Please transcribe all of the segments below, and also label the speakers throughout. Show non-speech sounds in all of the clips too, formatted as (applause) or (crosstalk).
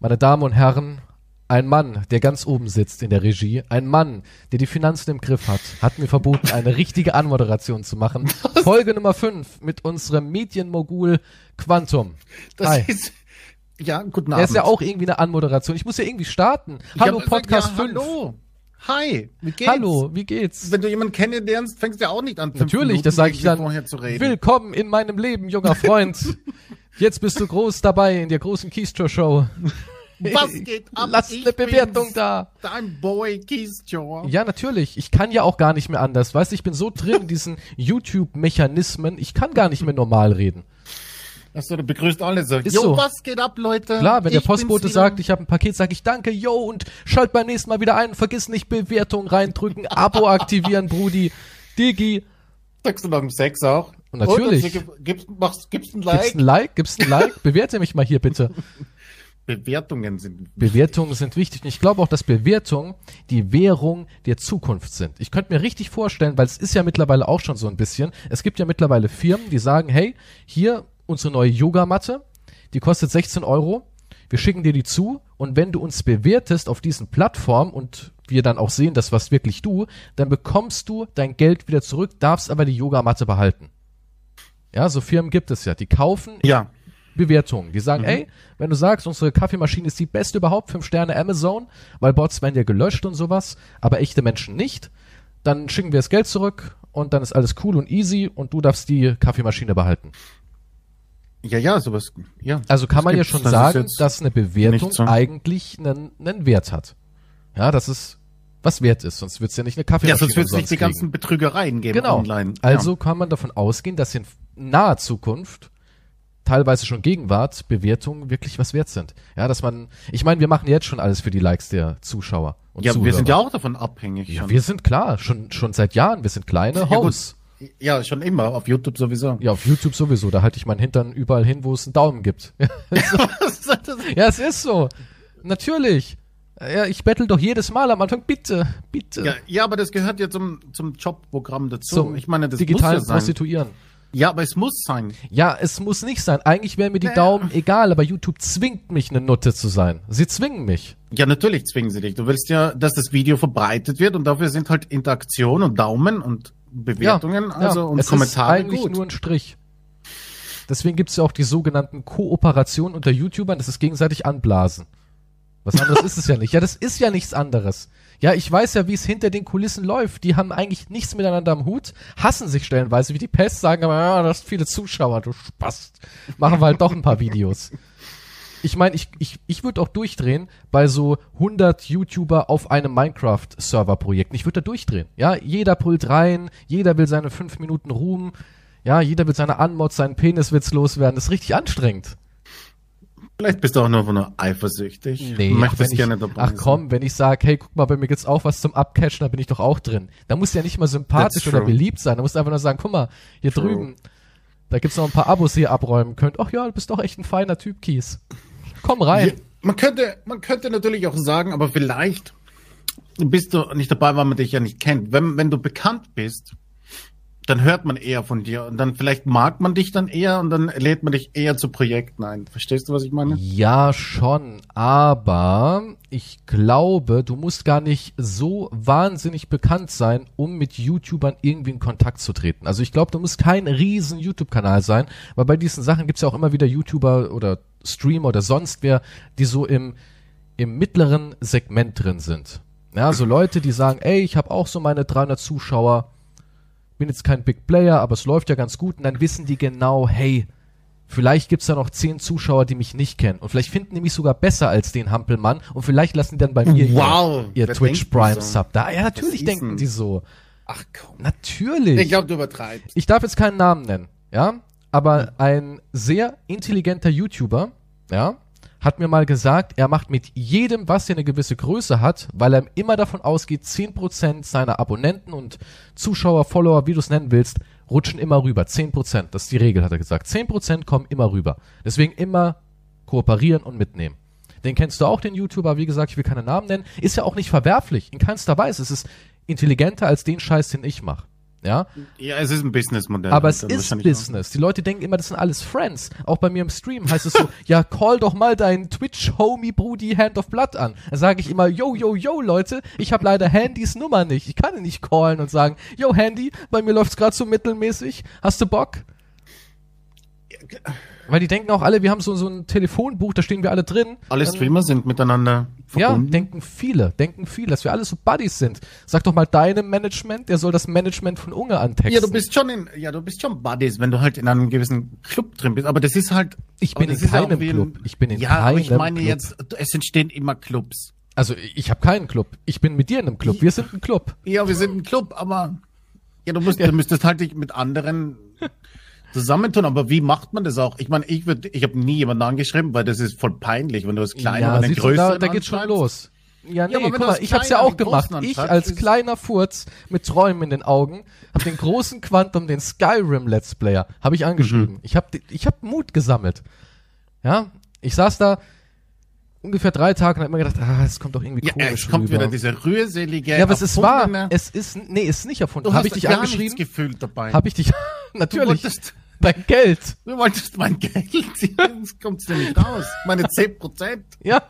Speaker 1: Meine Damen und Herren, ein Mann, der ganz oben sitzt in der Regie, ein Mann, der die Finanzen im Griff hat, hat mir verboten, eine richtige Anmoderation zu machen. (laughs) Folge Nummer 5 mit unserem Medienmogul Quantum.
Speaker 2: Das
Speaker 1: Hi.
Speaker 2: ist, ja, guten
Speaker 1: Er
Speaker 2: Abend.
Speaker 1: ist ja auch irgendwie eine Anmoderation. Ich muss ja irgendwie starten. Hallo
Speaker 2: gesagt,
Speaker 1: Podcast
Speaker 2: ja,
Speaker 1: 5.
Speaker 2: Hallo. Hi, wie geht's?
Speaker 1: Hallo, wie geht's?
Speaker 2: Wenn du jemanden kennenlernst, fängst du ja auch nicht an,
Speaker 1: Natürlich,
Speaker 2: Minuten
Speaker 1: das sage ich dann.
Speaker 2: vorher zu reden.
Speaker 1: Willkommen in meinem Leben, junger Freund. (laughs) Jetzt bist du groß dabei in der großen Keystore Show. (laughs)
Speaker 2: Was geht ab?
Speaker 1: Lass
Speaker 2: Ich
Speaker 1: eine Bewertung da.
Speaker 2: Dein Boy Keystore.
Speaker 1: Ja, natürlich. Ich kann ja auch gar nicht mehr anders. Weißt du, ich bin so drin in diesen YouTube-Mechanismen. Ich kann gar nicht mehr normal reden.
Speaker 2: Achso, du begrüßt alle so.
Speaker 1: Ist
Speaker 2: Jo,
Speaker 1: so.
Speaker 2: was geht ab, Leute?
Speaker 1: Klar, wenn der
Speaker 2: Ich
Speaker 1: Postbote
Speaker 2: bin's wieder.
Speaker 1: sagt, ich habe ein Paket, sage ich danke, yo, und schalt beim nächsten Mal wieder ein. Vergiss nicht Bewertung reindrücken, Abo aktivieren, (laughs) Brudi, Digi.
Speaker 2: Sagst du nach dem Sex auch?
Speaker 1: Und natürlich.
Speaker 2: Und, und, gibst, machst, gibst ein Like?
Speaker 1: ein Like? Gibt's ein Like? (laughs) Bewerte mich mal hier bitte.
Speaker 2: Bewertungen sind.
Speaker 1: Bewertungen sind wichtig. Und ich glaube auch, dass Bewertungen die Währung der Zukunft sind. Ich könnte mir richtig vorstellen, weil es ist ja mittlerweile auch schon so ein bisschen, es gibt ja mittlerweile Firmen, die sagen, hey, hier unsere neue Yogamatte, die kostet 16 Euro, wir schicken dir die zu und wenn du uns bewertest auf diesen Plattformen und wir dann auch sehen, das was wirklich du, dann bekommst du dein Geld wieder zurück, darfst aber die Yogamatte behalten. Ja, so Firmen gibt es ja. Die kaufen
Speaker 2: Ja.
Speaker 1: Bewertungen. Die sagen, ey, wenn du sagst, unsere Kaffeemaschine ist die beste überhaupt, fünf Sterne Amazon, weil Bots werden ja gelöscht und sowas, aber echte Menschen nicht, dann schicken wir das Geld zurück und dann ist alles cool und easy und du darfst die Kaffeemaschine behalten.
Speaker 2: Ja, ja, sowas. Ja.
Speaker 1: Also kann
Speaker 2: Das
Speaker 1: man ja schon
Speaker 2: Das ist
Speaker 1: sagen, dass eine Bewertung
Speaker 2: so.
Speaker 1: eigentlich einen, einen Wert hat. Ja, dass es was wert ist, sonst wird's ja nicht eine
Speaker 2: Ja,
Speaker 1: Kaffeemaschine
Speaker 2: sonst wird es nicht die
Speaker 1: kriegen.
Speaker 2: ganzen Betrügereien geben
Speaker 1: Genau.
Speaker 2: online.
Speaker 1: Also kann man davon ausgehen, dass in naher Zukunft teilweise schon Gegenwart Bewertungen wirklich was wert sind. Ja, dass man, ich meine, wir machen jetzt schon alles für die Likes der Zuschauer und
Speaker 2: ja.
Speaker 1: Zuhörer.
Speaker 2: wir sind ja auch davon abhängig.
Speaker 1: ja,
Speaker 2: schon.
Speaker 1: wir sind klar, schon schon seit Jahren, wir sind kleine
Speaker 2: Ja.
Speaker 1: Hosts.
Speaker 2: Ja, schon immer, auf YouTube sowieso.
Speaker 1: Ja, auf YouTube sowieso, da halte ich meinen Hintern überall hin, wo es einen Daumen gibt. (laughs) ja, es ist so. Natürlich. Ja, ich bettel doch jedes Mal am Anfang, bitte, bitte.
Speaker 2: ja, ja, aber das gehört ja zum, zum Jobprogramm dazu.
Speaker 1: zum
Speaker 2: ich meine, das
Speaker 1: digitalen
Speaker 2: muss ja sein.
Speaker 1: Prostituieren.
Speaker 2: Ja, aber es muss sein.
Speaker 1: Ja, es muss nicht sein. Eigentlich wären mir die Daumen egal, aber YouTube zwingt mich, eine Nutte zu sein. Sie zwingen mich.
Speaker 2: Ja, natürlich zwingen sie dich. Du willst ja, dass das Video verbreitet wird und dafür sind halt Interaktion und Daumen und Bewertungen, also und
Speaker 1: es
Speaker 2: Kommentare
Speaker 1: ist eigentlich
Speaker 2: gut.
Speaker 1: nur ein Strich. Deswegen gibt's ja auch die sogenannten Kooperationen unter YouTubern, das ist gegenseitig anblasen. Was anderes (laughs) ist es ja nicht. Ja, das ist ja nichts anderes. Ja, ich weiß ja, wie es hinter den Kulissen läuft. Die haben eigentlich nichts miteinander am Hut, hassen sich stellenweise wie die Pest, sagen aber, ja, du hast viele Zuschauer, du Spast. Machen wir halt doch ein paar Videos. Ich meine, ich, ich, ich würde auch durchdrehen bei so 100 YouTuber auf einem Minecraft-Server-Projekt. Ich würde da durchdrehen. Ja, jeder pullt rein, jeder will seine fünf Minuten Ruhm, ja, jeder will seine Anmods, seinen Peniswitz loswerden. Das ist richtig anstrengend.
Speaker 2: Vielleicht bist du auch nur, nur eifersüchtig.
Speaker 1: Nee,
Speaker 2: Möchtest
Speaker 1: ach,
Speaker 2: gerne
Speaker 1: ich,
Speaker 2: dabei
Speaker 1: ach
Speaker 2: sein.
Speaker 1: komm, wenn ich sage, hey, guck mal, bei mir gibt's auch was zum Abcatchen, da bin ich doch auch drin. Da muss ja nicht mal sympathisch oder beliebt sein. Da musst du einfach nur sagen, guck mal, hier
Speaker 2: True.
Speaker 1: drüben, da gibt's noch ein paar Abos, die ihr abräumen könnt. Ach ja, du bist doch echt ein feiner Typ, Kies. Komm rein.
Speaker 2: Ja, man könnte, man könnte natürlich auch sagen, aber vielleicht bist du nicht dabei, weil man dich ja nicht kennt. Wenn, wenn du bekannt bist, dann hört man eher von dir und dann vielleicht mag man dich dann eher und dann lädt man dich eher zu Projekten ein. Verstehst du, was ich meine?
Speaker 1: Ja, schon, aber ich glaube, du musst gar nicht so wahnsinnig bekannt sein, um mit YouTubern irgendwie in Kontakt zu treten. Also ich glaube, du musst kein riesen YouTube-Kanal sein, weil bei diesen Sachen gibt's ja auch immer wieder YouTuber oder Streamer oder sonst wer, die so im, im mittleren Segment drin sind. Ja, so Leute, die sagen, ey, ich habe auch so meine 300 Zuschauer, bin jetzt kein Big Player, aber es läuft ja ganz gut und dann wissen die genau, hey, Vielleicht gibt's da noch zehn Zuschauer, die mich nicht kennen. Und vielleicht finden die mich sogar besser als den Hampelmann. Und vielleicht lassen die dann bei mir
Speaker 2: Wow,
Speaker 1: ihr, ihr Twitch Prime
Speaker 2: so?
Speaker 1: Sub da. Ja, natürlich denken die so.
Speaker 2: Ach komm.
Speaker 1: Natürlich.
Speaker 2: Ich glaube, du übertreibst.
Speaker 1: Ich darf jetzt keinen Namen nennen, ja, aber ein sehr intelligenter YouTuber, ja, hat mir mal gesagt, er macht mit jedem, was er eine gewisse Größe hat, weil er immer davon ausgeht, 10% seiner Abonnenten und Zuschauer, Follower, wie du es nennen willst, rutschen immer rüber. 10%, das ist die Regel, hat er gesagt. 10% kommen immer rüber. Deswegen immer kooperieren und mitnehmen. Den kennst du auch, den YouTuber, wie gesagt, ich will keine Namen nennen. Ist ja auch nicht verwerflich, in keinster Weise. Es ist intelligenter als den Scheiß, den ich mache. Ja,
Speaker 2: Ja, es ist ein Businessmodell.
Speaker 1: aber es ist
Speaker 2: wahrscheinlich auch.
Speaker 1: Business. Die Leute denken immer, das sind alles Friends. Auch bei mir im Stream heißt es so, (laughs) ja, call doch mal deinen Twitch-Homie Brudi Hand of Blood an. Da sage ich immer, yo, yo, yo, Leute, ich habe leider Handys Nummer nicht. Ich kann ihn nicht callen und sagen, yo, Handy, bei mir läuft's gerade so mittelmäßig. Hast du Bock? Weil die denken auch alle, wir haben so, so ein Telefonbuch, da stehen wir alle drin.
Speaker 2: Alle
Speaker 1: Dann-
Speaker 2: Streamer sind miteinander
Speaker 1: Ja,
Speaker 2: verbunden.
Speaker 1: denken viele, denken viele, dass wir alle so Buddies sind. Sag doch mal deinem Management, der soll das Management von Unge antexten.
Speaker 2: Ja, du bist schon in, ja, du bist schon Buddies, wenn du halt in einem gewissen Club drin bist. Aber das ist halt.
Speaker 1: Ich bin in
Speaker 2: ja
Speaker 1: keinem Club. Ich bin in
Speaker 2: ja, aber ich
Speaker 1: keinem
Speaker 2: meine
Speaker 1: Club.
Speaker 2: jetzt, es entstehen immer Clubs.
Speaker 1: Also ich habe keinen Club. Ich bin mit dir in einem Club. Wir sind ein Club.
Speaker 2: Ja, wir sind ein Club, aber ja, du musst, du müsstest halt dich mit anderen zusammentun. Aber wie macht man das auch? Ich meine, ich würde, ich habe nie jemanden angeschrieben, weil das ist voll peinlich, wenn du das kleine
Speaker 1: ja,
Speaker 2: oder
Speaker 1: du,
Speaker 2: größeren
Speaker 1: da, da geht's schon los. Ja, nee,
Speaker 2: aber wenn
Speaker 1: guck mal, ich hab's ja auch gemacht. Ich als kleiner Furz mit Träumen in den Augen hab den großen Quantum, den Skyrim Let's Player, habe ich angeschrieben.
Speaker 2: Mhm.
Speaker 1: Ich habe ich hab Mut gesammelt. Ja, ich saß da ungefähr drei Tage und hab mir gedacht, ah, es kommt doch irgendwie
Speaker 2: Ja,
Speaker 1: komisch
Speaker 2: es kommt
Speaker 1: rüber.
Speaker 2: wieder diese rührselige.
Speaker 1: ja, aber es ist wahr. Es ist, nee, ist nicht erfunden.
Speaker 2: Du
Speaker 1: Habe
Speaker 2: hast
Speaker 1: ich dich
Speaker 2: gar
Speaker 1: angeschrieben?
Speaker 2: nichts gefühlt dabei.
Speaker 1: Habe ich dich, (laughs) natürlich, dein Geld.
Speaker 2: du wolltest mein (laughs) Geld. Jetzt kommt's dir nicht raus. Meine 10 Prozent.
Speaker 1: Ja.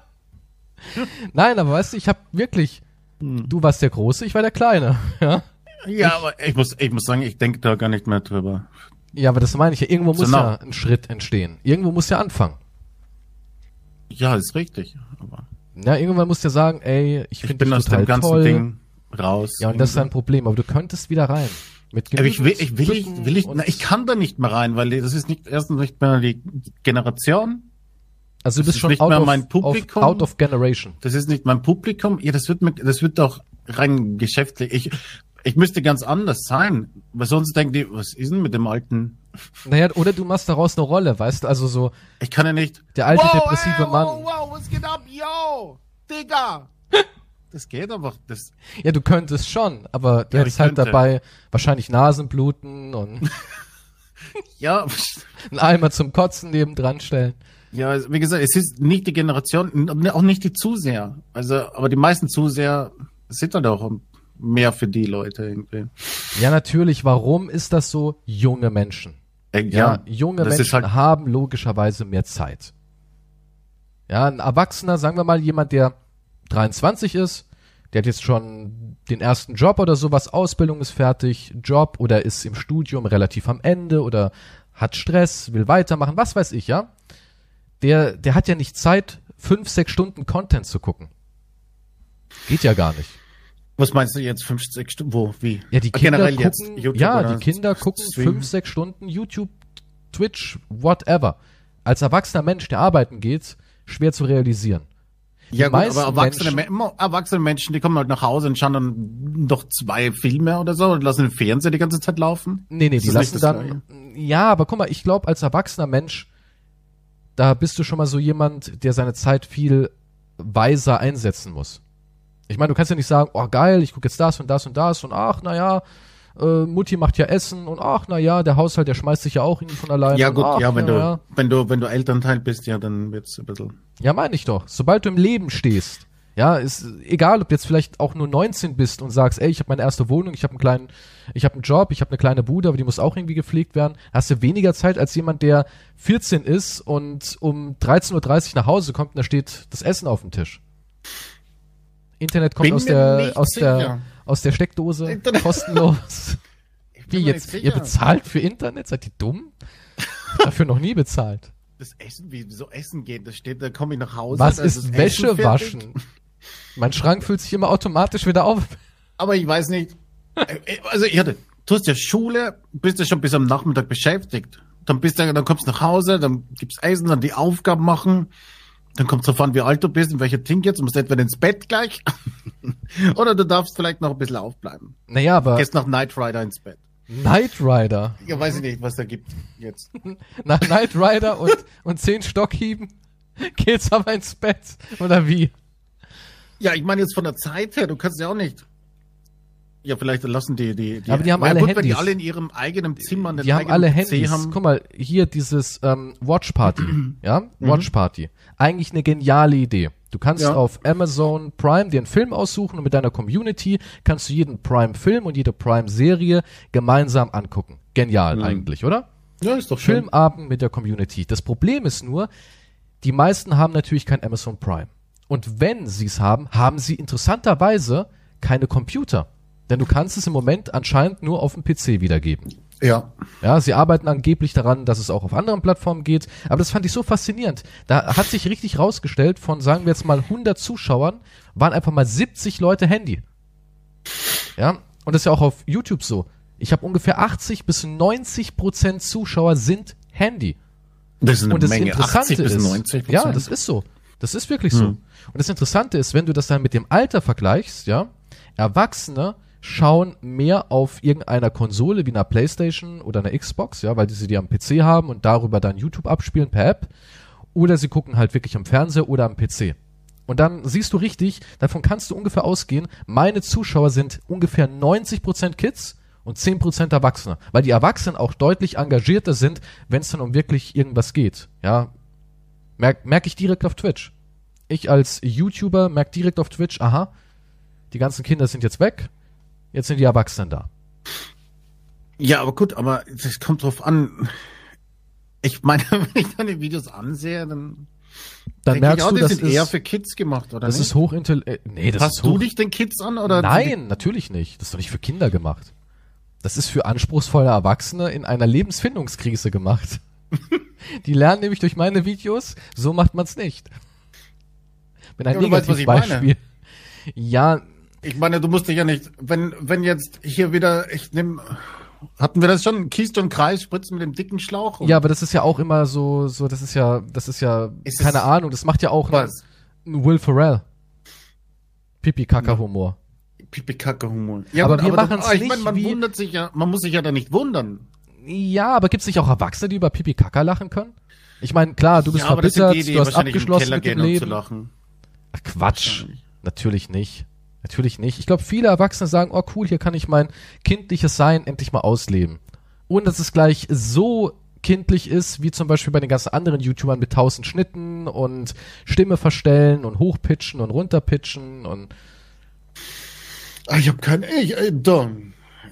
Speaker 1: Nein, aber weißt du, ich habe wirklich,
Speaker 2: Hm.
Speaker 1: du warst der Große, ich war der Kleine. (laughs) Ja.
Speaker 2: Ja, aber ich muss, ich muss sagen, ich denke da gar nicht mehr drüber.
Speaker 1: Ja, aber das meine ich ja. Irgendwo muss
Speaker 2: Genau.
Speaker 1: ja ein Schritt entstehen. Irgendwo muss ja anfangen.
Speaker 2: Ja, ist richtig. Aber
Speaker 1: Ja, irgendwann musst du ja sagen, ey, ich
Speaker 2: ich
Speaker 1: finde
Speaker 2: bin aus
Speaker 1: total
Speaker 2: dem ganzen
Speaker 1: toll.
Speaker 2: Ding raus.
Speaker 1: Ja, und das ist ein Problem. Aber du könntest wieder rein. Mit
Speaker 2: aber ich will, ich will, ich, will ich, na, ich kann da nicht mehr rein, weil das ist nicht, erstens nicht mehr die Generation.
Speaker 1: Also du
Speaker 2: das
Speaker 1: bist
Speaker 2: ist
Speaker 1: schon
Speaker 2: nicht
Speaker 1: out
Speaker 2: mehr
Speaker 1: of,
Speaker 2: mein Publikum.
Speaker 1: Out of generation.
Speaker 2: Das ist nicht mein Publikum. Ja, das wird mit, das wird doch rein geschäftlich. Ich, ich müsste ganz anders sein. Weil sonst denken die, was ist denn mit dem alten?
Speaker 1: Naja, oder du machst daraus eine Rolle, weißt du? Also so,
Speaker 2: Ich kann ja nicht.
Speaker 1: Der alte
Speaker 2: wow,
Speaker 1: depressive
Speaker 2: ey,
Speaker 1: Mann.
Speaker 2: Wow, wow, was geht ab? Yo, Digga. (laughs) Das geht aber. Das,
Speaker 1: ja, du könntest schon, aber du
Speaker 2: Ja,
Speaker 1: hättest halt
Speaker 2: könnte.
Speaker 1: dabei wahrscheinlich Nasenbluten und (laughs)
Speaker 2: ja, (laughs)
Speaker 1: einen Eimer zum Kotzen nebendran stellen.
Speaker 2: ja, wie gesagt, es ist nicht die Generation, auch nicht die Zuseher. Also, aber die meisten Zuseher sind halt auch mehr für die Leute irgendwie.
Speaker 1: Ja, natürlich. Warum ist das so? Junge Menschen.
Speaker 2: Äh,
Speaker 1: Ja, junge
Speaker 2: das ist
Speaker 1: Menschen
Speaker 2: halt-
Speaker 1: haben logischerweise mehr Zeit. Ja, ein Erwachsener, sagen wir mal, jemand, der 23 ist, der hat jetzt schon den ersten Job oder sowas, Ausbildung ist fertig, Job oder ist im Studium relativ am Ende oder hat Stress, will weitermachen, was weiß ich, ja. Der, der hat ja nicht Zeit, fünf, sechs Stunden Content zu gucken. Geht ja gar nicht.
Speaker 2: Was meinst du jetzt? 50 Stunden? Wo? Wie?
Speaker 1: Ja, die
Speaker 2: Ah,
Speaker 1: Kinder
Speaker 2: generell
Speaker 1: gucken,
Speaker 2: jetzt YouTube
Speaker 1: ja, die Kinder gucken
Speaker 2: Stream?
Speaker 1: fünf, sechs Stunden YouTube, Twitch, whatever. Als erwachsener Mensch, der arbeiten geht, schwer zu realisieren.
Speaker 2: Ja, gut, aber erwachsene,
Speaker 1: Menschen-
Speaker 2: erwachsene Menschen, die kommen halt nach Hause und schauen dann doch zwei Filme oder so und lassen den Fernseher die ganze Zeit laufen.
Speaker 1: Nee, nee, die lassen dann, ja, aber guck mal, ich glaube, als erwachsener Mensch, da bist du schon mal so jemand, der seine Zeit viel weiser einsetzen muss. Ich meine, du kannst ja nicht sagen, oh geil, ich gucke jetzt das und das und das und ach, naja, äh, Mutti macht ja Essen und ach, naja, der Haushalt, der schmeißt sich ja auch irgendwie von alleine.
Speaker 2: Ja gut,
Speaker 1: ach,
Speaker 2: ja, wenn
Speaker 1: na
Speaker 2: du,
Speaker 1: ja.
Speaker 2: wenn du, wenn du Elternteil bist, ja, dann wird's ein bisschen.
Speaker 1: Ja, meine ich doch. Sobald du im Leben stehst, ja, ist egal, ob du jetzt vielleicht auch nur 19 bist und sagst, ey, ich habe meine erste Wohnung, ich habe einen kleinen, ich habe einen Job, ich habe eine kleine Bude, aber die muss auch irgendwie gepflegt werden, hast du weniger Zeit als jemand, der 14 ist und um 13.30 Uhr nach Hause kommt und da steht das Essen auf dem Tisch. Internet kommt
Speaker 2: Bin
Speaker 1: aus der aus der aus der Steckdose
Speaker 2: Internet-
Speaker 1: kostenlos. (laughs) Wie jetzt? Ihr bezahlt für Internet? Seid ihr dumm? Dafür noch nie bezahlt.
Speaker 2: Das Essen, wie so Essen geht, das steht, da komme ich nach Hause.
Speaker 1: Was ist
Speaker 2: Essen
Speaker 1: Wäsche
Speaker 2: fertig.
Speaker 1: waschen? Mein Schrank füllt sich immer automatisch wieder auf.
Speaker 2: Aber ich weiß nicht. Äh, Also ich hatte, du hast ja Schule, bist ja schon bis am Nachmittag beschäftigt. Dann bist du, dann kommst du nach Hause, dann gibt's Essen, dann die Aufgaben machen. Dann kommt drauf an, wie alt du bist und welcher Ding jetzt. Du musst entweder ins Bett gleich. (laughs) Oder du darfst vielleicht noch ein bisschen aufbleiben.
Speaker 1: Naja, aber
Speaker 2: Gehst nach Knight Rider ins Bett.
Speaker 1: Knight Rider.
Speaker 2: Ja, weiß ich nicht, was da gibt jetzt. (laughs)
Speaker 1: Nach Knight Rider und, und zehn Stockhieben geht's aber ins Bett. Oder wie?
Speaker 2: Ja, ich meine jetzt von der Zeit her, du kannst ja auch nicht. Ja, vielleicht lassen die, die, die
Speaker 1: Aber die haben alle
Speaker 2: gut, wenn die
Speaker 1: Handys.
Speaker 2: alle in ihrem eigenen Zimmer
Speaker 1: Die haben alle
Speaker 2: PC
Speaker 1: Handys.
Speaker 2: haben.
Speaker 1: Guck mal, hier dieses ähm, Watch Party. (clears throat) ja?
Speaker 2: Mhm.
Speaker 1: Watch Party. Eigentlich eine geniale Idee. Du kannst
Speaker 2: Ja.
Speaker 1: auf Amazon Prime dir einen Film aussuchen und mit deiner Community kannst du jeden Prime-Film und jede Prime-Serie gemeinsam angucken. Genial eigentlich, oder?
Speaker 2: Ja, ist doch schön.
Speaker 1: Filmabend mit der Community. Das Problem ist nur, die meisten haben natürlich kein Amazon Prime. Und wenn sie es haben, haben sie interessanterweise keine Computer. Denn du kannst es im Moment anscheinend nur auf dem PC wiedergeben.
Speaker 2: Ja.
Speaker 1: Ja, sie arbeiten angeblich daran, dass es auch auf anderen Plattformen geht. Aber das fand ich so faszinierend. Da hat sich richtig rausgestellt, von sagen wir jetzt mal 100 Zuschauern, waren einfach mal 70 Leute Handy. Ja, und das ist ja auch auf YouTube so. Ich habe ungefähr 80 bis 90 Prozent Zuschauer sind Handy.
Speaker 2: Das ist eine
Speaker 1: Und das
Speaker 2: Menge.
Speaker 1: Interessante
Speaker 2: 80 bis
Speaker 1: ist,
Speaker 2: 90
Speaker 1: ja, das ist so. Das ist wirklich so. Und das Interessante ist, wenn du das dann mit dem Alter vergleichst, ja, Erwachsene schauen mehr auf irgendeiner Konsole wie einer Playstation oder einer Xbox, ja, weil sie die am PC haben und darüber dann YouTube abspielen per App. Oder sie gucken halt wirklich am Fernseher oder am PC. Und dann siehst du richtig, davon kannst du ungefähr ausgehen, meine Zuschauer sind ungefähr 90% Kids und 10% Erwachsene. Weil die Erwachsenen auch deutlich engagierter sind, wenn es dann um wirklich irgendwas geht. Ja, merke merk ich direkt auf Twitch. Ich als YouTuber merke direkt auf Twitch, aha, die ganzen Kinder sind jetzt weg, jetzt sind die Erwachsenen da.
Speaker 2: Ja, aber gut, aber es kommt drauf an. Ich meine, (laughs) wenn ich deine Videos ansehe, dann
Speaker 1: Dann merkst
Speaker 2: auch,
Speaker 1: du,
Speaker 2: die
Speaker 1: das
Speaker 2: sind eher
Speaker 1: ist,
Speaker 2: für Kids gemacht, oder
Speaker 1: das
Speaker 2: nicht?
Speaker 1: ist hochintelligent. Äh, nee, das
Speaker 2: Passt
Speaker 1: ist
Speaker 2: du
Speaker 1: hoch
Speaker 2: dich den Kids an oder?
Speaker 1: Nein, natürlich nicht. Das ist doch nicht für Kinder gemacht. Das ist für anspruchsvolle Erwachsene in einer Lebensfindungskrise gemacht. (laughs) Die lernen nämlich durch meine Videos, so macht man's nicht. Bin ein
Speaker 2: Ja, du.
Speaker 1: Negativbeispiel. Ja,
Speaker 2: Ich meine, du musst dich ja nicht, wenn, wenn jetzt hier wieder, ich nehme, hatten wir das schon, Keystone Kreis spritzen mit dem dicken Schlauch?
Speaker 1: ja, aber das ist ja auch immer so, so, das ist ja, das ist ja,
Speaker 2: Ist
Speaker 1: keine
Speaker 2: es-
Speaker 1: Ahnung, das macht ja auch
Speaker 2: Was?
Speaker 1: ein Will Ferrell. Pipi-Kaka-Humor.
Speaker 2: Pipi-Kacke-Humor. Ja,
Speaker 1: Aber
Speaker 2: gut,
Speaker 1: wir
Speaker 2: da-
Speaker 1: machen's
Speaker 2: ah, ich
Speaker 1: nicht
Speaker 2: meine, man
Speaker 1: wie-
Speaker 2: wundert sich ja, man muss sich ja da nicht wundern.
Speaker 1: Ja, aber gibt's nicht auch Erwachsene, die über Pipi-Kaka lachen können? Ich meine, klar, du bist
Speaker 2: ja,
Speaker 1: verbittert,
Speaker 2: die, die
Speaker 1: du hast abgeschlossen mit dem Leben.
Speaker 2: lachen.
Speaker 1: Ach, Quatsch. Natürlich nicht. Natürlich nicht. Ich glaube, viele Erwachsene sagen, oh cool, hier kann ich mein kindliches Sein endlich mal ausleben. Ohne dass es gleich so kindlich ist, wie zum Beispiel bei den ganzen anderen YouTubern mit tausend Schnitten und Stimme verstellen und hochpitchen und runterpitchen und
Speaker 2: Ah, Ich habe keine, ich, äh.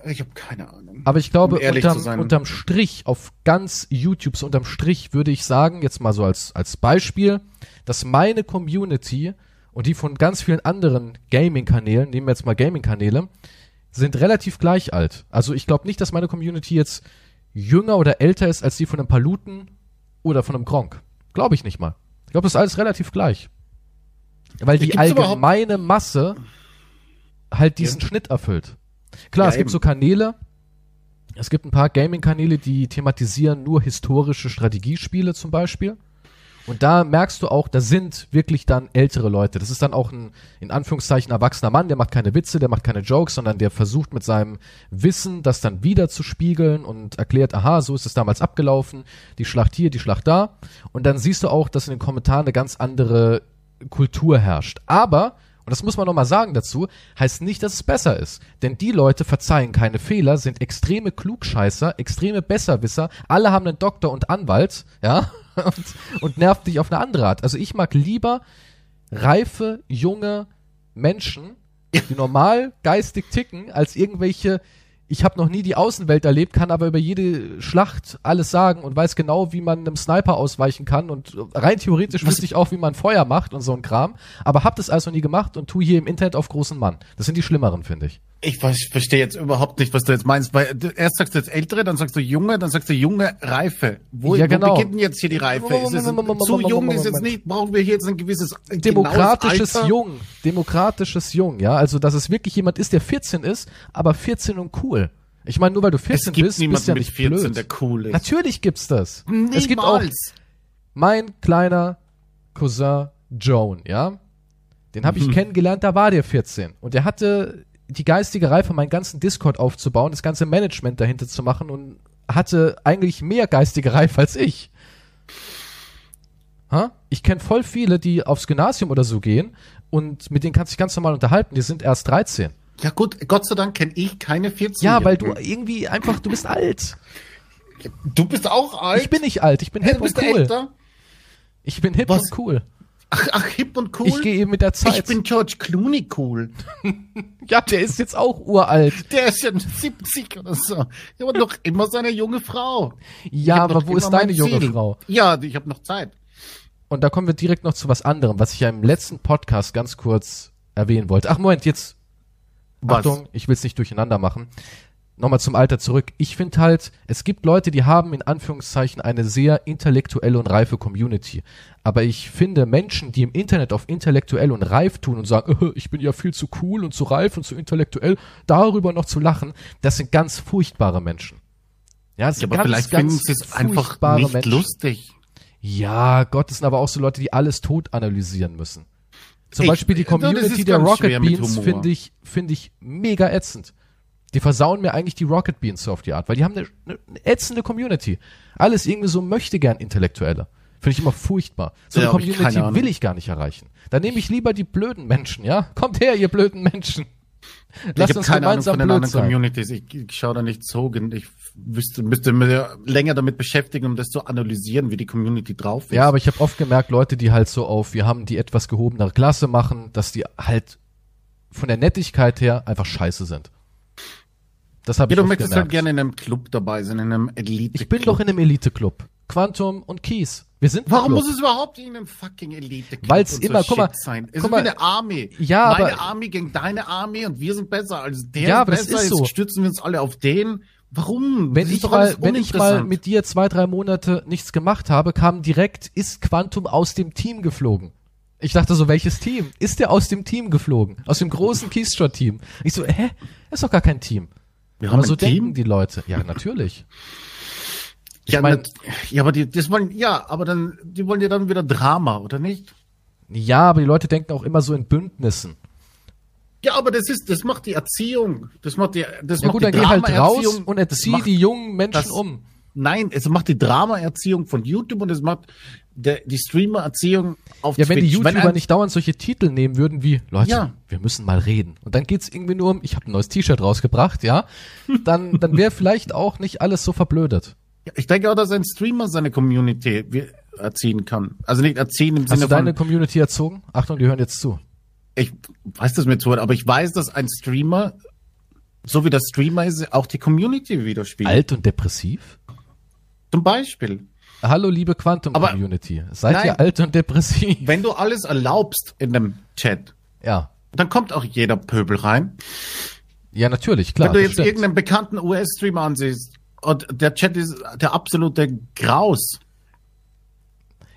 Speaker 2: Ich habe keine Ahnung.
Speaker 1: aber ich glaube,
Speaker 2: Um
Speaker 1: unterm, unterm Strich, auf ganz YouTube, so unterm Strich würde ich sagen, jetzt mal so als, als Beispiel, dass meine Community und die von ganz vielen anderen Gaming-Kanälen, nehmen wir jetzt mal Gaming-Kanäle, sind relativ gleich alt. Also ich glaube nicht, dass meine Community jetzt jünger oder älter ist als die von einem Paluten oder von einem Gronk. Glaube ich nicht mal. Ich glaube, das ist alles relativ gleich. Weil die allgemeine Masse halt diesen Schnitt erfüllt. Klar,
Speaker 2: Ja,
Speaker 1: es gibt
Speaker 2: eben.
Speaker 1: so Kanäle, es gibt ein paar Gaming-Kanäle, die thematisieren nur historische Strategiespiele zum Beispiel. Und da merkst du auch, da sind wirklich dann ältere Leute. Das ist dann auch ein, in Anführungszeichen, erwachsener Mann, der macht keine Witze, der macht keine Jokes, sondern der versucht mit seinem Wissen, das dann wieder zu spiegeln und erklärt, aha, so ist es damals abgelaufen, die Schlacht hier, die Schlacht da. Und dann siehst du auch, dass in den Kommentaren eine ganz andere Kultur herrscht. Aber, und das muss man nochmal sagen dazu, heißt nicht, dass es besser ist. Denn die Leute verzeihen keine Fehler, sind extreme Klugscheißer, extreme Besserwisser, alle haben einen Doktor und Anwalt, ja, und, (laughs) und nervt dich auf eine andere Art. Also ich mag lieber reife, junge Menschen, die normal geistig ticken, als irgendwelche, ich habe noch nie die Außenwelt erlebt, kann aber über jede Schlacht alles sagen und weiß genau, wie man einem Sniper ausweichen kann und rein theoretisch wüsste ich auch, wie man Feuer macht und so ein Kram, aber hab das also nie gemacht und tu hier im Internet auf großen Mann. Das sind die schlimmeren, finde ich.
Speaker 2: Ich weiß- verstehe jetzt überhaupt nicht, was du jetzt meinst, weil du, erst sagst du jetzt ältere, dann sagst du junge, dann sagst du junge, reife. Wo,
Speaker 1: Ja, genau.
Speaker 2: wo beginnt denn jetzt hier die Reife? Ist es, zu jung ist jetzt nicht, brauchen wir hier jetzt ein gewisses
Speaker 1: Demokratisches
Speaker 2: Alter?
Speaker 1: Jung, demokratisches Jung, ja, also dass es wirklich jemand ist, der 14 ist, aber 14 und cool. Ich meine, nur weil du 14
Speaker 2: Es gibt
Speaker 1: bist, bist ja nicht
Speaker 2: 14,
Speaker 1: blöd.
Speaker 2: der cool ist.
Speaker 1: Natürlich gibt's das. Es gibt auch
Speaker 2: Niemals.
Speaker 1: mein kleiner Cousin Joan, ja. Den habe ich
Speaker 2: Mhm.
Speaker 1: kennengelernt, da war der 14 und der hatte die geistige Reife, meinen ganzen Discord aufzubauen, das ganze Management dahinter zu machen und hatte eigentlich mehr geistige Reife (laughs) als ich. Ha? Ich kenne voll viele, die aufs Gymnasium oder so gehen und mit denen kannst du dich ganz normal unterhalten, die sind erst 13.
Speaker 2: Ja gut, Gott sei Dank kenne ich keine 14
Speaker 1: Ja, weil du irgendwie einfach, du bist alt.
Speaker 2: Du bist auch alt.
Speaker 1: Ich bin nicht alt, ich bin
Speaker 2: Hey,
Speaker 1: hip
Speaker 2: bist
Speaker 1: und cool.
Speaker 2: älter.
Speaker 1: Ich bin hip
Speaker 2: Was?
Speaker 1: und cool.
Speaker 2: Ach, ach, hip und cool.
Speaker 1: Ich gehe eben mit der Zeit.
Speaker 2: Ich bin George Clooney cool. (laughs)
Speaker 1: ja, der ist jetzt auch uralt.
Speaker 2: Der ist ja 70 oder so. Ja, aber noch immer seine junge Frau.
Speaker 1: Ja, aber wo ist deine junge Frau?
Speaker 2: Ja, ich habe noch Zeit.
Speaker 1: Und da kommen wir direkt noch zu was anderem, was ich ja im letzten Podcast ganz kurz erwähnen wollte. Ach, Moment, jetzt. Was? Achtung, ich will es nicht durcheinander machen nochmal zum Alter zurück. Ich finde halt, es gibt Leute, die haben in Anführungszeichen eine sehr intellektuelle und reife Community. Aber ich finde Menschen, die im Internet auf intellektuell und reif tun und sagen, äh, (laughs) ich bin ja viel zu cool und zu reif und zu intellektuell, darüber noch zu lachen, das sind ganz furchtbare Menschen.
Speaker 2: Ja, das ja, sind aber ganz, vielleicht ganz finden es einfach nicht Menschen. lustig.
Speaker 1: Ja, Gott, das sind aber auch so Leute, die alles tot analysieren müssen. Zum ich, Beispiel die Community der Rocket Beans finde ich, finde ich mega ätzend. Die versauen mir eigentlich die Rocket Beans so auf die Art, weil die haben eine, eine ätzende Community. Alles irgendwie so möchte gern Intellektuelle. Finde ich immer furchtbar. So ja, eine Community will ich gar nicht erreichen. Dann nehme ich lieber die blöden Menschen, ja? Kommt her, ihr blöden Menschen.
Speaker 2: Lasst ich habe keine Ahnung von den anderen sein. Communities. Ich, ich schaue da nicht so, ich wüsste, müsste mir länger damit beschäftigen, um das zu analysieren, wie die Community drauf ist.
Speaker 1: Ja, aber ich habe oft gemerkt, Leute, die halt so auf, wir haben die etwas gehobenere Klasse machen, dass die halt von der Nettigkeit her einfach scheiße sind.
Speaker 2: Das habe ja, ich du möchtest halt gemerkt. halt gerne in einem Club dabei sein, in einem Elite. -Club.
Speaker 1: Ich bin doch in einem Elite-Club. Quantum und Keys. Wir sind
Speaker 2: Warum muss es überhaupt in einem fucking Elite
Speaker 1: Club Weil es immer, so guck mal,
Speaker 2: sein? Es ist mal, wie eine Armee.
Speaker 1: Ja,
Speaker 2: Meine
Speaker 1: aber,
Speaker 2: Armee gegen deine Armee und wir sind besser als der
Speaker 1: ja,
Speaker 2: aber
Speaker 1: besser. Das ist so.
Speaker 2: Jetzt stürzen wir uns alle auf den. Warum?
Speaker 1: Wenn ich mal, wenn ich mal mit dir zwei, drei Monate nichts gemacht habe, kam direkt, ist Quantum aus dem Team geflogen. Ich dachte so, welches Team? Ist der aus dem Team geflogen? Aus dem großen Keystra-Team? Ich so, hä? ist doch gar kein Team.
Speaker 2: Wir haben aber so
Speaker 1: Team? denken die Leute. Ja, natürlich.
Speaker 2: Ich ja, mein, ja, aber die, das wollen, ja, aber dann, die wollen ja dann wieder Drama, oder nicht?
Speaker 1: Ja, aber die Leute denken auch immer so in Bündnissen.
Speaker 2: Ja, aber das ist, das macht die Erziehung, das macht die, das
Speaker 1: ja,
Speaker 2: macht
Speaker 1: gut,
Speaker 2: die
Speaker 1: dann geh halt raus und erzieh die jungen Menschen das, um.
Speaker 2: Nein, es macht die Drama-Erziehung von YouTube und es macht der, die Streamer-Erziehung auf
Speaker 1: Ja, Twitch. wenn die YouTuber wenn nicht dauernd solche Titel nehmen würden wie, Leute, ja. wir müssen mal reden. Und dann geht's irgendwie nur um, ich habe ein neues T-Shirt rausgebracht, ja, dann, (laughs) dann wäre vielleicht auch nicht alles so verblödet.
Speaker 2: Ja, ich denke auch, dass ein Streamer seine Community erziehen kann. Also nicht erziehen im
Speaker 1: Hast Sinne von... Hast du deine Community erzogen? Achtung, die hören jetzt zu.
Speaker 2: Ich weiß das mit zuhört, aber ich weiß, dass ein Streamer, so wie der Streamer ist, auch die Community widerspiegelt.
Speaker 1: Alt und depressiv?
Speaker 2: Zum Beispiel.
Speaker 1: Hallo, liebe Quantum Community. Seid nein, ihr alt und depressiv?
Speaker 2: Wenn du alles erlaubst in dem Chat,
Speaker 1: ja.
Speaker 2: dann kommt auch jeder Pöbel rein.
Speaker 1: Ja, natürlich, klar.
Speaker 2: Wenn du jetzt stimmt. irgendeinen bekannten US-Streamer ansiehst und der Chat ist der absolute Graus,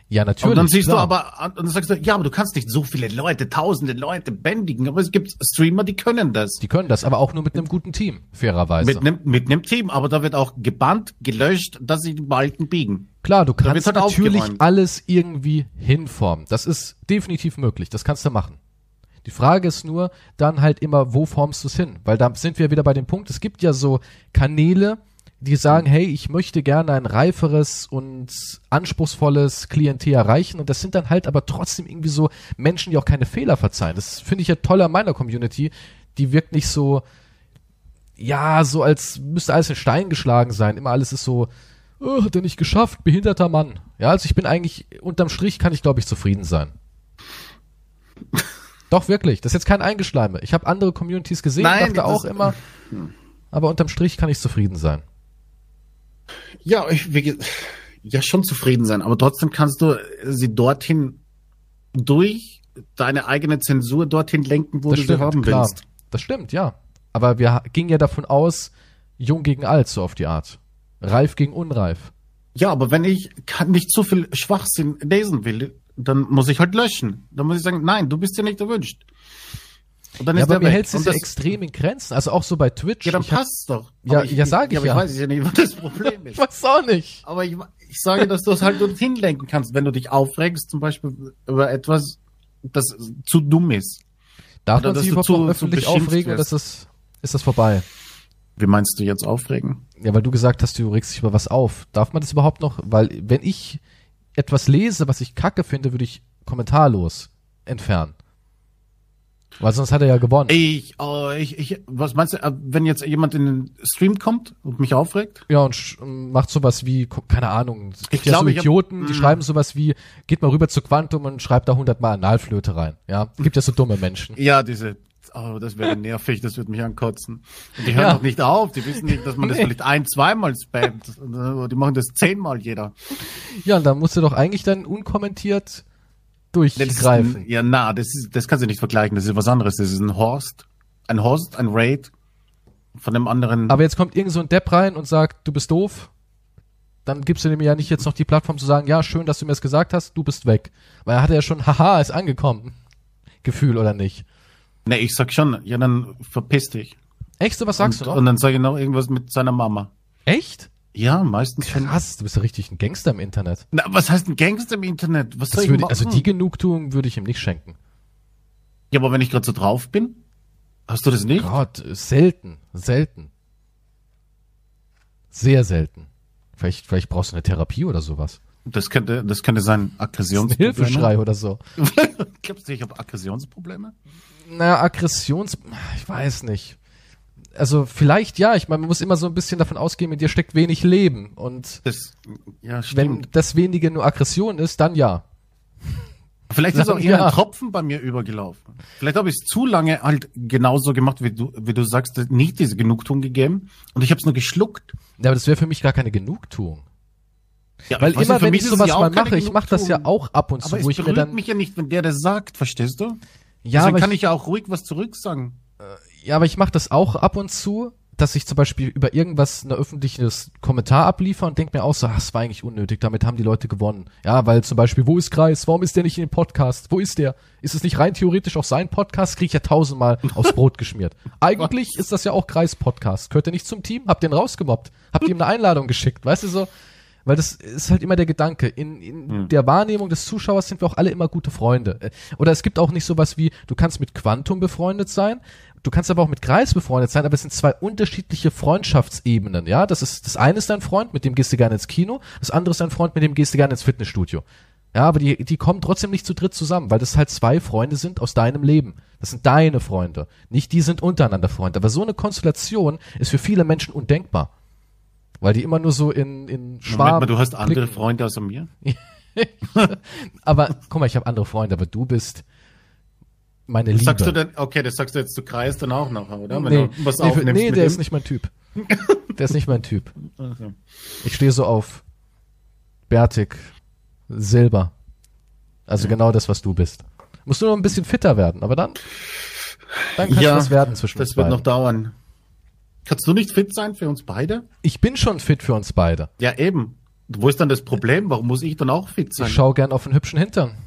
Speaker 1: ja, natürlich.
Speaker 2: Und dann siehst klar. du aber, und dann sagst du, ja, aber du kannst nicht so viele Leute, tausende Leute bändigen. Aber es gibt Streamer, die können das.
Speaker 1: Die können das, aber auch nur mit einem guten Team, fairerweise.
Speaker 2: Mit einem, mit einem Team, aber da wird auch gebannt, gelöscht, dass sie die Balken biegen.
Speaker 1: Klar, du kannst halt natürlich aufgeräumt. alles irgendwie hinformen. Das ist definitiv möglich. Das kannst du machen. Die Frage ist nur dann halt immer, wo formst du es hin? Weil da sind wir wieder bei dem Punkt, es gibt ja so Kanäle, die sagen, hey, ich möchte gerne ein reiferes und anspruchsvolles Klientel erreichen und das sind dann halt aber trotzdem irgendwie so Menschen, die auch keine Fehler verzeihen. Das finde ich ja toll an meiner Community. Die wirkt nicht so, ja, so als müsste alles in Stein geschlagen sein. Immer alles ist so, oh, hat er nicht geschafft, behinderter Mann. Ja, also ich bin eigentlich, unterm Strich kann ich glaube ich zufrieden sein. (laughs) Doch, wirklich. Das ist jetzt kein Eingeschleime. Ich habe andere Communities gesehen, Nein, dachte auch immer, aber unterm Strich kann ich zufrieden sein.
Speaker 2: Ja, ich will ja schon zufrieden sein, aber trotzdem kannst du sie dorthin durch deine eigene Zensur dorthin lenken, wo das du stimmt, sie haben klar. willst.
Speaker 1: Das stimmt, ja. Aber wir gingen ja davon aus, jung gegen alt, so auf die Art. Reif gegen unreif.
Speaker 2: Ja, aber wenn ich nicht so viel Schwachsinn lesen will, dann muss ich halt löschen. Dann muss ich sagen, nein, du bist ja nicht erwünscht.
Speaker 1: Und dann ja, ist aber mir hält es ja extrem in Grenzen. Also auch so bei Twitch.
Speaker 2: Ja, dann passt's doch.
Speaker 1: Ja, ich, ja, sag ich ja. Aber
Speaker 2: ich weiß ja nicht, (laughs) was das Problem ist.
Speaker 1: ich weiß auch nicht.
Speaker 2: Aber ich, ich sage, dass du es halt dorthin lenken kannst, wenn du dich aufregst, zum Beispiel über etwas, das zu dumm ist.
Speaker 1: Darf Oder man sich überhaupt öffentlich aufregen oder ist das, ist das vorbei?
Speaker 2: Wie meinst du jetzt aufregen?
Speaker 1: Ja, weil du gesagt hast, du regst dich über was auf. Darf man das überhaupt noch? Weil wenn ich etwas lese, was ich kacke finde, würde ich kommentarlos entfernen. Weil sonst hat er ja gewonnen.
Speaker 2: Ich, oh, ich, ich, was meinst du, äh, wenn jetzt jemand in den Stream kommt und mich aufregt?
Speaker 1: Ja, und sch- macht sowas wie, keine Ahnung, es gibt
Speaker 2: Ich
Speaker 1: ja
Speaker 2: glaube,
Speaker 1: so
Speaker 2: ich hab-
Speaker 1: Idioten, die
Speaker 2: Mm.
Speaker 1: schreiben sowas wie, geht mal rüber zu Quantum und schreibt da hundertmal Analflöte rein. Ja, gibt ja so dumme Menschen.
Speaker 2: Ja, diese, oh, das wäre nervig, das würde mich ankotzen. Und die hören
Speaker 1: Ja.
Speaker 2: doch nicht auf, die wissen nicht, dass man das
Speaker 1: Nee.
Speaker 2: vielleicht ein, zweimal spammt. (laughs) Die machen das zehnmal jeder.
Speaker 1: Ja, und da musst du doch eigentlich dann unkommentiert durchgreifen.
Speaker 2: ein, ja, na, das ist, das kannst du nicht vergleichen, das ist was anderes. Das ist ein Horst, ein Horst, ein Raid von einem anderen.
Speaker 1: Aber jetzt kommt irgend so ein Depp rein und sagt, du bist doof. Dann gibst du dem ja nicht jetzt noch die Plattform zu sagen, ja, schön, dass du mir das gesagt hast, du bist weg. Weil er hatte ja schon, haha, ist angekommen. Gefühl oder nicht.
Speaker 2: ne, ich sag schon, ja, dann verpiss dich.
Speaker 1: Echt, so was sagst
Speaker 2: und,
Speaker 1: du noch?
Speaker 2: Und dann sage ich noch irgendwas mit seiner Mama.
Speaker 1: Echt?
Speaker 2: Ja, meistens schon.
Speaker 1: Krass, du bist ja richtig ein Gangster im Internet.
Speaker 2: Na, was heißt ein Gangster im Internet? Was soll ich
Speaker 1: würde,
Speaker 2: machen?
Speaker 1: also die Genugtuung würde ich ihm nicht schenken.
Speaker 2: ja, aber wenn ich gerade so drauf bin, hast du das nicht?
Speaker 1: Gott, selten, selten. Sehr selten. Vielleicht, vielleicht brauchst du eine Therapie oder sowas.
Speaker 2: Das könnte, das könnte sein
Speaker 1: Ein
Speaker 2: Aggressionsprobleme.
Speaker 1: Hilfeschrei oder so. (laughs)
Speaker 2: Glaubst du, ich habe Aggressionsprobleme?
Speaker 1: Naja, Aggressions... Ich weiß nicht. Also vielleicht ja, ich meine, man muss immer so ein bisschen davon ausgehen, in dir steckt wenig Leben. Und
Speaker 2: Das, ja,
Speaker 1: wenn das wenige nur Aggression ist, dann ja.
Speaker 2: Vielleicht ist auch
Speaker 1: Ja.
Speaker 2: eher ein Tropfen bei mir übergelaufen. Vielleicht habe ich es zu lange halt genauso gemacht, wie du, wie du sagst, nicht diese Genugtuung gegeben und ich habe es nur geschluckt.
Speaker 1: Ja, aber das wäre für mich gar keine Genugtuung.
Speaker 2: Ja,
Speaker 1: Weil immer, wenn
Speaker 2: mich
Speaker 1: ich sowas
Speaker 2: ja
Speaker 1: mal mache, ich mache das ja auch ab und zu,
Speaker 2: Aber
Speaker 1: wo
Speaker 2: es
Speaker 1: ich mir
Speaker 2: berührt
Speaker 1: dann...
Speaker 2: mich ja nicht, wenn der das sagt, verstehst du?
Speaker 1: ja,
Speaker 2: Deswegen kann
Speaker 1: ich,
Speaker 2: ich ja auch ruhig was zurücksagen.
Speaker 1: Ja, aber ich mache das auch ab und zu, dass ich zum Beispiel über irgendwas ein öffentliches Kommentar abliefer und denk mir auch so, ach, das war eigentlich unnötig, damit haben die Leute gewonnen. Ja, weil zum Beispiel, wo ist Kreis? Warum ist der nicht in dem Podcast? Wo ist der? Ist es nicht rein theoretisch auch sein Podcast? Krieg ich ja tausendmal aufs Brot geschmiert. (laughs) Eigentlich ist das ja auch Kreis-Podcast. Gehört ihr nicht zum Team? Habt ihr ihn rausgemobbt? Habt ihr ihm eine Einladung geschickt? Weißt du so? Weil das ist halt immer der Gedanke. In, in der Wahrnehmung des Zuschauers sind wir auch alle immer gute Freunde. Äh, Oder es gibt auch nicht sowas wie, du kannst mit Quantum befreundet sein, du kannst aber auch mit Kreis befreundet sein, aber es sind zwei unterschiedliche Freundschaftsebenen, ja. Das ist, das eine ist dein Freund, mit dem gehst du gerne ins Kino, das andere ist dein Freund, mit dem gehst du gerne ins Fitnessstudio. Ja, aber die, die kommen trotzdem nicht zu dritt zusammen, weil das halt zwei Freunde sind aus deinem Leben. Das sind deine Freunde. Nicht die sind untereinander Freunde. Aber so eine Konstellation ist für viele Menschen undenkbar. Weil die immer nur so in, in Schwarm.
Speaker 2: Moment mal, du hast andere. Freunde außer mir? (laughs)
Speaker 1: Aber guck mal, ich habe andere Freunde, aber du bist meine
Speaker 2: Das
Speaker 1: Liebe.
Speaker 2: sagst du denn, okay, das sagst du jetzt zu Kreis dann auch nachher, oder? Wenn
Speaker 1: nee,
Speaker 2: was
Speaker 1: nee, nee der
Speaker 2: ihm?
Speaker 1: ist nicht mein Typ. Der ist nicht mein Typ.
Speaker 2: Okay.
Speaker 1: Ich stehe so auf bärtig, Silber. Also genau das, was du bist. Musst du nur ein bisschen fitter werden, aber dann, dann kann
Speaker 2: Ja,
Speaker 1: was werden zwischen
Speaker 2: Das
Speaker 1: uns
Speaker 2: wird
Speaker 1: beiden.
Speaker 2: noch dauern. Kannst du nicht fit sein für uns beide?
Speaker 1: Ich bin schon fit für uns beide.
Speaker 2: Ja, eben. Wo ist dann das Problem? Warum muss ich dann auch fit sein?
Speaker 1: Ich schaue gern auf einen hübschen Hintern.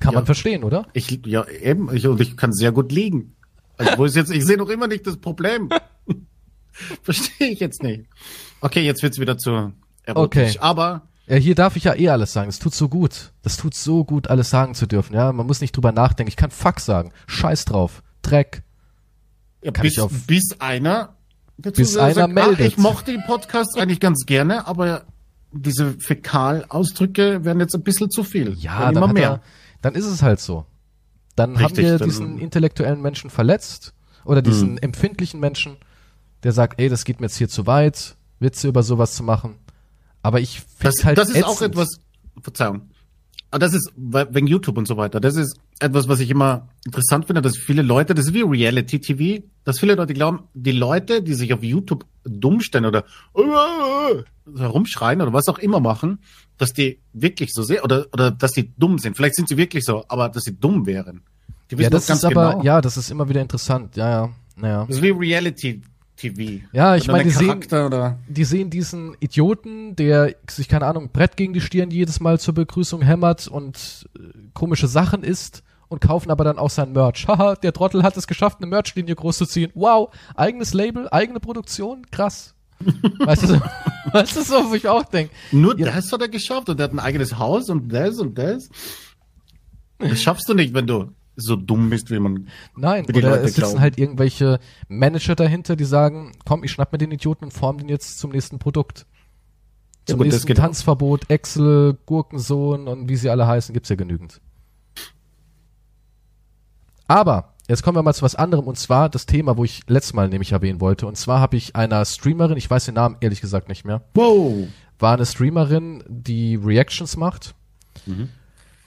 Speaker 1: Kann
Speaker 2: Ja.
Speaker 1: man verstehen, oder?
Speaker 2: Ich, ja, eben. Ich, und ich kann sehr gut liegen. Also, wo ist jetzt, ich sehe noch immer nicht das Problem. (laughs) Verstehe ich jetzt nicht. Okay, jetzt wird's wieder zu erotisch.
Speaker 1: Okay.
Speaker 2: Aber,
Speaker 1: Ja, hier darf ich ja eh alles sagen. Das tut so gut. Das tut so gut, alles sagen zu dürfen. Ja, man muss nicht drüber nachdenken. Ich kann Fuck sagen. Scheiß drauf. Dreck.
Speaker 2: ja,
Speaker 1: Kann
Speaker 2: bis,
Speaker 1: ich auf-
Speaker 2: bis einer,
Speaker 1: Bis
Speaker 2: sagt,
Speaker 1: einer
Speaker 2: ah,
Speaker 1: meldet.
Speaker 2: ich mochte die Podcasts eigentlich ganz gerne, aber diese Fäkalausdrücke werden jetzt ein bisschen zu viel.
Speaker 1: Ja, dann,
Speaker 2: immer mehr.
Speaker 1: er, dann ist es halt so. Dann haben
Speaker 2: Richtig,
Speaker 1: wir
Speaker 2: dann-
Speaker 1: diesen intellektuellen Menschen verletzt oder diesen
Speaker 2: Mhm.
Speaker 1: empfindlichen Menschen, der sagt, ey, das geht mir jetzt hier zu weit, Witze über sowas zu machen. Aber ich finde halt
Speaker 2: das ist
Speaker 1: ätzend.
Speaker 2: auch etwas, Verzeihung. Aber das ist we- wegen YouTube und so weiter. Das ist etwas, was ich immer interessant finde, dass viele Leute, das ist wie Reality TV, dass viele Leute glauben, die Leute, die sich auf YouTube dumm stellen oder herumschreien oder was auch immer machen, dass die wirklich so sehr oder oder dass die dumm sind. Vielleicht sind sie wirklich so, aber dass sie dumm wären. Die
Speaker 1: Ja,
Speaker 2: wissen
Speaker 1: das
Speaker 2: doch
Speaker 1: ist aber,
Speaker 2: genau.
Speaker 1: ja, das ist immer wieder interessant. Ja, ja, naja.
Speaker 2: Das ist wie Reality TV.
Speaker 1: Ja, ich meine,
Speaker 2: ein
Speaker 1: die sehen,
Speaker 2: oder
Speaker 1: die sehen diesen Idioten, der sich, keine Ahnung, Brett gegen die Stirn jedes Mal zur Begrüßung hämmert und äh, komische Sachen isst und kaufen aber dann auch sein Merch. (laughs) Haha, der Trottel hat es geschafft, eine Merchlinie groß zu ziehen. Wow, eigenes Label, eigene Produktion, krass. Weißt du, so, (laughs) weißt du so, wo ich auch denke.
Speaker 2: Nur
Speaker 1: Ja.
Speaker 2: das hat er geschafft und er hat ein eigenes Haus und das und das. Das schaffst du nicht, wenn du so dumm bist, wie man.
Speaker 1: Nein,
Speaker 2: Wie die
Speaker 1: oder
Speaker 2: Leute
Speaker 1: es sitzen
Speaker 2: glauben.
Speaker 1: halt irgendwelche Manager dahinter, die sagen, komm, ich schnapp mir den Idioten und form den jetzt zum nächsten Produkt.
Speaker 2: Ja,
Speaker 1: Zum
Speaker 2: gut, das
Speaker 1: nächsten. Tanzverbot, Excel, Gurkensohn und wie sie alle heißen, gibt's ja genügend. Aber Jetzt kommen wir mal zu was anderem und zwar das Thema, wo ich letztes Mal nämlich erwähnen wollte. Und zwar habe ich einer Streamerin, ich weiß den Namen ehrlich gesagt nicht mehr,
Speaker 2: Wow.
Speaker 1: war eine Streamerin, die Reactions macht.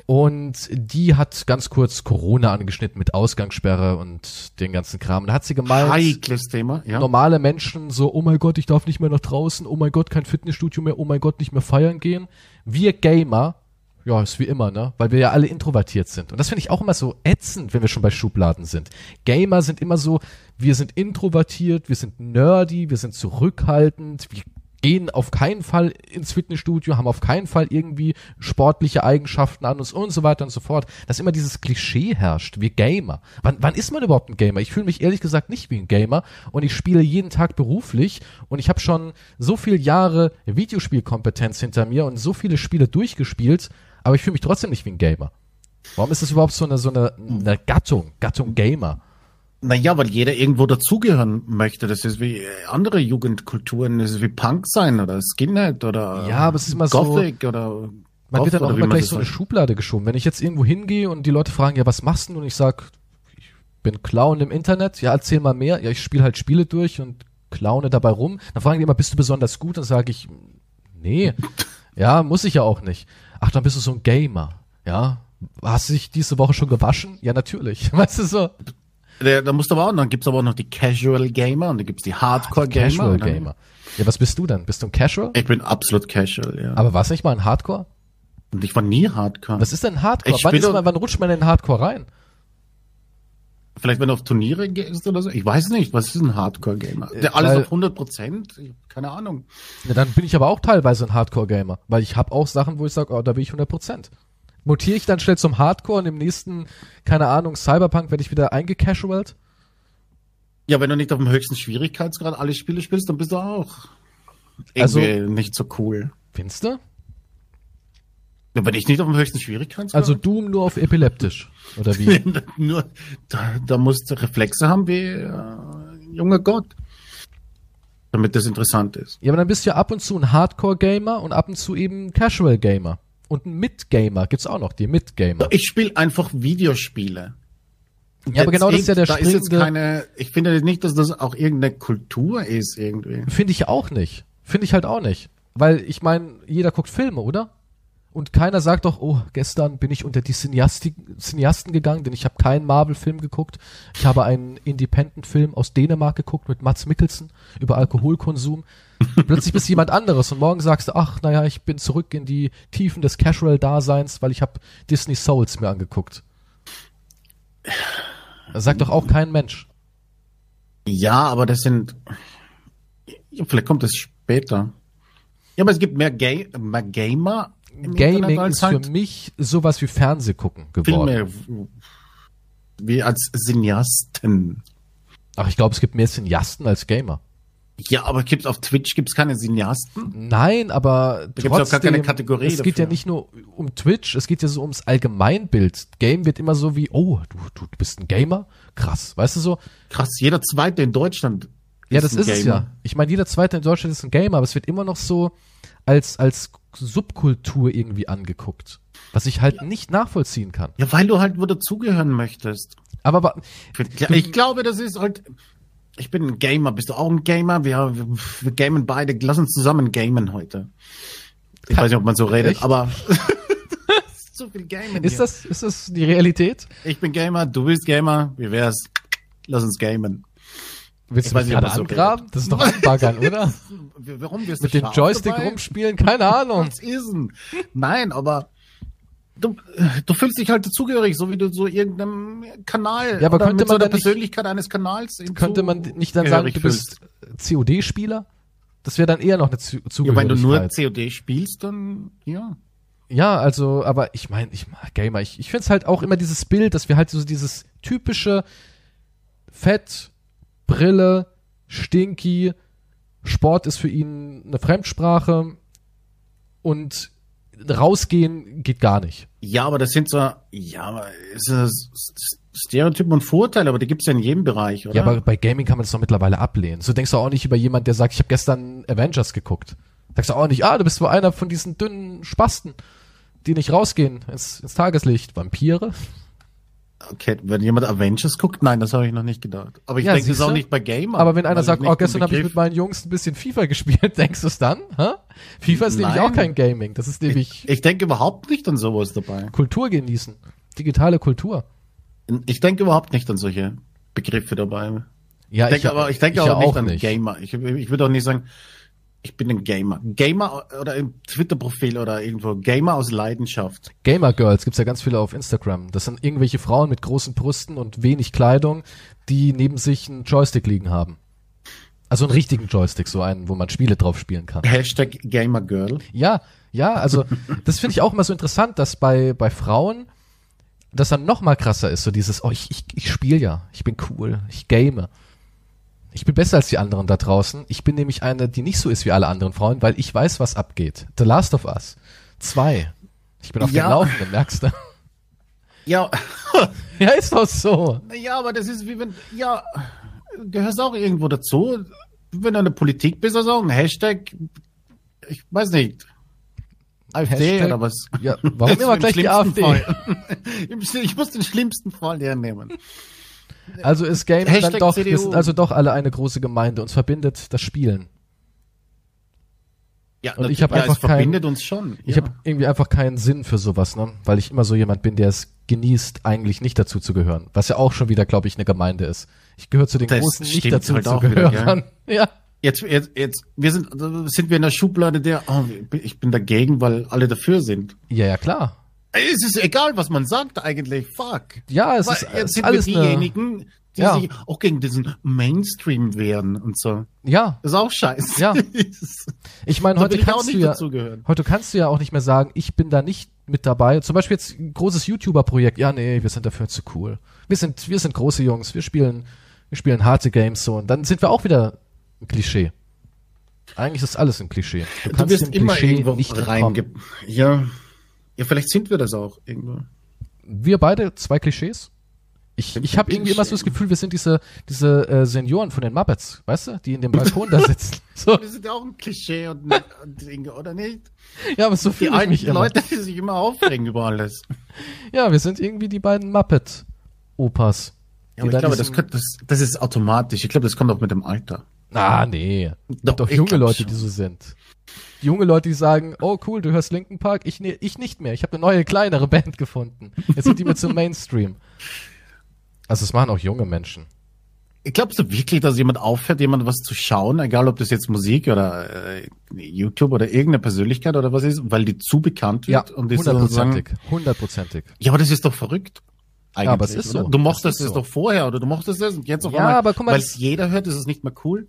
Speaker 1: Und die hat ganz kurz Corona angeschnitten mit Ausgangssperre und den ganzen Kram. Und da hat sie gemeint,
Speaker 2: Heikles Thema, ja.
Speaker 1: normale Menschen so, oh mein Gott, ich darf nicht mehr nach draußen, oh mein Gott, kein Fitnessstudio mehr, oh mein Gott, nicht mehr feiern gehen. Wir Gamer, ja, ist wie immer, ne? Weil wir ja alle introvertiert sind. Und das finde ich auch immer so ätzend, wenn wir schon bei Schubladen sind. Gamer sind immer so, wir sind introvertiert, wir sind nerdy, wir sind zurückhaltend, wir gehen auf keinen Fall ins Fitnessstudio, haben auf keinen Fall irgendwie sportliche Eigenschaften an uns und so weiter und so fort. Dass immer dieses Klischee herrscht, wir Gamer. Wann, wann ist man überhaupt ein Gamer? Ich fühle mich ehrlich gesagt nicht wie ein Gamer und ich spiele jeden Tag beruflich und ich habe schon so viele Jahre Videospielkompetenz hinter mir und so viele Spiele durchgespielt, aber ich fühle mich trotzdem nicht wie ein Gamer. Warum ist das überhaupt so eine, so eine, eine Gattung, Gattung Gamer?
Speaker 2: Naja, weil jeder irgendwo dazugehören möchte. Das ist wie andere Jugendkulturen. Das ist wie Punk sein oder Skinhead oder
Speaker 1: Ja, aber es ist so-
Speaker 2: Gothic oder
Speaker 1: Man
Speaker 2: Goth
Speaker 1: wird dann auch immer gleich so eine. Schublade geschoben. Wenn ich jetzt irgendwo hingehe und die Leute fragen, ja, was machst du? Und ich sag, ich bin Clown im Internet. Ja, erzähl mal mehr. Ja, ich spiele halt Spiele durch und clowne dabei rum. Dann fragen die immer, bist du besonders gut? Dann sage ich, nee. (laughs) ja, muss ich ja auch nicht. Ach, dann bist du so ein Gamer. Ja. Hast du dich diese Woche schon gewaschen? Ja, natürlich. (laughs) Weißt du so?
Speaker 2: Der, da musst du aber auch, dann gibt's aber auch noch die Casual Gamer und dann gibt's die Hardcore Gamer.
Speaker 1: Casual
Speaker 2: und dann-
Speaker 1: Gamer. Ja, was bist du denn? Bist du ein Casual?
Speaker 2: Ich bin absolut Casual, ja.
Speaker 1: Aber warst nicht mal ein Hardcore?
Speaker 2: und ich war nie Hardcore.
Speaker 1: Was ist denn Hardcore?
Speaker 2: Ich
Speaker 1: Wann, ist man, wann rutscht man in den Hardcore rein?
Speaker 2: Vielleicht wenn du auf Turniere gehst oder so. Ich weiß nicht, was ist ein Hardcore Gamer?
Speaker 1: Äh,
Speaker 2: Der alles
Speaker 1: weil-
Speaker 2: auf 100 Prozent? Keine Ahnung.
Speaker 1: Ja, dann bin ich aber auch teilweise ein Hardcore-Gamer, weil ich habe auch Sachen, wo ich sage, oh, da bin ich 100%. Mutiere ich dann schnell zum Hardcore und im nächsten, keine Ahnung, Cyberpunk werde ich wieder eingecasualt?
Speaker 2: Ja, wenn du nicht auf dem höchsten Schwierigkeitsgrad alle Spiele spielst, dann bist du auch
Speaker 1: Also-
Speaker 2: irgendwie nicht so cool.
Speaker 1: Findest du?
Speaker 2: Ja, wenn ich nicht auf dem höchsten Schwierigkeitsgrad.
Speaker 1: Also Doom nur auf epileptisch, oder wie? (laughs)
Speaker 2: nur, da, da musst du Reflexe haben wie äh, junger Gott. Damit das interessant ist.
Speaker 1: ja, aber dann bist du ja ab und zu ein Hardcore-Gamer und ab und zu eben ein Casual-Gamer. Und ein Mid-Gamer gibt's auch noch, die Mid-Gamer.
Speaker 2: Ich spiele einfach Videospiele.
Speaker 1: Ja, aber genau das ist ja der
Speaker 2: da ist jetzt keine, ich finde nicht, dass das auch irgendeine Kultur ist irgendwie.
Speaker 1: Finde ich auch nicht. Finde ich halt auch nicht. Weil ich meine, jeder guckt Filme, oder? Und keiner sagt doch, oh, gestern bin ich unter die Cineasten gegangen, denn ich habe keinen Marvel-Film geguckt. Ich habe einen Independent-Film aus Dänemark geguckt mit Mats Mikkelsen über Alkoholkonsum. Plötzlich bist du jemand anderes und morgen sagst du, ach, naja, ich bin zurück in die Tiefen des Casual-Daseins, weil ich habe Disney Souls mir angeguckt. Das sagt doch auch kein Mensch.
Speaker 2: Ja, aber das sind, vielleicht kommt das später. Ja, aber es gibt mehr, Ga mehr Gamer
Speaker 1: Gaming ist für
Speaker 2: halt
Speaker 1: mich sowas wie Fernsehgucken
Speaker 2: viel
Speaker 1: geworden.
Speaker 2: mehr wie als Cineasten.
Speaker 1: Ach, ich glaube, es gibt mehr Cineasten als Gamer.
Speaker 2: Ja, aber gibt's auf Twitch gibt's keine Cineasten?
Speaker 1: Nein, aber
Speaker 2: gibt's auch gar keine Kategorie
Speaker 1: es geht ja nicht nur um Twitch, es geht ja so ums Allgemeinbild. Game wird immer so wie, oh, du, du bist ein Gamer? Krass, weißt du so?
Speaker 2: Krass, jeder zweite in Deutschland.
Speaker 1: Ja, das
Speaker 2: ein
Speaker 1: ist es
Speaker 2: Gamer.
Speaker 1: ja. Ich meine, jeder zweite in Deutschland ist ein Gamer, aber es wird immer noch so als, als Subkultur irgendwie angeguckt. Was ich halt nicht nachvollziehen kann.
Speaker 2: Ja, weil du halt wo dazugehören möchtest.
Speaker 1: Aber, wa-
Speaker 2: Ja, Ich glaube, das ist halt. Ich bin ein Gamer. Bist du auch ein Gamer? Wir, wir, wir gamen beide. Lass uns zusammen gamen heute. Ich weiß nicht, ob man so redet,
Speaker 1: Echt?
Speaker 2: aber. (laughs) (laughs) ist zu viel Gamen.
Speaker 1: ist
Speaker 2: hier.
Speaker 1: das, ist das die Realität?
Speaker 2: Ich bin Gamer, du bist Gamer. Wie wär's? Lass uns gamen.
Speaker 1: Willst du mich gerade
Speaker 2: das so
Speaker 1: angraben? Das ist doch anbaggern, oder? (laughs)
Speaker 2: Warum wirst du
Speaker 1: Mit dem Joystick
Speaker 2: dabei?
Speaker 1: rumspielen? Keine Ahnung.
Speaker 2: Was ist denn? Nein, aber du, du fühlst dich halt dazugehörig, so wie du so irgendeinem Kanal
Speaker 1: Ja, aber
Speaker 2: oder
Speaker 1: könnte
Speaker 2: mit so
Speaker 1: man
Speaker 2: der
Speaker 1: dann nicht-
Speaker 2: Persönlichkeit eines Kanals
Speaker 1: Könnte man nicht dann sagen, du bist COD-Spieler? Das wäre dann eher noch eine Zu
Speaker 2: Ja, wenn du nur
Speaker 1: Zugehörigkeit.
Speaker 2: COD spielst, dann ja.
Speaker 1: Ja, also, aber ich meine, ich mag Gamer. Ich, ich finde es halt auch immer dieses Bild, dass wir halt so dieses typische Fett, Brille, Stinky, Sport ist für ihn eine Fremdsprache und rausgehen geht gar nicht.
Speaker 2: Ja, aber das sind so, ja, aber ist das Stereotypen und Vorurteile, aber die gibt's ja in jedem Bereich, oder?
Speaker 1: Ja, aber bei Gaming kann man das doch mittlerweile ablehnen. So denkst du auch nicht über jemand, der sagt, ich habe gestern Avengers geguckt. Sagst du auch nicht, ah, du bist wohl einer von diesen dünnen Spasten, die nicht rausgehen ins, ins Tageslicht. Vampire?
Speaker 2: Okay, wenn jemand Avengers guckt, nein, das habe ich noch nicht gedacht. Aber ich
Speaker 1: Ja,
Speaker 2: denke, das ist auch nicht bei Gamer.
Speaker 1: Aber wenn einer sagt,
Speaker 2: ich
Speaker 1: oh,
Speaker 2: nicht
Speaker 1: gestern habe ich mit meinen Jungs ein bisschen FIFA (laughs) gespielt, denkst du es dann? Hä? FIFA ist nämlich
Speaker 2: Nein.
Speaker 1: auch kein Gaming. Das ist nämlich
Speaker 2: Ich denke überhaupt nicht an sowas dabei.
Speaker 1: Kultur genießen. Digitale Kultur.
Speaker 2: Ich denke überhaupt nicht an solche Begriffe dabei.
Speaker 1: Ja,
Speaker 2: Ich denke aber, ich denke
Speaker 1: ich
Speaker 2: auch
Speaker 1: ja
Speaker 2: nicht an Gamer. Ich, ich würde auch nicht sagen, ich bin ein Gamer. Gamer oder im Twitter-Profil oder irgendwo. Gamer aus Leidenschaft.
Speaker 1: Gamer Girls gibt's ja ganz viele auf Instagram. Das sind irgendwelche Frauen mit großen Brüsten und wenig Kleidung, die neben sich einen Joystick liegen haben. Also einen richtigen Joystick, so einen, wo man Spiele drauf spielen kann.
Speaker 2: Hashtag Gamergirl.
Speaker 1: Ja, ja, also (laughs) das finde ich auch immer so interessant, dass bei, bei Frauen das dann noch mal krasser ist, so dieses, oh, ich, ich, ich spiele ja, ich bin cool, ich game. Ich bin besser als die anderen da draußen. Ich bin nämlich eine, die nicht so ist wie alle anderen Frauen, weil ich weiß, was abgeht. The Last of Us 2. Ich bin auf
Speaker 2: Ja.
Speaker 1: dem Laufenden, merkst du?
Speaker 2: Ja, (laughs)
Speaker 1: ja, ist doch so.
Speaker 2: ja, aber das ist wie wenn, ja, gehörst auch irgendwo dazu. Wenn du in der Politik bist, also auch ein Hashtag, ich weiß nicht, AfD
Speaker 1: Hashtag-
Speaker 2: oder was.
Speaker 1: Ja, warum (laughs) immer
Speaker 2: Im
Speaker 1: gleich die AfD? (laughs)
Speaker 2: Ich muss den schlimmsten Fall hernehmen.
Speaker 1: Also ist Game dann doch, wir sind also doch alle eine große Gemeinde. Uns verbindet das Spielen.
Speaker 2: Ja,
Speaker 1: Und ich hab
Speaker 2: ja,
Speaker 1: einfach
Speaker 2: es verbindet uns schon.
Speaker 1: Ich
Speaker 2: ja.
Speaker 1: habe irgendwie einfach keinen Sinn für sowas, ne? Weil ich immer so jemand bin, der es genießt, eigentlich nicht dazu zu gehören. Was ja auch schon wieder, glaube ich, eine Gemeinde ist. Ich gehöre zu den
Speaker 2: Das
Speaker 1: Großen nicht dazu
Speaker 2: halt
Speaker 1: zu gehören. (laughs) Ja.
Speaker 2: Jetzt, jetzt, jetzt, wir sind, sind wir in der Schublade der, oh, ich bin dagegen, weil alle dafür sind.
Speaker 1: Ja, ja, klar.
Speaker 2: Es ist egal, was man sagt eigentlich. Fuck.
Speaker 1: Ja, es
Speaker 2: Weil
Speaker 1: ist,
Speaker 2: jetzt sind
Speaker 1: alles
Speaker 2: wir
Speaker 1: eine,
Speaker 2: diejenigen, die
Speaker 1: Ja.
Speaker 2: sich auch gegen diesen Mainstream wehren und so.
Speaker 1: ja.
Speaker 2: Das ist auch scheiße.
Speaker 1: Ja. (laughs) Ich meine, heute
Speaker 2: ich
Speaker 1: kannst du ja, heute kannst du ja auch nicht mehr sagen, ich bin da nicht mit dabei. Zum Beispiel jetzt ein großes YouTuber-Projekt. Ja, nee, wir sind dafür zu cool. Wir sind, wir sind große Jungs. Wir spielen, wir spielen harte Games so. Und dann sind wir auch wieder ein Klischee. Eigentlich ist alles ein Klischee. Du
Speaker 2: Du
Speaker 1: kannst
Speaker 2: wirst
Speaker 1: dem
Speaker 2: immer
Speaker 1: Klischee
Speaker 2: irgendwo
Speaker 1: nicht
Speaker 2: reinge... Ja. Ja, vielleicht sind wir das auch irgendwo.
Speaker 1: Wir beide zwei Klischees. Ich, ich habe irgendwie immer so das? Gefühl, wir sind diese, diese äh, Senioren von den Muppets, weißt du, die in dem Balkon da (laughs) sitzen. So,
Speaker 2: Wir sind ja auch ein Klischee und, und Dinge, oder nicht?
Speaker 1: ja, aber so
Speaker 2: Die
Speaker 1: fühle ich
Speaker 2: alten
Speaker 1: mich immer.
Speaker 2: Leute, die sich immer aufregen über alles.
Speaker 1: Ja, wir sind irgendwie die beiden Muppet-Opas.
Speaker 2: Ja, aber ich glaube, das, könnte, das, das ist automatisch. Ich glaube, das kommt auch mit dem Alter.
Speaker 1: Ah, nee.
Speaker 2: Doch,
Speaker 1: Doch, junge Leute,
Speaker 2: schon.
Speaker 1: die so sind. Junge Leute, die sagen, oh cool, du hörst Linkin Park, ich, ich nicht mehr. Ich habe eine neue, kleinere (laughs) Band gefunden. Jetzt sind die mir zum Mainstream. Also es machen auch junge Menschen.
Speaker 2: Glaubst du wirklich, dass jemand aufhört, jemand was zu schauen, egal ob das jetzt Musik oder äh, YouTube oder irgendeine Persönlichkeit oder was ist, weil die zu bekannt
Speaker 1: Ja,
Speaker 2: wird und die sozusagen,
Speaker 1: hundertprozentig. Hundertprozentig.
Speaker 2: ja, aber das ist doch verrückt. Eigentlich,
Speaker 1: aber es ist
Speaker 2: oder?
Speaker 1: so.
Speaker 2: Du mochtest
Speaker 1: Es so.
Speaker 2: doch vorher oder du mochtest es und jetzt auf
Speaker 1: Ja,
Speaker 2: einmal,
Speaker 1: aber guck mal,
Speaker 2: weil es jeder hört, ist es nicht mehr cool.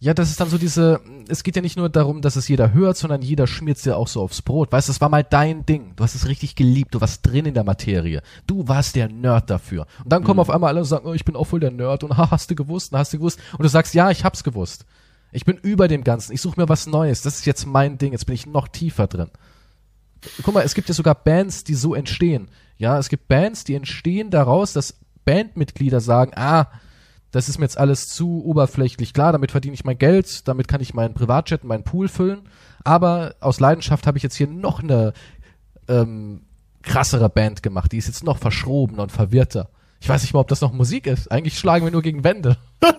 Speaker 1: Ja, das ist dann so diese, es geht ja nicht nur darum, dass es jeder hört, sondern jeder schmiert's ja auch so aufs Brot. Weißt du, das war mal dein Ding. Du hast es richtig geliebt, du warst drin in der Materie. Du warst der Nerd dafür. Und dann kommen auf einmal alle und sagen, oh, ich bin auch voll der Nerd und (laughs) ha, hast du gewusst, und hast du gewusst. Und du sagst, ja, ich hab's gewusst. Ich bin über dem Ganzen, ich suche mir was Neues. Das ist jetzt mein Ding, jetzt bin ich noch tiefer drin. Guck mal, es gibt ja sogar Bands, die so entstehen. Ja, es gibt Bands, die entstehen daraus, dass Bandmitglieder sagen, ah, das ist mir jetzt alles zu oberflächlich. Klar, damit verdiene ich mein Geld, damit kann ich meinen Privatjet, meinen Pool füllen. Aber aus Leidenschaft habe ich jetzt hier noch eine ähm, krassere Band gemacht. Die ist jetzt noch verschrobener und verwirrter. Ich weiß nicht mal, ob das noch Musik ist. Eigentlich schlagen wir nur gegen Wände. (laughs)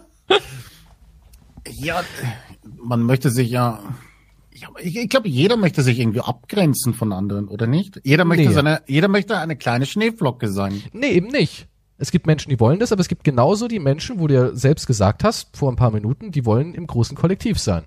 Speaker 2: Ja, man möchte sich ja, ich, ich glaube, jeder möchte sich irgendwie abgrenzen von anderen, oder nicht? Jeder möchte
Speaker 1: Nee.
Speaker 2: seine, jeder möchte eine kleine Schneeflocke sein.
Speaker 1: Nee, eben nicht. Es gibt Menschen, die wollen das, aber es gibt genauso die Menschen, wo du ja selbst gesagt hast, vor ein paar Minuten, die wollen im großen Kollektiv sein.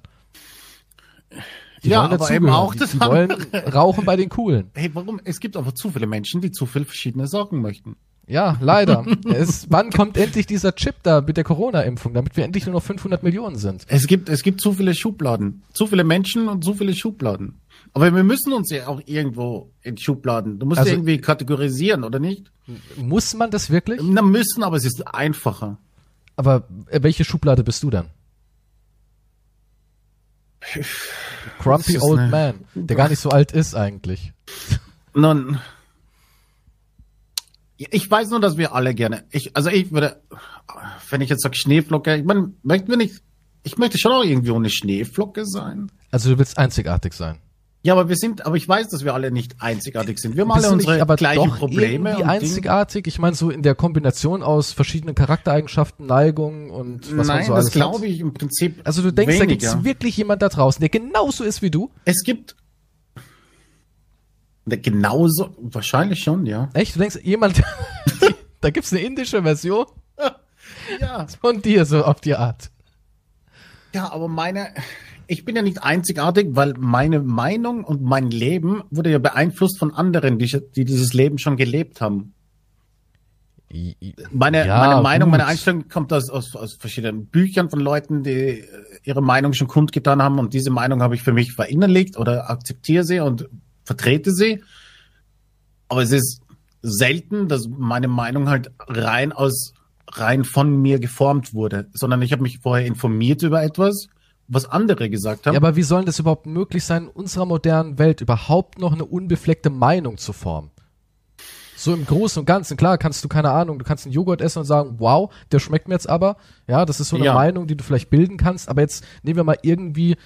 Speaker 1: Die
Speaker 2: Ja,
Speaker 1: wollen
Speaker 2: aber eben auch
Speaker 1: die,
Speaker 2: das
Speaker 1: die wollen rauchen bei den Coolen.
Speaker 2: Hey, warum? Es gibt aber zu viele Menschen, die zu viele verschiedene Sachen möchten.
Speaker 1: Ja, leider. (laughs) es, wann kommt endlich dieser Chip da mit der Corona-Impfung, damit wir endlich nur noch 500 Millionen sind?
Speaker 2: Es gibt, es gibt zu viele Schubladen. Zu viele Menschen und zu viele Schubladen. Aber wir müssen uns ja auch irgendwo in Schubladen. Du musst
Speaker 1: Also-
Speaker 2: ja irgendwie kategorisieren, oder nicht?
Speaker 1: Muss man das wirklich?
Speaker 2: Na, müssen, aber es ist einfacher.
Speaker 1: Aber äh, welche Schublade bist du dann? Grumpy
Speaker 2: ist
Speaker 1: Old
Speaker 2: eine-
Speaker 1: Man, der gar nicht so alt ist eigentlich.
Speaker 2: Nun, ich weiß nur, dass wir alle gerne, ich, also ich würde, wenn ich jetzt sage Schneeflocke, ich meine, möchten wir nicht, ich möchte schon auch irgendwie ohne Schneeflocke sein.
Speaker 1: Also du willst einzigartig sein.
Speaker 2: Ja, aber wir sind, aber ich weiß, dass wir alle nicht einzigartig sind. Wir haben alle
Speaker 1: du nicht
Speaker 2: unsere
Speaker 1: aber
Speaker 2: gleichen
Speaker 1: doch
Speaker 2: Probleme. und
Speaker 1: einzigartig? Ich meine, so in der Kombination aus verschiedenen Charaktereigenschaften, Neigungen und was man
Speaker 2: Nein,
Speaker 1: so
Speaker 2: das
Speaker 1: alles
Speaker 2: glaube
Speaker 1: hat.
Speaker 2: ich im Prinzip.
Speaker 1: Also du denkst, da
Speaker 2: weniger.
Speaker 1: gibt's wirklich jemand da draußen, der genauso ist wie du?
Speaker 2: Es gibt genauso, wahrscheinlich schon, ja.
Speaker 1: Echt? Du denkst, jemand, (laughs) da gibt's eine indische Version (laughs)
Speaker 2: Ja,
Speaker 1: von dir, so auf die Art.
Speaker 2: ja, aber meine, ich bin ja nicht einzigartig, weil meine Meinung und mein Leben wurde ja beeinflusst von anderen, die, die dieses Leben schon gelebt haben. Meine,
Speaker 1: Ja,
Speaker 2: meine Meinung,
Speaker 1: gut.
Speaker 2: meine Einstellung kommt aus, aus, aus verschiedenen Büchern von Leuten, die ihre Meinung schon kundgetan haben und diese Meinung habe ich für mich verinnerlicht oder akzeptiere sie und vertrete sie. Aber es ist selten, dass meine Meinung halt rein aus rein von mir geformt wurde, sondern ich habe mich vorher informiert über etwas, was andere gesagt haben.
Speaker 1: Ja, aber wie soll das überhaupt möglich sein, in unserer modernen Welt überhaupt noch eine unbefleckte Meinung zu formen? So im Großen und Ganzen, klar, kannst du, keine Ahnung, du kannst einen Joghurt essen und sagen, wow, der schmeckt mir jetzt aber. Ja, das ist so eine
Speaker 2: Ja.
Speaker 1: Meinung, die du vielleicht bilden kannst, aber jetzt nehmen wir mal irgendwie,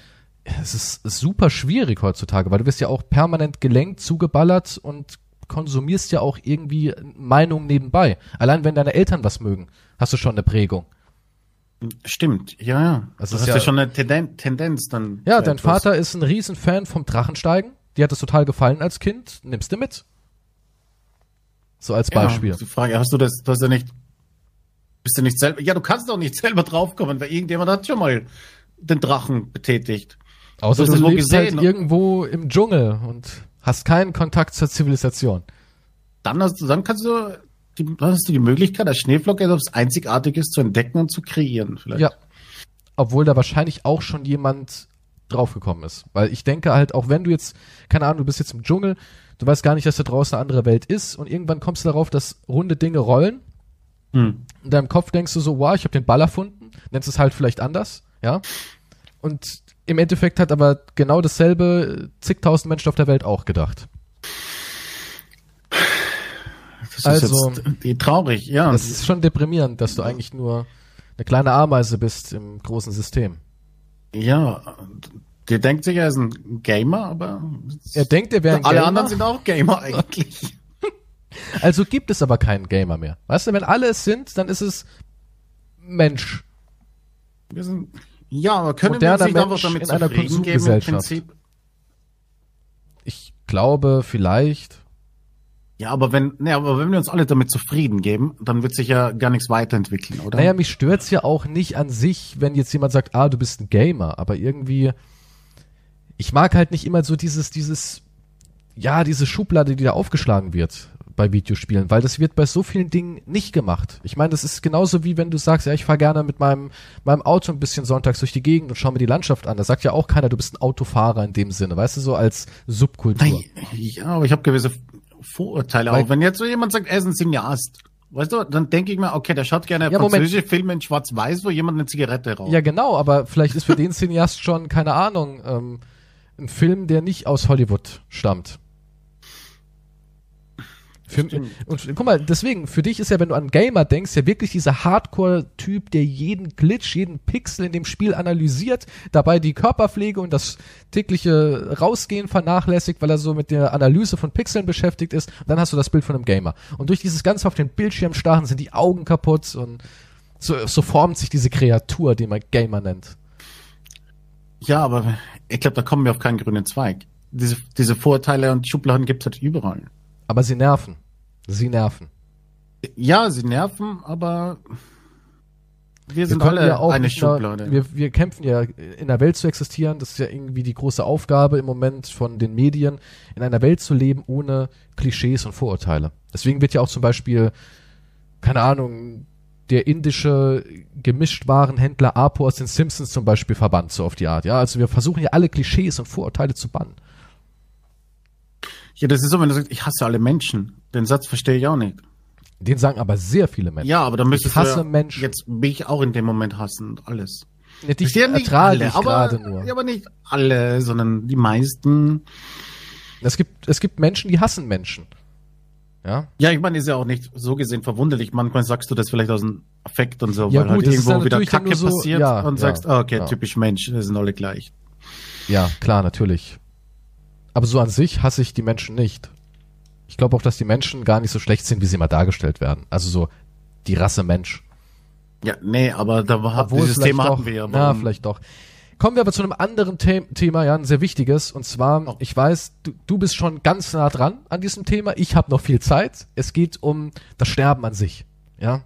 Speaker 1: es ist super schwierig heutzutage, weil du wirst ja auch permanent gelenkt, zugeballert und konsumierst ja auch irgendwie Meinungen nebenbei. Allein wenn deine Eltern was mögen, hast du schon eine Prägung.
Speaker 2: Stimmt, ja, ja.
Speaker 1: Das
Speaker 2: Das
Speaker 1: ist ja-
Speaker 2: ja schon eine Tenden Tendenz dann.
Speaker 1: Ja, dein
Speaker 2: etwas.
Speaker 1: Vater ist ein Riesenfan vom Drachensteigen. Die hat es total gefallen als Kind. Nimmst du mit? So als Beispiel.
Speaker 2: Ja, die Frage, hast du das, du hast ja nicht, bist du nicht selber, ja, du kannst doch nicht (laughs) selber draufkommen, weil irgendjemand hat schon mal den Drachen betätigt.
Speaker 1: Außer du
Speaker 2: wo
Speaker 1: lebst
Speaker 2: gesehen,
Speaker 1: halt
Speaker 2: ne?
Speaker 1: irgendwo im Dschungel und hast keinen Kontakt zur Zivilisation.
Speaker 2: Dann hast du, dann kannst du, die, dann hast du die Möglichkeit, als Schneeflocke etwas Einzigartiges zu entdecken und zu kreieren, vielleicht.
Speaker 1: Ja. Obwohl da wahrscheinlich auch schon jemand draufgekommen ist. Weil ich denke halt, auch wenn du jetzt, keine Ahnung, du bist jetzt im Dschungel, du weißt gar nicht, dass da draußen eine andere Welt ist und irgendwann kommst du darauf, dass runde Dinge rollen
Speaker 2: Hm.
Speaker 1: in deinem Kopf denkst du so, wow, ich habe den Ball erfunden, nennst es halt vielleicht anders, ja. Und im Endeffekt hat aber genau dasselbe zigtausend Menschen auf der Welt auch gedacht.
Speaker 2: Das ist
Speaker 1: Also-
Speaker 2: jetzt die, traurig, ja.
Speaker 1: Das ist schon deprimierend, dass du eigentlich nur eine kleine Ameise bist im großen System.
Speaker 2: ja, der denkt sich, er ist ein Gamer, aber
Speaker 1: Er denkt, er wäre ein
Speaker 2: alle
Speaker 1: Gamer.
Speaker 2: anderen sind auch Gamer eigentlich. (laughs)
Speaker 1: also gibt es aber keinen Gamer mehr. Weißt du, wenn alle es sind, dann ist es Mensch.
Speaker 2: Wir sind, ja, aber können
Speaker 1: Moderner
Speaker 2: wir uns nicht einfach
Speaker 1: Mensch
Speaker 2: damit
Speaker 1: in einer
Speaker 2: geben,
Speaker 1: Konsumgesellschaft.
Speaker 2: Prinzip?
Speaker 1: Ich glaube, vielleicht.
Speaker 2: Ja, aber wenn, ne, aber wenn wir uns alle damit zufrieden geben, dann wird sich ja gar nichts weiterentwickeln, oder?
Speaker 1: Naja, mich stört's ja auch nicht an sich, wenn jetzt jemand sagt, ah, du bist ein Gamer, aber irgendwie, ich mag halt nicht immer so dieses, dieses, ja, diese Schublade, die da aufgeschlagen wird bei Videospielen, weil das wird bei so vielen Dingen nicht gemacht. Ich meine, das ist genauso wie wenn du sagst, ja, ich fahre gerne mit meinem, meinem Auto ein bisschen sonntags durch die Gegend und schau mir die Landschaft an. Da sagt ja auch keiner, du bist ein Autofahrer in dem Sinne, weißt du, so als Subkultur.
Speaker 2: Nein, ja, aber ich habe gewisse Vorurteile
Speaker 1: Weil-
Speaker 2: auch. Wenn jetzt so jemand sagt, er ist ein Cineast, weißt du, dann denke ich mir, okay, der schaut gerne
Speaker 1: Ja, Moment.
Speaker 2: französische Filme in Schwarz-Weiß, wo jemand eine Zigarette raucht.
Speaker 1: Ja, genau, aber vielleicht ist für den Cineast schon, keine Ahnung, ähm, ein Film, der nicht aus Hollywood stammt. Für, und guck mal, deswegen, für dich ist ja, wenn du an Gamer denkst, ja wirklich dieser Hardcore-Typ, der jeden Glitch, jeden Pixel in dem Spiel analysiert, dabei die Körperpflege und das tägliche Rausgehen vernachlässigt, weil er so mit der Analyse von Pixeln beschäftigt ist. Und dann hast du das Bild von einem Gamer. Und durch dieses Ganze auf den Bildschirm starren sind die Augen kaputt und so, so formt sich diese Kreatur, die man Gamer nennt.
Speaker 2: Ja, aber ich glaube, da kommen wir auf keinen grünen Zweig. Diese, diese Vorurteile und Schubladen gibt's halt überall.
Speaker 1: Aber sie nerven. Sie nerven.
Speaker 2: Ja, sie nerven, aber wir sind
Speaker 1: können
Speaker 2: alle
Speaker 1: ja auch
Speaker 2: eine Schublade.
Speaker 1: Wir, wir kämpfen ja, in der Welt zu existieren. Das ist ja irgendwie die große Aufgabe im Moment von den Medien, in einer Welt zu leben ohne Klischees und Vorurteile. Deswegen wird ja auch zum Beispiel, keine Ahnung, der indische Gemischtwarenhändler Apo aus den Simpsons zum Beispiel verbannt, so auf die Art. Ja, also wir versuchen ja alle Klischees und Vorurteile zu bannen.
Speaker 2: Ja, das ist so, wenn du sagst, ich hasse alle Menschen. Den Satz verstehe ich auch nicht.
Speaker 1: Den sagen aber sehr viele Menschen.
Speaker 2: Ja, aber dann müsstest
Speaker 1: Ich hasse
Speaker 2: du ja
Speaker 1: Menschen.
Speaker 2: jetzt mich auch in dem Moment hassen und alles.
Speaker 1: Ja, dich
Speaker 2: Ich sehe nicht alle,
Speaker 1: ich
Speaker 2: aber,
Speaker 1: gerade nur.
Speaker 2: Ja, aber nicht alle, sondern die meisten.
Speaker 1: Es gibt, es gibt Menschen, die hassen Menschen. Ja.
Speaker 2: Ja, ich meine, ist ja auch nicht so gesehen verwunderlich. Manchmal sagst du das vielleicht aus dem Affekt und so,
Speaker 1: Ja,
Speaker 2: weil
Speaker 1: gut,
Speaker 2: halt
Speaker 1: das ist
Speaker 2: irgendwo wieder Kacke
Speaker 1: so-
Speaker 2: passiert
Speaker 1: ja,
Speaker 2: und
Speaker 1: ja,
Speaker 2: sagst, ah, okay,
Speaker 1: ja.
Speaker 2: typisch Mensch, wir sind alle gleich.
Speaker 1: Ja, klar, natürlich. Aber so an sich hasse ich die Menschen nicht. Ich glaube auch, dass die Menschen gar nicht so schlecht sind, wie sie mal dargestellt werden. Also so die Rasse Mensch.
Speaker 2: Ja, nee, aber da war
Speaker 1: Obwohl
Speaker 2: dieses Thema
Speaker 1: doch,
Speaker 2: hatten wir ja.
Speaker 1: Na, vielleicht doch. Kommen wir aber zu einem anderen The Thema, ja, ein sehr wichtiges. Und zwar,
Speaker 2: Oh.
Speaker 1: ich weiß, du, du bist schon ganz nah dran an diesem Thema. Ich habe noch viel Zeit. Es geht um das Sterben an sich. Ja.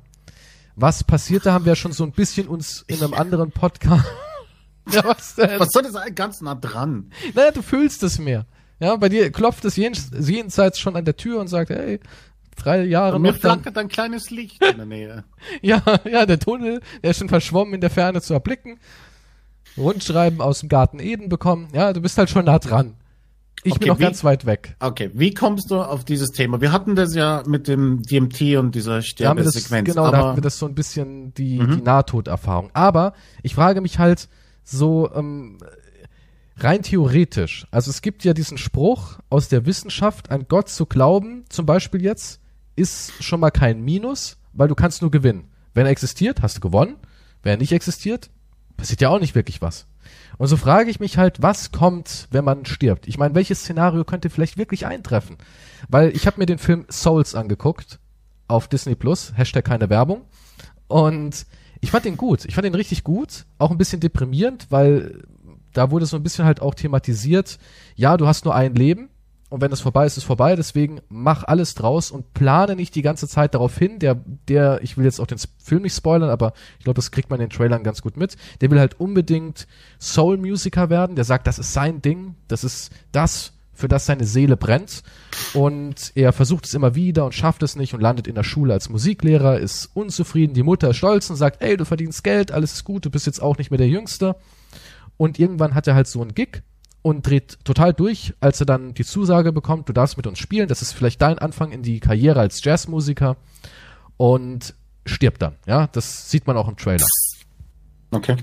Speaker 1: Was passiert, da haben wir ja schon so ein bisschen uns in einem anderen Podcast. (laughs) ja, was denn?
Speaker 2: Was soll das eigentlich ganz nah dran?
Speaker 1: Naja, du fühlst es mehr. Ja, bei dir klopft es jens, jenseits schon an der Tür und sagt, hey, drei Jahre
Speaker 2: Und mir
Speaker 1: noch. Dann,
Speaker 2: flackert ein kleines Licht in der Nähe. (laughs)
Speaker 1: ja, ja, der Tunnel, der ist schon verschwommen in der Ferne zu erblicken. Rundschreiben aus dem Garten Eden bekommen. Ja, du bist halt schon nah dran. Ich
Speaker 2: Okay,
Speaker 1: bin noch
Speaker 2: wie-
Speaker 1: ganz weit weg.
Speaker 2: Okay, wie kommst du auf dieses Thema? Wir hatten das ja mit dem DMT und dieser
Speaker 1: Da
Speaker 2: Sterbesequenz.
Speaker 1: genau, da
Speaker 2: aber
Speaker 1: hatten wir das so ein bisschen die,
Speaker 2: Mhm.
Speaker 1: die Nahtoderfahrung. Aber ich frage mich halt so ähm, rein theoretisch. Also es gibt ja diesen Spruch aus der Wissenschaft, an Gott zu glauben, zum Beispiel jetzt, ist schon mal kein Minus, weil du kannst nur gewinnen. Wenn er existiert, hast du gewonnen. Wenn er nicht existiert, passiert ja auch nicht wirklich was. Und so frage ich mich halt, was kommt, wenn man stirbt? Ich meine, welches Szenario könnte vielleicht wirklich eintreffen? Weil ich habe mir den Film Souls angeguckt auf Disney Plus, Hashtag keine Werbung. Und ich fand den gut. Ich fand den richtig gut. Auch ein bisschen deprimierend, weil da wurde so ein bisschen halt auch thematisiert, ja, du hast nur ein Leben und wenn es vorbei ist, ist vorbei. Deswegen mach alles draus und plane nicht die ganze Zeit darauf hin. Der, der, ich will jetzt auch den Film nicht spoilern, aber ich glaube, das kriegt man in den Trailern ganz gut mit. Der will halt unbedingt Soul-Musiker werden. Der sagt, das ist sein Ding. Das ist das, für das seine Seele brennt. Und er versucht es immer wieder und schafft es nicht und landet in der Schule als Musiklehrer, ist unzufrieden. Die Mutter ist stolz und sagt, ey, du verdienst Geld, alles ist gut, du bist jetzt auch nicht mehr der Jüngste. Und irgendwann hat er halt so einen Gig und dreht total durch, als er dann die Zusage bekommt, du darfst mit uns spielen, das ist vielleicht dein Anfang in die Karriere als Jazzmusiker und stirbt dann, ja, das sieht man auch im Trailer.
Speaker 2: okay.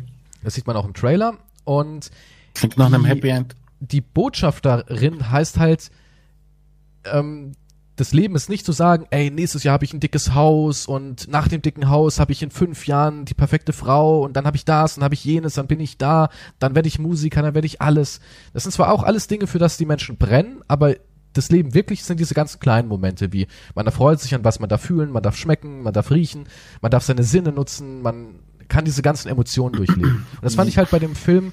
Speaker 1: Das sieht man auch im Trailer und
Speaker 2: Klingt nach einem
Speaker 1: Die-
Speaker 2: Happy End.
Speaker 1: die Botschafterin heißt halt, ähm, das Leben ist nicht zu sagen, ey, nächstes Jahr habe ich ein dickes Haus und nach dem dicken Haus habe ich in fünf Jahren die perfekte Frau und dann habe ich das, dann habe ich jenes, dann bin ich da, dann werde ich Musiker, dann werde ich alles. Das sind zwar auch alles Dinge, für das die Menschen brennen, aber das Leben wirklich sind diese ganzen kleinen Momente, wie man erfreut sich an was, man darf fühlen, man darf schmecken, man darf riechen, man darf seine Sinne nutzen, man kann diese ganzen Emotionen durchleben. Und das fand ich halt bei dem Film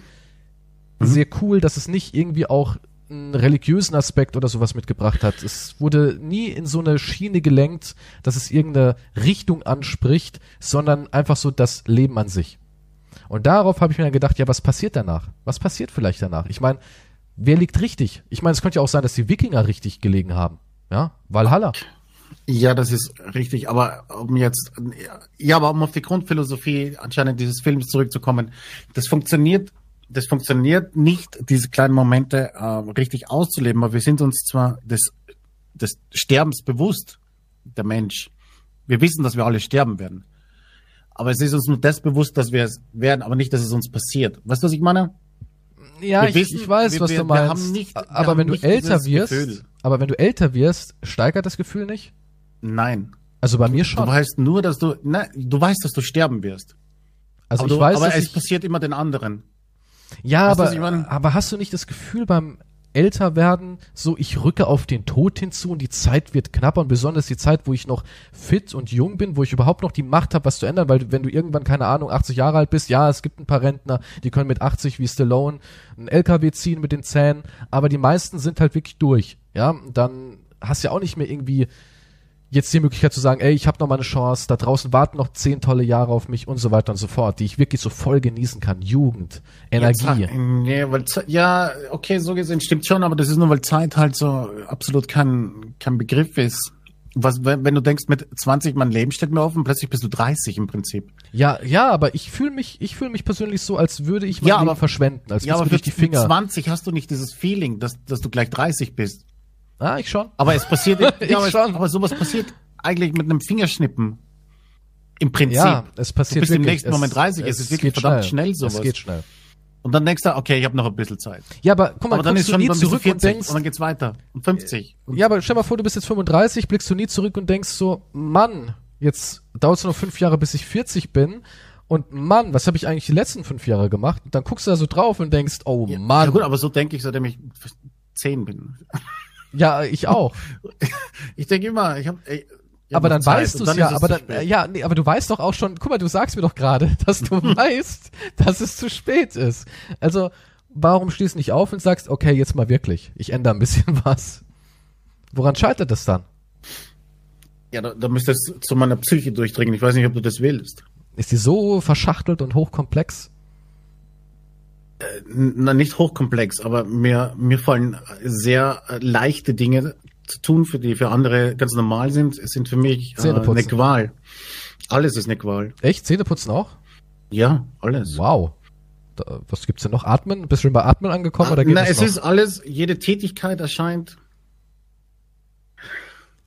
Speaker 1: sehr cool, dass es nicht irgendwie auch einen religiösen Aspekt oder sowas mitgebracht hat. Es wurde nie in so eine Schiene gelenkt, dass es irgendeine Richtung anspricht, sondern einfach so das Leben an sich. Und darauf habe ich mir dann gedacht, ja, was passiert danach? Was passiert vielleicht danach? Ich meine, wer liegt richtig? Ich meine, es könnte ja auch sein, dass die Wikinger richtig gelegen haben. Ja, Valhalla.
Speaker 2: Ja, das ist richtig. Aber um jetzt, ja, aber um auf die Grundphilosophie anscheinend dieses Films zurückzukommen, das funktioniert, das funktioniert nicht, diese kleinen Momente äh, richtig auszuleben. Aber wir sind uns zwar des, des Sterbens bewusst, der Mensch. Wir wissen, dass wir alle sterben werden. Aber es ist uns nur das bewusst, dass wir es werden, aber nicht, dass es uns passiert. Weißt du, was ich meine?
Speaker 1: Ja, ich,
Speaker 2: wissen-
Speaker 1: ich weiß,
Speaker 2: wir-
Speaker 1: was
Speaker 2: wir-
Speaker 1: du meinst.
Speaker 2: nicht-
Speaker 1: aber wenn du älter wirst,
Speaker 2: Gefühl.
Speaker 1: aber wenn du älter wirst, steigert das Gefühl nicht?
Speaker 2: Nein.
Speaker 1: Also bei mir
Speaker 2: Du
Speaker 1: schon.
Speaker 2: weißt nur, dass du, ne, du weißt, dass du sterben wirst.
Speaker 1: Also
Speaker 2: aber
Speaker 1: ich
Speaker 2: du,
Speaker 1: weiß,
Speaker 2: aber es
Speaker 1: ich,
Speaker 2: passiert immer den anderen.
Speaker 1: Ja,
Speaker 2: Weißt
Speaker 1: aber, aber hast du nicht das Gefühl beim Älterwerden, so ich rücke auf den Tod hinzu und die Zeit wird knapper und besonders die Zeit, wo ich noch fit und jung bin, wo ich überhaupt noch die Macht habe, was zu ändern, weil wenn du irgendwann, keine Ahnung, 80 Jahre alt bist, ja, es gibt ein paar Rentner, die können mit 80 wie Stallone einen LKW ziehen mit den Zähnen, aber die meisten sind halt wirklich durch, ja, dann hast du ja auch nicht mehr irgendwie jetzt die Möglichkeit zu sagen, ey, ich habe noch mal eine Chance, da draußen warten noch zehn tolle Jahre auf mich und so weiter und so fort, die ich wirklich so voll genießen kann. Jugend, Energie.
Speaker 2: Ja, nee, weil ja, okay, so gesehen stimmt schon, aber das ist nur, weil Zeit halt so absolut kein, kein Begriff ist. Was, wenn, wenn du denkst, mit 20 mein Leben steht mir offen, plötzlich bist du 30 im Prinzip.
Speaker 1: Ja, ja, aber ich fühle mich, ich fühle mich persönlich so, als würde ich mein
Speaker 2: Ja,
Speaker 1: Leben
Speaker 2: aber-
Speaker 1: verschwenden, als
Speaker 2: Ja, aber
Speaker 1: mir durch die
Speaker 2: für, mit
Speaker 1: Finger.
Speaker 2: 20 hast du nicht dieses Feeling, dass, dass du gleich 30 bist.
Speaker 1: Ah, ich schon.
Speaker 2: Aber es passiert, (laughs)
Speaker 1: Ich
Speaker 2: ja, aber, es, aber sowas passiert eigentlich mit einem Fingerschnippen. Im Prinzip.
Speaker 1: Ja, es passiert
Speaker 2: Du bist im
Speaker 1: wirklich.
Speaker 2: nächsten Moment 30, es ist wirklich
Speaker 1: geht
Speaker 2: verdammt schnell sowas.
Speaker 1: Es geht schnell.
Speaker 2: Und dann denkst du, okay, ich habe noch ein bisschen Zeit.
Speaker 1: Ja, aber guck mal,
Speaker 2: Aber dann ist
Speaker 1: du
Speaker 2: schon
Speaker 1: nie
Speaker 2: dann
Speaker 1: zurück
Speaker 2: 40
Speaker 1: und denkst,
Speaker 2: und dann geht's weiter. Und 50. Und
Speaker 1: ja, aber stell mal vor, du bist jetzt 35, blickst du nie zurück und denkst so, Mann, jetzt dauert es noch fünf Jahre, bis ich 40 bin. Und Mann, was habe ich eigentlich die letzten fünf Jahre gemacht? Und dann guckst du da so drauf und denkst, oh
Speaker 2: Ja,
Speaker 1: Mann.
Speaker 2: Ja gut, aber so denke ich, seitdem ich zehn bin.
Speaker 1: Ja, ich auch. (laughs)
Speaker 2: Ich denke immer, ich habe
Speaker 1: aber dann Zeit. weißt du es ja, aber dann, ja, nee, aber du weißt doch auch schon, guck mal, du sagst mir doch gerade, (laughs) dass du weißt, dass es zu spät ist. Also, warum stehst du nicht auf und sagst, okay, jetzt mal wirklich, ich ändere ein bisschen (laughs) was? Woran scheitert das dann?
Speaker 2: Ja, da, da müsste es zu meiner Psyche durchdringen. Ich weiß nicht, ob du das willst.
Speaker 1: Ist die so verschachtelt und hochkomplex?
Speaker 2: Äh, na, nicht hochkomplex, aber mir, mir fallen sehr leichte Dinge zu tun, für die für andere ganz normal sind, sind für mich äh, eine Qual. Alles ist eine Qual.
Speaker 1: Echt? Zähneputzen auch?
Speaker 2: Ja, alles.
Speaker 1: Wow. Da, was gibt's denn noch? Atmen? Bist du schon bei Atmen angekommen?
Speaker 2: Ah, oder geht na, es noch? ist alles, jede Tätigkeit erscheint.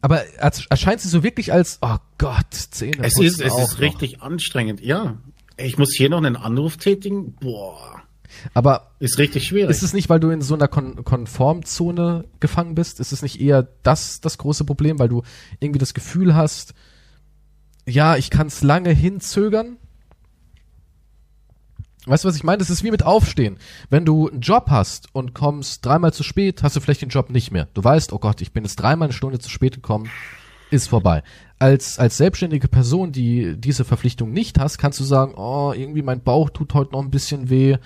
Speaker 1: Aber erscheint sie so wirklich als, oh Gott, Zähne.
Speaker 2: Es ist, es ist richtig anstrengend, ja. Ich muss hier noch einen Anruf tätigen. Boah.
Speaker 1: Aber
Speaker 2: ist richtig schwierig.
Speaker 1: Ist es nicht, weil du in so einer Kon Konformzone gefangen bist? Ist es nicht eher das das große Problem, weil du irgendwie das Gefühl hast, ja, ich kann es lange hinzögern? Weißt du, was ich meine? Das ist wie mit Aufstehen. Wenn du einen Job hast und kommst dreimal zu spät, hast du vielleicht den Job nicht mehr. Du weißt, oh Gott, ich bin jetzt dreimal eine Stunde zu spät gekommen, ist vorbei. Als, als selbstständige Person, die diese Verpflichtung nicht hast, kannst du sagen, oh, irgendwie mein Bauch tut heute noch ein bisschen weh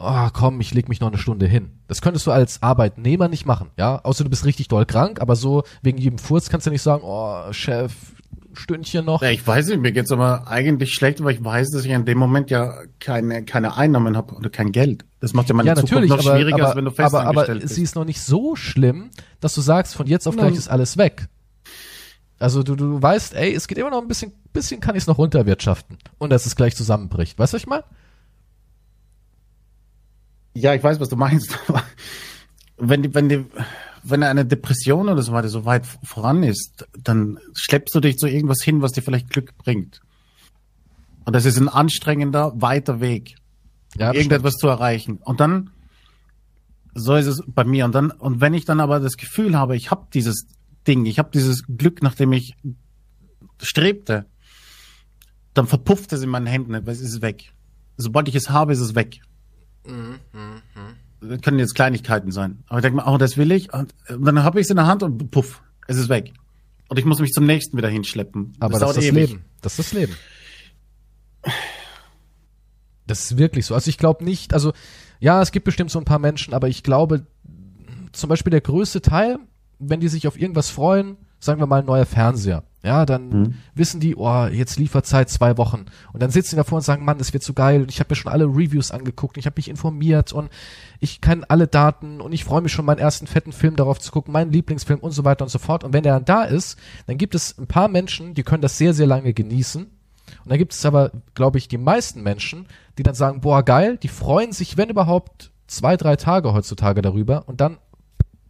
Speaker 1: oh, komm, ich leg mich noch eine Stunde hin. Das könntest du als Arbeitnehmer nicht machen, ja? Außer du bist richtig doll krank, aber so wegen jedem Furz kannst du nicht sagen, oh, Chef, Stündchen noch.
Speaker 2: Ja, ich weiß nicht, mir geht's aber eigentlich schlecht, weil ich weiß, dass ich in dem Moment ja keine, keine Einnahmen habe oder kein Geld. Das macht ja meine
Speaker 1: ja, Zukunft
Speaker 2: noch
Speaker 1: aber,
Speaker 2: schwieriger,
Speaker 1: aber,
Speaker 2: als wenn du
Speaker 1: fest aber, aber bist. sie ist noch nicht so schlimm, dass du sagst, von jetzt auf gleich ist alles weg. Also du, du weißt, ey, es geht immer noch ein bisschen, bisschen kann ich es noch runterwirtschaften. Und dass es gleich zusammenbricht. Weißt du, was ich meine?
Speaker 2: Ja, ich weiß, was du meinst. (laughs) wenn die, wenn die, wenn eine Depression oder so weiter so weit voran ist, dann schleppst du dich zu irgendwas hin, was dir vielleicht Glück bringt. Und das ist ein anstrengender, weiter Weg, ja, irgendetwas stimmt. zu erreichen. Und dann, so ist es bei mir. Und dann, und wenn ich dann aber das Gefühl habe, ich habe dieses Ding, ich habe dieses Glück, nach dem ich strebte, dann verpufft es in meinen Händen, es ist weg. Sobald ich es habe, ist es weg. Mhm, Das können jetzt Kleinigkeiten sein. Aber ich denke mal, oh, das will ich. Und, dann habe ich es in der Hand und puff, es ist weg. Und ich muss mich zum nächsten wieder hinschleppen.
Speaker 1: Aber das, das ist das ewig. Leben. Das ist das Leben. Das ist wirklich so. Also ich glaube nicht, also ja, es gibt bestimmt so ein paar Menschen, aber ich glaube, zum Beispiel der größte Teil, wenn die sich auf irgendwas freuen, sagen wir mal ein neuer Fernseher. Ja, dann mhm. wissen die, oh, jetzt Lieferzeit zwei Wochen. Und dann sitzen die davor und sagen, Mann, das wird so geil. Und ich habe mir schon alle Reviews angeguckt, ich habe mich informiert und ich kann alle Daten und ich freue mich schon, meinen ersten fetten Film darauf zu gucken, meinen Lieblingsfilm und so weiter und so fort. Und wenn der dann da ist, dann gibt es ein paar Menschen, die können das sehr, sehr lange genießen. Und dann gibt es aber, glaube ich, die meisten Menschen, die dann sagen, boah, geil, die freuen sich, wenn überhaupt, zwei, drei Tage heutzutage darüber und dann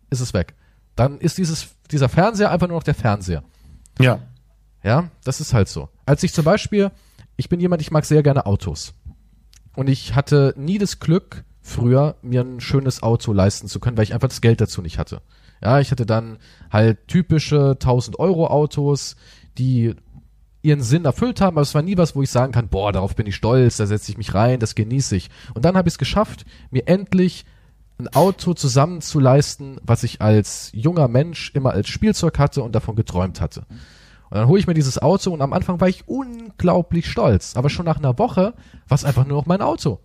Speaker 1: ist es weg. Dann ist dieses, dieser Fernseher einfach nur noch der Fernseher.
Speaker 2: Ja.
Speaker 1: Ja, das ist halt so. Als ich zum Beispiel, ich bin jemand, ich mag sehr gerne Autos. Und ich hatte nie das Glück, früher mir ein schönes Auto leisten zu können, weil ich einfach das Geld dazu nicht hatte. Ja, ich hatte dann halt typische 1000 Euro Autos, die ihren Sinn erfüllt haben, aber es war nie was, wo ich sagen kann, boah, darauf bin ich stolz, da setze ich mich rein, das genieße ich. Und dann habe ich es geschafft, mir endlich ein Auto zusammenzuleisten, was ich als junger Mensch immer als Spielzeug hatte und davon geträumt hatte. Und dann hole ich mir dieses Auto und am Anfang war ich unglaublich stolz. Aber schon nach einer Woche war es einfach nur noch mein Auto.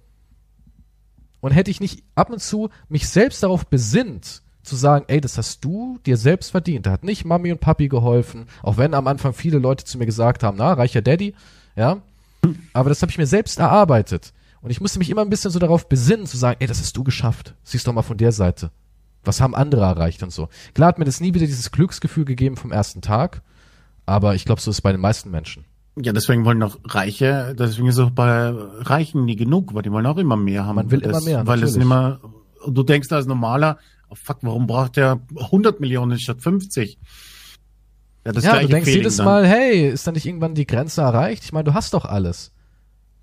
Speaker 1: Und hätte ich nicht ab und zu mich selbst darauf besinnt, zu sagen, ey, das hast du dir selbst verdient. Da hat nicht Mami und Papi geholfen, auch wenn am Anfang viele Leute zu mir gesagt haben, na, reicher Daddy, ja. Aber das habe ich mir selbst erarbeitet. Und ich musste mich immer ein bisschen so darauf besinnen, zu sagen, ey, das hast du geschafft. Siehst doch mal von der Seite. Was haben andere erreicht und so. Klar hat mir das nie wieder dieses Glücksgefühl gegeben vom ersten Tag, aber ich glaube, so ist es bei den meisten Menschen.
Speaker 2: Ja, deswegen wollen auch Reiche, deswegen ist es auch bei Reichen nie genug, weil die wollen auch immer mehr haben.
Speaker 1: Man will
Speaker 2: das,
Speaker 1: immer mehr,
Speaker 2: Weil natürlich. es nicht mehr, du denkst als normaler, oh fuck, warum braucht der 100 Millionen statt 50?
Speaker 1: Ja, das ja du denkst Feeling jedes dann. Mal, hey, ist da nicht irgendwann die Grenze erreicht? Ich meine, du hast doch alles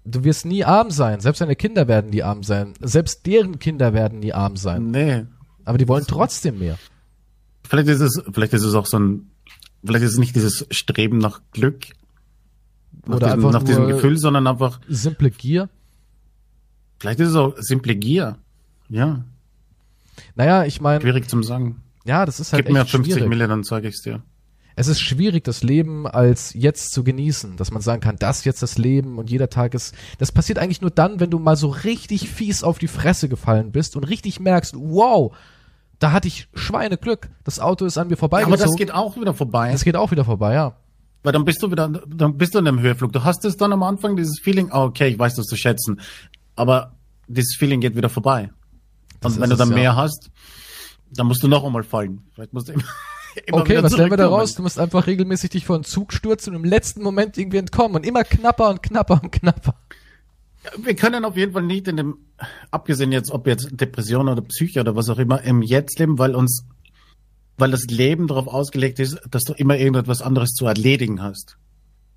Speaker 1: du wirst nie arm sein. Selbst deine Kinder werden nie arm sein. Selbst deren Kinder werden nie arm sein.
Speaker 2: Nee.
Speaker 1: Aber die wollen trotzdem mehr.
Speaker 2: Vielleicht ist es, vielleicht ist es auch so ein, vielleicht ist es nicht dieses Streben nach Glück, nach, Oder diesem, nach diesem Gefühl, sondern einfach
Speaker 1: simple Gier.
Speaker 2: Vielleicht ist es auch simple Gier. Ja.
Speaker 1: Naja, ich meine,
Speaker 2: Schwierig zum sagen.
Speaker 1: ja, das ist halt
Speaker 2: Gib mir
Speaker 1: echt
Speaker 2: 50
Speaker 1: schwierig.
Speaker 2: Mille, dann sage ich's dir.
Speaker 1: Es ist schwierig, das Leben als jetzt zu genießen, dass man sagen kann, das jetzt das Leben und jeder Tag ist. Das passiert eigentlich nur dann, wenn du mal so richtig fies auf die Fresse gefallen bist und richtig merkst, wow, da hatte ich Schweineglück. Das Auto ist an mir
Speaker 2: Ja, aber das geht auch wieder vorbei.
Speaker 1: das geht auch wieder vorbei, ja.
Speaker 2: Weil dann bist du wieder, dann bist du in einem Höheflug. Du hast es dann am Anfang, dieses Feeling, ah, okay, ich weiß das zu schätzen. Aber dieses Feeling geht wieder vorbei.
Speaker 1: Das
Speaker 2: Und wenn du dann
Speaker 1: es, ja.
Speaker 2: mehr hast, dann musst du noch einmal fallen. Vielleicht musst du immer
Speaker 1: Okay, was lernen wir da raus? Du musst einfach regelmäßig dich vor einen Zug stürzen und im letzten Moment irgendwie entkommen und immer knapper und knapper und knapper.
Speaker 2: Wir können auf jeden Fall nicht in dem, abgesehen jetzt, ob jetzt Depression oder Psyche oder was auch immer, im Jetzt leben, weil uns, weil das Leben darauf ausgelegt ist, dass du immer irgendetwas anderes zu erledigen hast.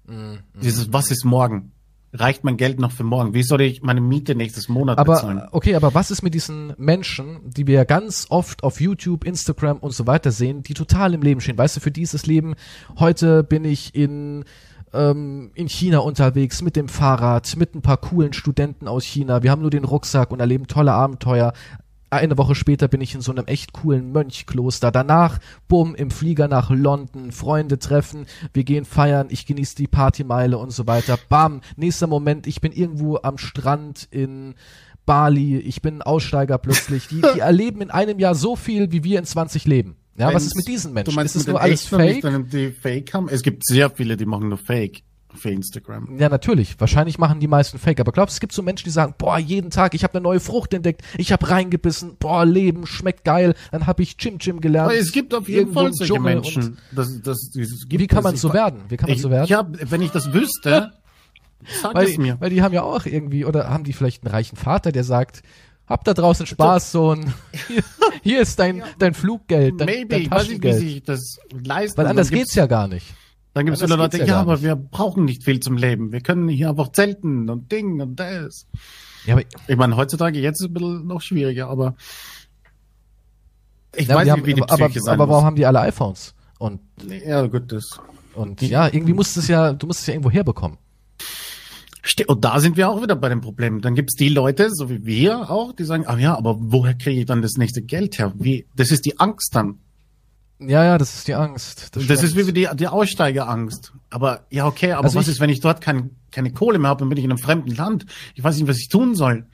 Speaker 1: Mhm,
Speaker 2: Dieses, was ist morgen? Reicht mein Geld noch für morgen? Wie soll ich meine Miete nächstes Monat bezahlen?
Speaker 1: Aber okay, aber was ist mit diesen Menschen, die wir ganz oft auf YouTube, Instagram und so weiter sehen, die total im Leben stehen? Weißt du, für dieses Leben, heute bin ich in ähm, in China unterwegs mit dem Fahrrad, mit ein paar coolen Studenten aus China. Wir haben nur den Rucksack und erleben tolle Abenteuer. Eine Woche später bin ich in so einem echt coolen Mönchkloster. Danach, bumm, im Flieger nach London, Freunde treffen, wir gehen feiern, ich genieße die Partymeile und so weiter. Bam, nächster Moment, ich bin irgendwo am Strand in Bali, ich bin ein Aussteiger plötzlich. Die, die (laughs) erleben in einem Jahr so viel, wie wir in 20 leben. Ja, was
Speaker 2: Wenn's-
Speaker 1: ist mit diesen
Speaker 2: Du
Speaker 1: Menschen?
Speaker 2: meinst
Speaker 1: Ist es nur alles
Speaker 2: nicht
Speaker 1: fake?
Speaker 2: dann die Fake haben? Es gibt sehr viele, die machen nur Fake für Instagram.
Speaker 1: Ja, natürlich. Wahrscheinlich machen die meisten Fake. Aber glaubst du, es gibt so Menschen, die sagen, boah, jeden Tag, ich habe eine neue Frucht entdeckt, ich habe reingebissen, boah, Leben schmeckt geil. Dann habe ich Chim Chim gelernt.
Speaker 2: Aber es gibt auf jeden Fall solche
Speaker 1: Dschungel
Speaker 2: Menschen. Das, das, das gibt
Speaker 1: Wie kann man
Speaker 2: Ich
Speaker 1: so werden? Wie kann man
Speaker 2: ich,
Speaker 1: so werden?
Speaker 2: Ja, wenn ich das wüsste, sag
Speaker 1: weil,
Speaker 2: es mir.
Speaker 1: weil die haben ja auch irgendwie, oder haben die vielleicht einen reichen Vater, der sagt, hab da draußen Spaß, Sohn. Hier, hier ist dein, dein Fluggeld, dein,
Speaker 2: Maybe,
Speaker 1: dein
Speaker 2: ich weiß nicht, wie
Speaker 1: Taschengeld.
Speaker 2: sich das leisten.
Speaker 1: Weil anders geht's ja gar nicht.
Speaker 2: Dann gibt es
Speaker 1: anders
Speaker 2: viele Leute, ja,
Speaker 1: ja
Speaker 2: aber wir brauchen nicht viel zum Leben. Wir können hier einfach zelten und Ding und das.
Speaker 1: Ja, aber
Speaker 2: Ich meine, heutzutage jetzt ist es ein bisschen noch schwieriger, aber ich
Speaker 1: ja,
Speaker 2: weiß
Speaker 1: die
Speaker 2: nicht,
Speaker 1: haben,
Speaker 2: wie die
Speaker 1: aber, aber,
Speaker 2: Psyche sein
Speaker 1: aber warum
Speaker 2: muss.
Speaker 1: haben die alle iPhones? Und,
Speaker 2: Ja, gut, das.
Speaker 1: und ja, irgendwie musst du es ja, du musst es ja irgendwo herbekommen.
Speaker 2: Und da sind wir auch wieder bei dem Problem. Dann gibt's die Leute, so wie wir auch, die sagen, ah ja, aber woher kriege ich dann das nächste Geld her? Wie? Das ist die Angst dann.
Speaker 1: Ja, ja, das ist die Angst.
Speaker 2: Das,
Speaker 1: stimmt.
Speaker 2: ist wie die, die Aussteigerangst. Aber ja, okay, aber
Speaker 1: Also
Speaker 2: was
Speaker 1: ich-
Speaker 2: ist, wenn ich dort kein, keine Kohle mehr habe, dann bin ich in einem fremden Land. Ich weiß nicht, was ich tun soll.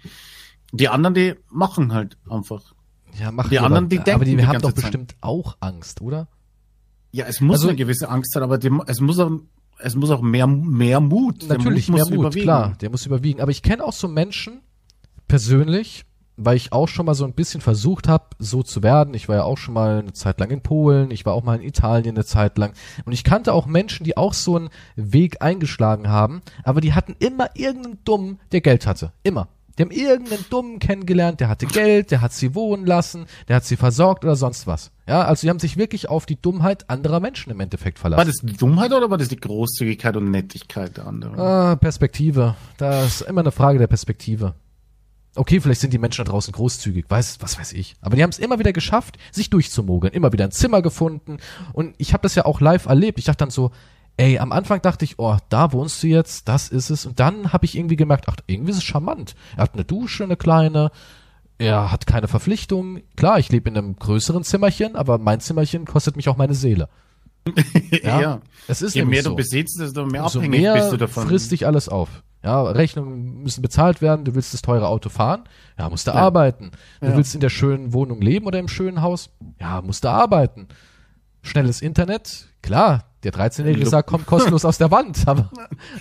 Speaker 2: Die anderen, die machen halt einfach.
Speaker 1: Ja, machen
Speaker 2: Die
Speaker 1: aber-
Speaker 2: anderen, die
Speaker 1: aber
Speaker 2: denken
Speaker 1: die,
Speaker 2: die
Speaker 1: haben doch
Speaker 2: Zeit.
Speaker 1: bestimmt auch Angst, oder?
Speaker 2: Ja, es muss
Speaker 1: Also-
Speaker 2: eine gewisse Angst sein, aber die, es muss auch, es muss auch mehr, mehr Mut. Der
Speaker 1: Natürlich
Speaker 2: Mut
Speaker 1: mehr Mut,
Speaker 2: überwiegen.
Speaker 1: klar, der muss überwiegen. Aber ich kenne auch so Menschen persönlich, weil ich auch schon mal so ein bisschen versucht habe, so zu werden. Ich war ja auch schon mal eine Zeit lang in Polen, ich war auch mal in Italien eine Zeit lang. Und ich kannte auch Menschen, die auch so einen Weg eingeschlagen haben, aber die hatten immer irgendeinen Dummen, der Geld hatte. Immer. Die haben irgendeinen Dummen kennengelernt, der hatte Geld, der hat sie wohnen lassen, der hat sie versorgt oder sonst was. Ja, also die haben sich wirklich auf die Dummheit anderer Menschen im Endeffekt
Speaker 2: War
Speaker 1: verlassen.
Speaker 2: das die Dummheit oder war das die Großzügigkeit und Nettigkeit der anderen?
Speaker 1: Ah, Perspektive. Das ist immer eine Frage der Perspektive. Okay, vielleicht sind die Menschen da draußen großzügig, weiß, was weiß ich. Aber die haben es immer wieder geschafft, sich durchzumogeln, immer wieder ein Zimmer gefunden. Und ich habe das ja auch live erlebt. Ich dachte dann so, ey, am Anfang dachte ich, oh, da wohnst du jetzt, das ist es. Und dann habe ich irgendwie gemerkt, ach, irgendwie ist es charmant. Er hat eine Dusche, eine kleine. Er hat keine Verpflichtungen. Klar, ich lebe in einem größeren Zimmerchen, aber mein Zimmerchen kostet mich auch meine Seele. (laughs) Ja, es ist
Speaker 2: Je mehr
Speaker 1: so.
Speaker 2: du besitzt, desto mehr abhängig
Speaker 1: mehr
Speaker 2: bist du davon.
Speaker 1: frisst dich alles auf. Ja, Rechnungen müssen bezahlt werden, du willst das teure Auto fahren, ja, musst du
Speaker 2: Ja.
Speaker 1: arbeiten. Du
Speaker 2: Ja.
Speaker 1: willst in der schönen Wohnung leben oder im schönen Haus, ja, musst du arbeiten. Schnelles Internet, klar, der 13-Jährige
Speaker 2: Lu-
Speaker 1: sagt, kommt kostenlos aus der Wand, (laughs) aber,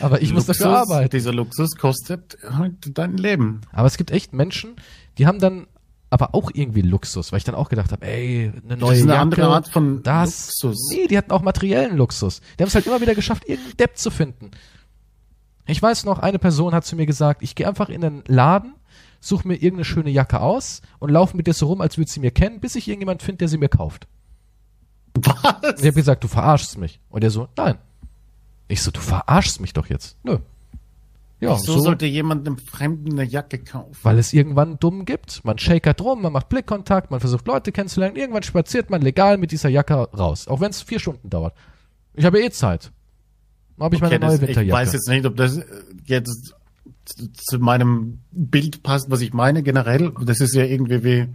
Speaker 1: aber ich muss dafür
Speaker 2: Luxus,
Speaker 1: arbeiten.
Speaker 2: Dieser Luxus kostet halt dein Leben.
Speaker 1: Aber es gibt echt Menschen, die haben dann aber auch irgendwie Luxus, weil ich dann auch gedacht habe, ey, eine neue
Speaker 2: Das ist eine
Speaker 1: Jacke,
Speaker 2: andere Art von
Speaker 1: das,
Speaker 2: Luxus.
Speaker 1: Nee, die hatten auch materiellen Luxus. Die haben es halt immer wieder geschafft, irgendeinen Depp zu finden. Ich weiß noch, eine Person hat zu mir gesagt, ich gehe einfach in den Laden, suche mir irgendeine schöne Jacke aus und laufe mit der so rum, als würde sie mir kennen, bis ich irgendjemand finde, der sie mir kauft.
Speaker 2: Was?
Speaker 1: Und ich habe gesagt, du verarschst mich. Und er so, nein. Ich so, du verarschst mich doch jetzt. Nö. Ja,
Speaker 2: so, sollte jemand einem Fremden eine Jacke kaufen.
Speaker 1: weil es irgendwann dumm gibt. Man shakert rum, man macht Blickkontakt, man versucht Leute kennenzulernen. Irgendwann spaziert man legal mit dieser Jacke raus, auch wenn es vier Stunden dauert. Ich habe eh Zeit. Habe ich meine
Speaker 2: Okay,
Speaker 1: neue
Speaker 2: das, ich
Speaker 1: Winterjacke.
Speaker 2: weiß jetzt nicht, ob das äh, jetzt zu- meinem Bild passt, was ich meine generell. Das ist ja irgendwie wie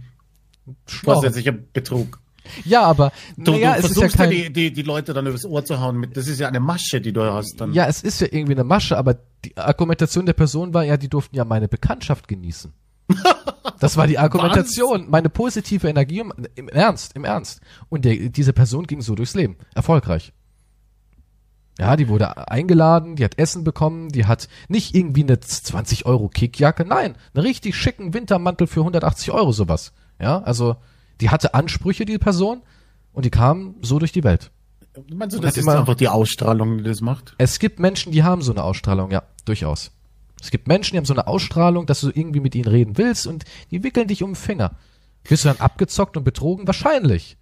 Speaker 2: Was jetzt Betrug.
Speaker 1: Ja, aber
Speaker 2: Du,
Speaker 1: naja,
Speaker 2: du
Speaker 1: es ist ja
Speaker 2: versuchst ja,
Speaker 1: kein,
Speaker 2: die, die, die Leute dann übers Ohr zu hauen mit, das ist ja eine Masche, die du hast dann.
Speaker 1: ja, es ist ja irgendwie eine Masche, aber die Argumentation der Person war ja, die durften ja meine Bekanntschaft genießen. (laughs) Das war die Argumentation, meine positive Energie im, im Ernst, im Ernst. Und der, diese Person ging so durchs Leben, erfolgreich. Ja, die wurde eingeladen, die hat Essen bekommen, die hat nicht irgendwie eine 20 Euro Kickjacke, nein, einen richtig schicken Wintermantel für 180 Euro sowas. Ja, also die hatte Ansprüche, die Person, und die kam so durch die Welt.
Speaker 2: Meinst du, das ist
Speaker 1: immer-
Speaker 2: einfach die Ausstrahlung, die das macht?
Speaker 1: Es gibt Menschen, die haben so eine Ausstrahlung, ja, durchaus. Es gibt Menschen, die haben so eine Ausstrahlung, dass du irgendwie mit ihnen reden willst und die wickeln dich um den Finger. Wirst du dann abgezockt und betrogen? Wahrscheinlich.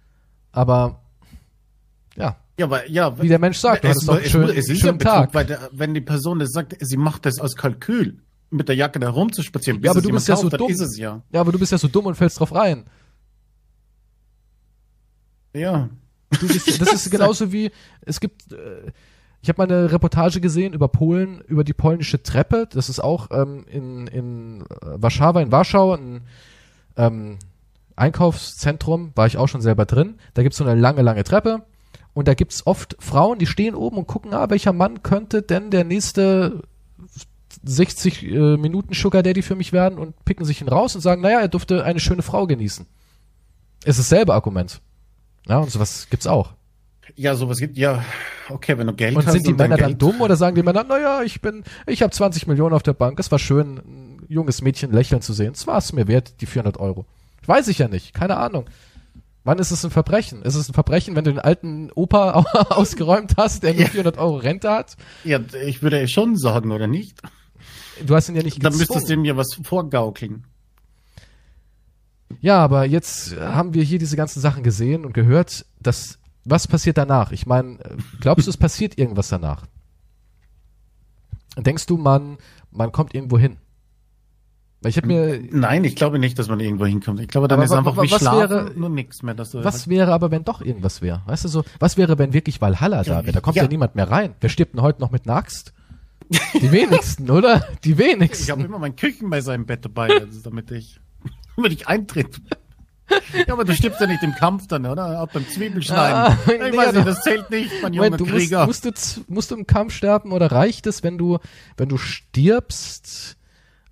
Speaker 1: Aber, ja,
Speaker 2: Ja, aber, ja.
Speaker 1: wie der Mensch sagt, du
Speaker 2: es,
Speaker 1: doch einen
Speaker 2: es, ist
Speaker 1: schönen
Speaker 2: ja Betrug,
Speaker 1: Tag.
Speaker 2: weil der, wenn die Person das sagt, sie macht das aus Kalkül, mit der Jacke da rumzuspazieren,
Speaker 1: Ja, aber du bist ja so
Speaker 2: kauft, dann
Speaker 1: dumm.
Speaker 2: ja.
Speaker 1: Ja, aber du bist ja so dumm und fällst drauf rein.
Speaker 2: Ja.
Speaker 1: Du bist, (laughs) das ist genauso wie, es gibt, äh, ich habe mal eine Reportage gesehen über Polen, über die polnische Treppe. Das ist auch ähm, in, in äh, Warszawa, in Warschau, ein ähm, Einkaufszentrum, war ich auch schon selber drin. Da gibt's so eine lange, lange Treppe. Und da gibt's oft Frauen, die stehen oben und gucken, ah, welcher Mann könnte denn der nächste 60 äh, Minuten Sugar Daddy für mich werden und picken sich ihn raus und sagen, naja, er durfte eine schöne Frau genießen. Es ist dasselbe Argument. Ja, und sowas gibt's auch.
Speaker 2: Ja, sowas gibt, ja, okay, wenn du Geld
Speaker 1: Und
Speaker 2: hast.
Speaker 1: sind die
Speaker 2: dein
Speaker 1: Männer dann
Speaker 2: Geld,
Speaker 1: dumm oder sagen die Männer, naja, ich bin, ich habe 20 Millionen auf der Bank, es war schön, ein junges Mädchen lächeln zu sehen, es war es mir wert, die 400 Euro. Weiß ich ja nicht, keine Ahnung. Wann ist es ein Verbrechen? Ist es ein Verbrechen, wenn du den alten Opa (laughs) ausgeräumt hast, der nur
Speaker 2: Ja.
Speaker 1: 400 Euro Rente hat?
Speaker 2: Ja, ich würde schon sagen, oder nicht?
Speaker 1: Du hast ihn ja nicht
Speaker 2: Dann müsstest du
Speaker 1: gezwungen.
Speaker 2: mir was vorgaukeln.
Speaker 1: Ja, aber jetzt haben wir hier diese ganzen Sachen gesehen und gehört, dass was passiert danach? Ich meine, glaubst du, es passiert irgendwas danach? Denkst du, man man kommt irgendwo hin? Weil ich habe mir
Speaker 2: Nein, ich glaube nicht, dass man irgendwo hinkommt. Ich glaube, dann
Speaker 1: Aber
Speaker 2: ist einfach wie Schlafen,
Speaker 1: wäre-
Speaker 2: nur nichts mehr. Dass du
Speaker 1: Was wäre aber, wenn doch irgendwas wäre? Weißt du so, was wäre, wenn wirklich Valhalla da wäre? Da kommt ja.
Speaker 2: Ja.
Speaker 1: niemand mehr rein. Wer stirbt denn heute noch mit einer Axt? Die wenigsten, oder? Die
Speaker 2: ich habe
Speaker 1: wenigsten.
Speaker 2: immer mein Küchenmesser im Bett dabei, also damit ich, (laughs) damit ich eintritt. Ja, aber du stirbst ja nicht im Kampf dann, oder? Auch beim Zwiebelschneiden.
Speaker 1: Ah,
Speaker 2: ich
Speaker 1: nee,
Speaker 2: weiß nicht, das zählt nicht, mein junger
Speaker 1: Moment, du musst,
Speaker 2: Krieger.
Speaker 1: musst, du, z- musst du im Kampf sterben oder reicht es, wenn du, wenn du stirbst,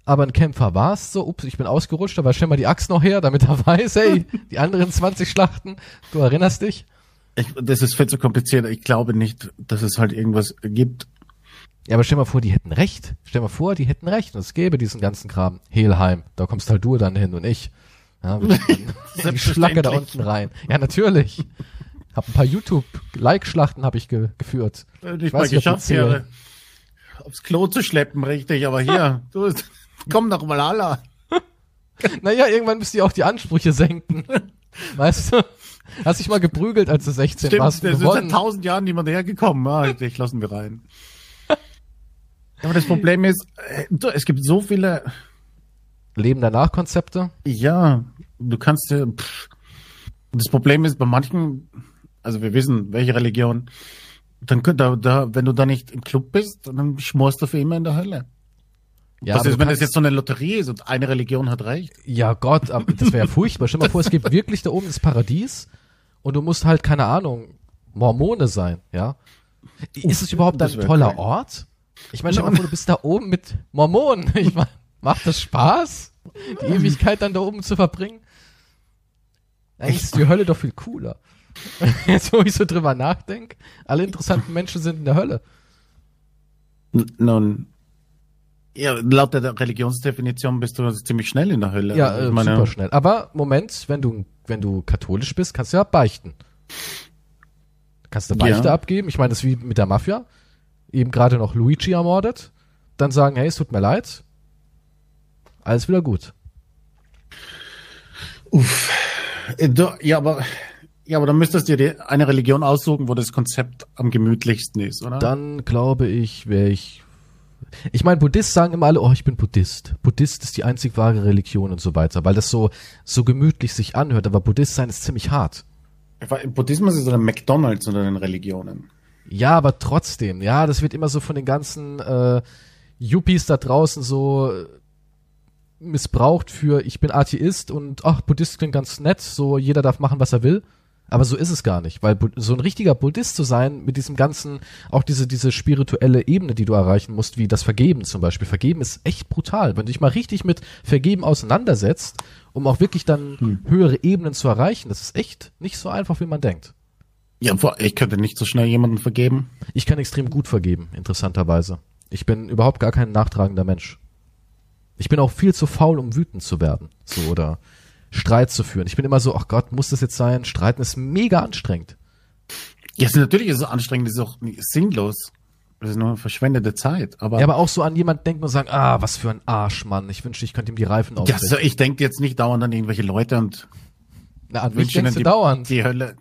Speaker 1: aber ein Kämpfer warst, so, ups, ich bin ausgerutscht, aber stell mal die Axt noch her, damit er (laughs) weiß, hey, die anderen 20 Schlachten, du erinnerst dich?
Speaker 2: ich, das ist viel zu kompliziert. Ich glaube nicht, dass es halt irgendwas gibt.
Speaker 1: Ja, aber stell mal vor, die hätten recht. Stell mal vor, die hätten recht und es gäbe diesen ganzen Kram. Helheim, da kommst halt du dann hin und ich. Ja, (laughs) die Schlacke da unten rein. Ja, natürlich. Hab ein paar YouTube-Like-Schlachten habe ich ge geführt.
Speaker 2: Wenn ich
Speaker 1: weiß
Speaker 2: mal geschafft wäre, aufs Klo zu schleppen, richtig, aber hier, (laughs) du, komm doch mal alle. (laughs)
Speaker 1: Naja, irgendwann müsst ihr auch die Ansprüche senken. (laughs) Weißt du? Hast dich mal geprügelt, als du 16
Speaker 2: Stimmt,
Speaker 1: warst.
Speaker 2: es
Speaker 1: und
Speaker 2: ist seit tausend Jahren niemand hergekommen. Ah, ich lassen wir rein. Aber das Problem ist, äh, es gibt so viele,
Speaker 1: Leben danach Konzepte.
Speaker 2: ja, du kannst ja, pff. das Problem ist bei manchen, also wir wissen, welche Religion, dann könnt da, da, wenn du da nicht im Club bist, dann schmorst du für immer in der Hölle.
Speaker 1: Ja,
Speaker 2: Was ist, wenn das jetzt so eine Lotterie ist und eine Religion hat recht?
Speaker 1: Ja Gott, das wäre ja furchtbar. Stell mal vor, es gibt (laughs) wirklich da oben das Paradies und du musst halt, keine Ahnung, Mormone sein, ja? Ist es überhaupt ein toller
Speaker 2: geil.
Speaker 1: Ort? Ich meine, stell (laughs) mal vor, du bist da oben mit Mormonen. (laughs) Ich meine, macht das Spaß? Die Ewigkeit dann da oben zu verbringen? Eigentlich ist die Hölle doch viel cooler. Jetzt, wo ich so drüber nachdenke, alle interessanten Menschen sind in der Hölle.
Speaker 2: Nun, ja, laut der Religionsdefinition bist du ziemlich schnell in der Hölle.
Speaker 1: Ja,
Speaker 2: Also
Speaker 1: äh,
Speaker 2: meine,
Speaker 1: super schnell. Aber Moment, wenn du, wenn du katholisch bist, kannst du ja beichten. Kannst du Beichte
Speaker 2: Ja.
Speaker 1: abgeben. Ich meine, das ist wie mit der Mafia. Eben gerade noch Luigi ermordet. Dann sagen, hey, es tut mir leid. Alles wieder gut.
Speaker 2: Äh, Du, ja, aber, ja, aber dann müsstest du dir eine Religion aussuchen, wo das Konzept am gemütlichsten ist, oder?
Speaker 1: Dann glaube ich, wäre ich. Ich meine, Buddhisten sagen immer alle, oh, ich bin Buddhist. Buddhist ist die einzig wahre Religion und so weiter, weil das so, so gemütlich sich anhört. Aber Buddhist sein ist ziemlich hart.
Speaker 2: Buddhismus ist oder McDonalds unter den Religionen.
Speaker 1: Ja, aber trotzdem, ja, das wird immer so von den ganzen äh, Yuppies da draußen so äh, missbraucht für ich bin Atheist und ach, Buddhist klingt ganz nett, so jeder darf machen, was er will. Aber so ist es gar nicht, weil so ein richtiger Buddhist zu sein, mit diesem ganzen, auch diese, diese spirituelle Ebene, die du erreichen musst, wie das Vergeben zum Beispiel. Vergeben ist echt brutal. Wenn du dich mal richtig mit Vergeben auseinandersetzt, um auch wirklich dann höhere Ebenen zu erreichen, das ist echt nicht so einfach, wie man denkt.
Speaker 2: Ja, ich könnte nicht so schnell jemanden vergeben.
Speaker 1: Ich kann extrem gut vergeben, interessanterweise. Ich bin überhaupt gar kein nachtragender Mensch. Ich bin auch viel zu faul, um wütend zu werden. So, oder Streit zu führen. Ich bin immer so, ach Gott, muss das jetzt sein? Streiten ist mega anstrengend.
Speaker 2: Ja, es- natürlich ist es anstrengend, es ist auch sinnlos. Das ist nur verschwendete Zeit. Aber,
Speaker 1: Ja, aber auch so an jemand denken und sagen, ah, was für ein Arsch, Mann. Ich wünschte, ich könnte ihm die Reifen
Speaker 2: ja,
Speaker 1: aufsetzen.
Speaker 2: so, ich denke jetzt nicht dauernd an irgendwelche Leute und
Speaker 1: Na, an
Speaker 2: wünsche ihnen die,
Speaker 1: dauernd.
Speaker 2: die Hölle.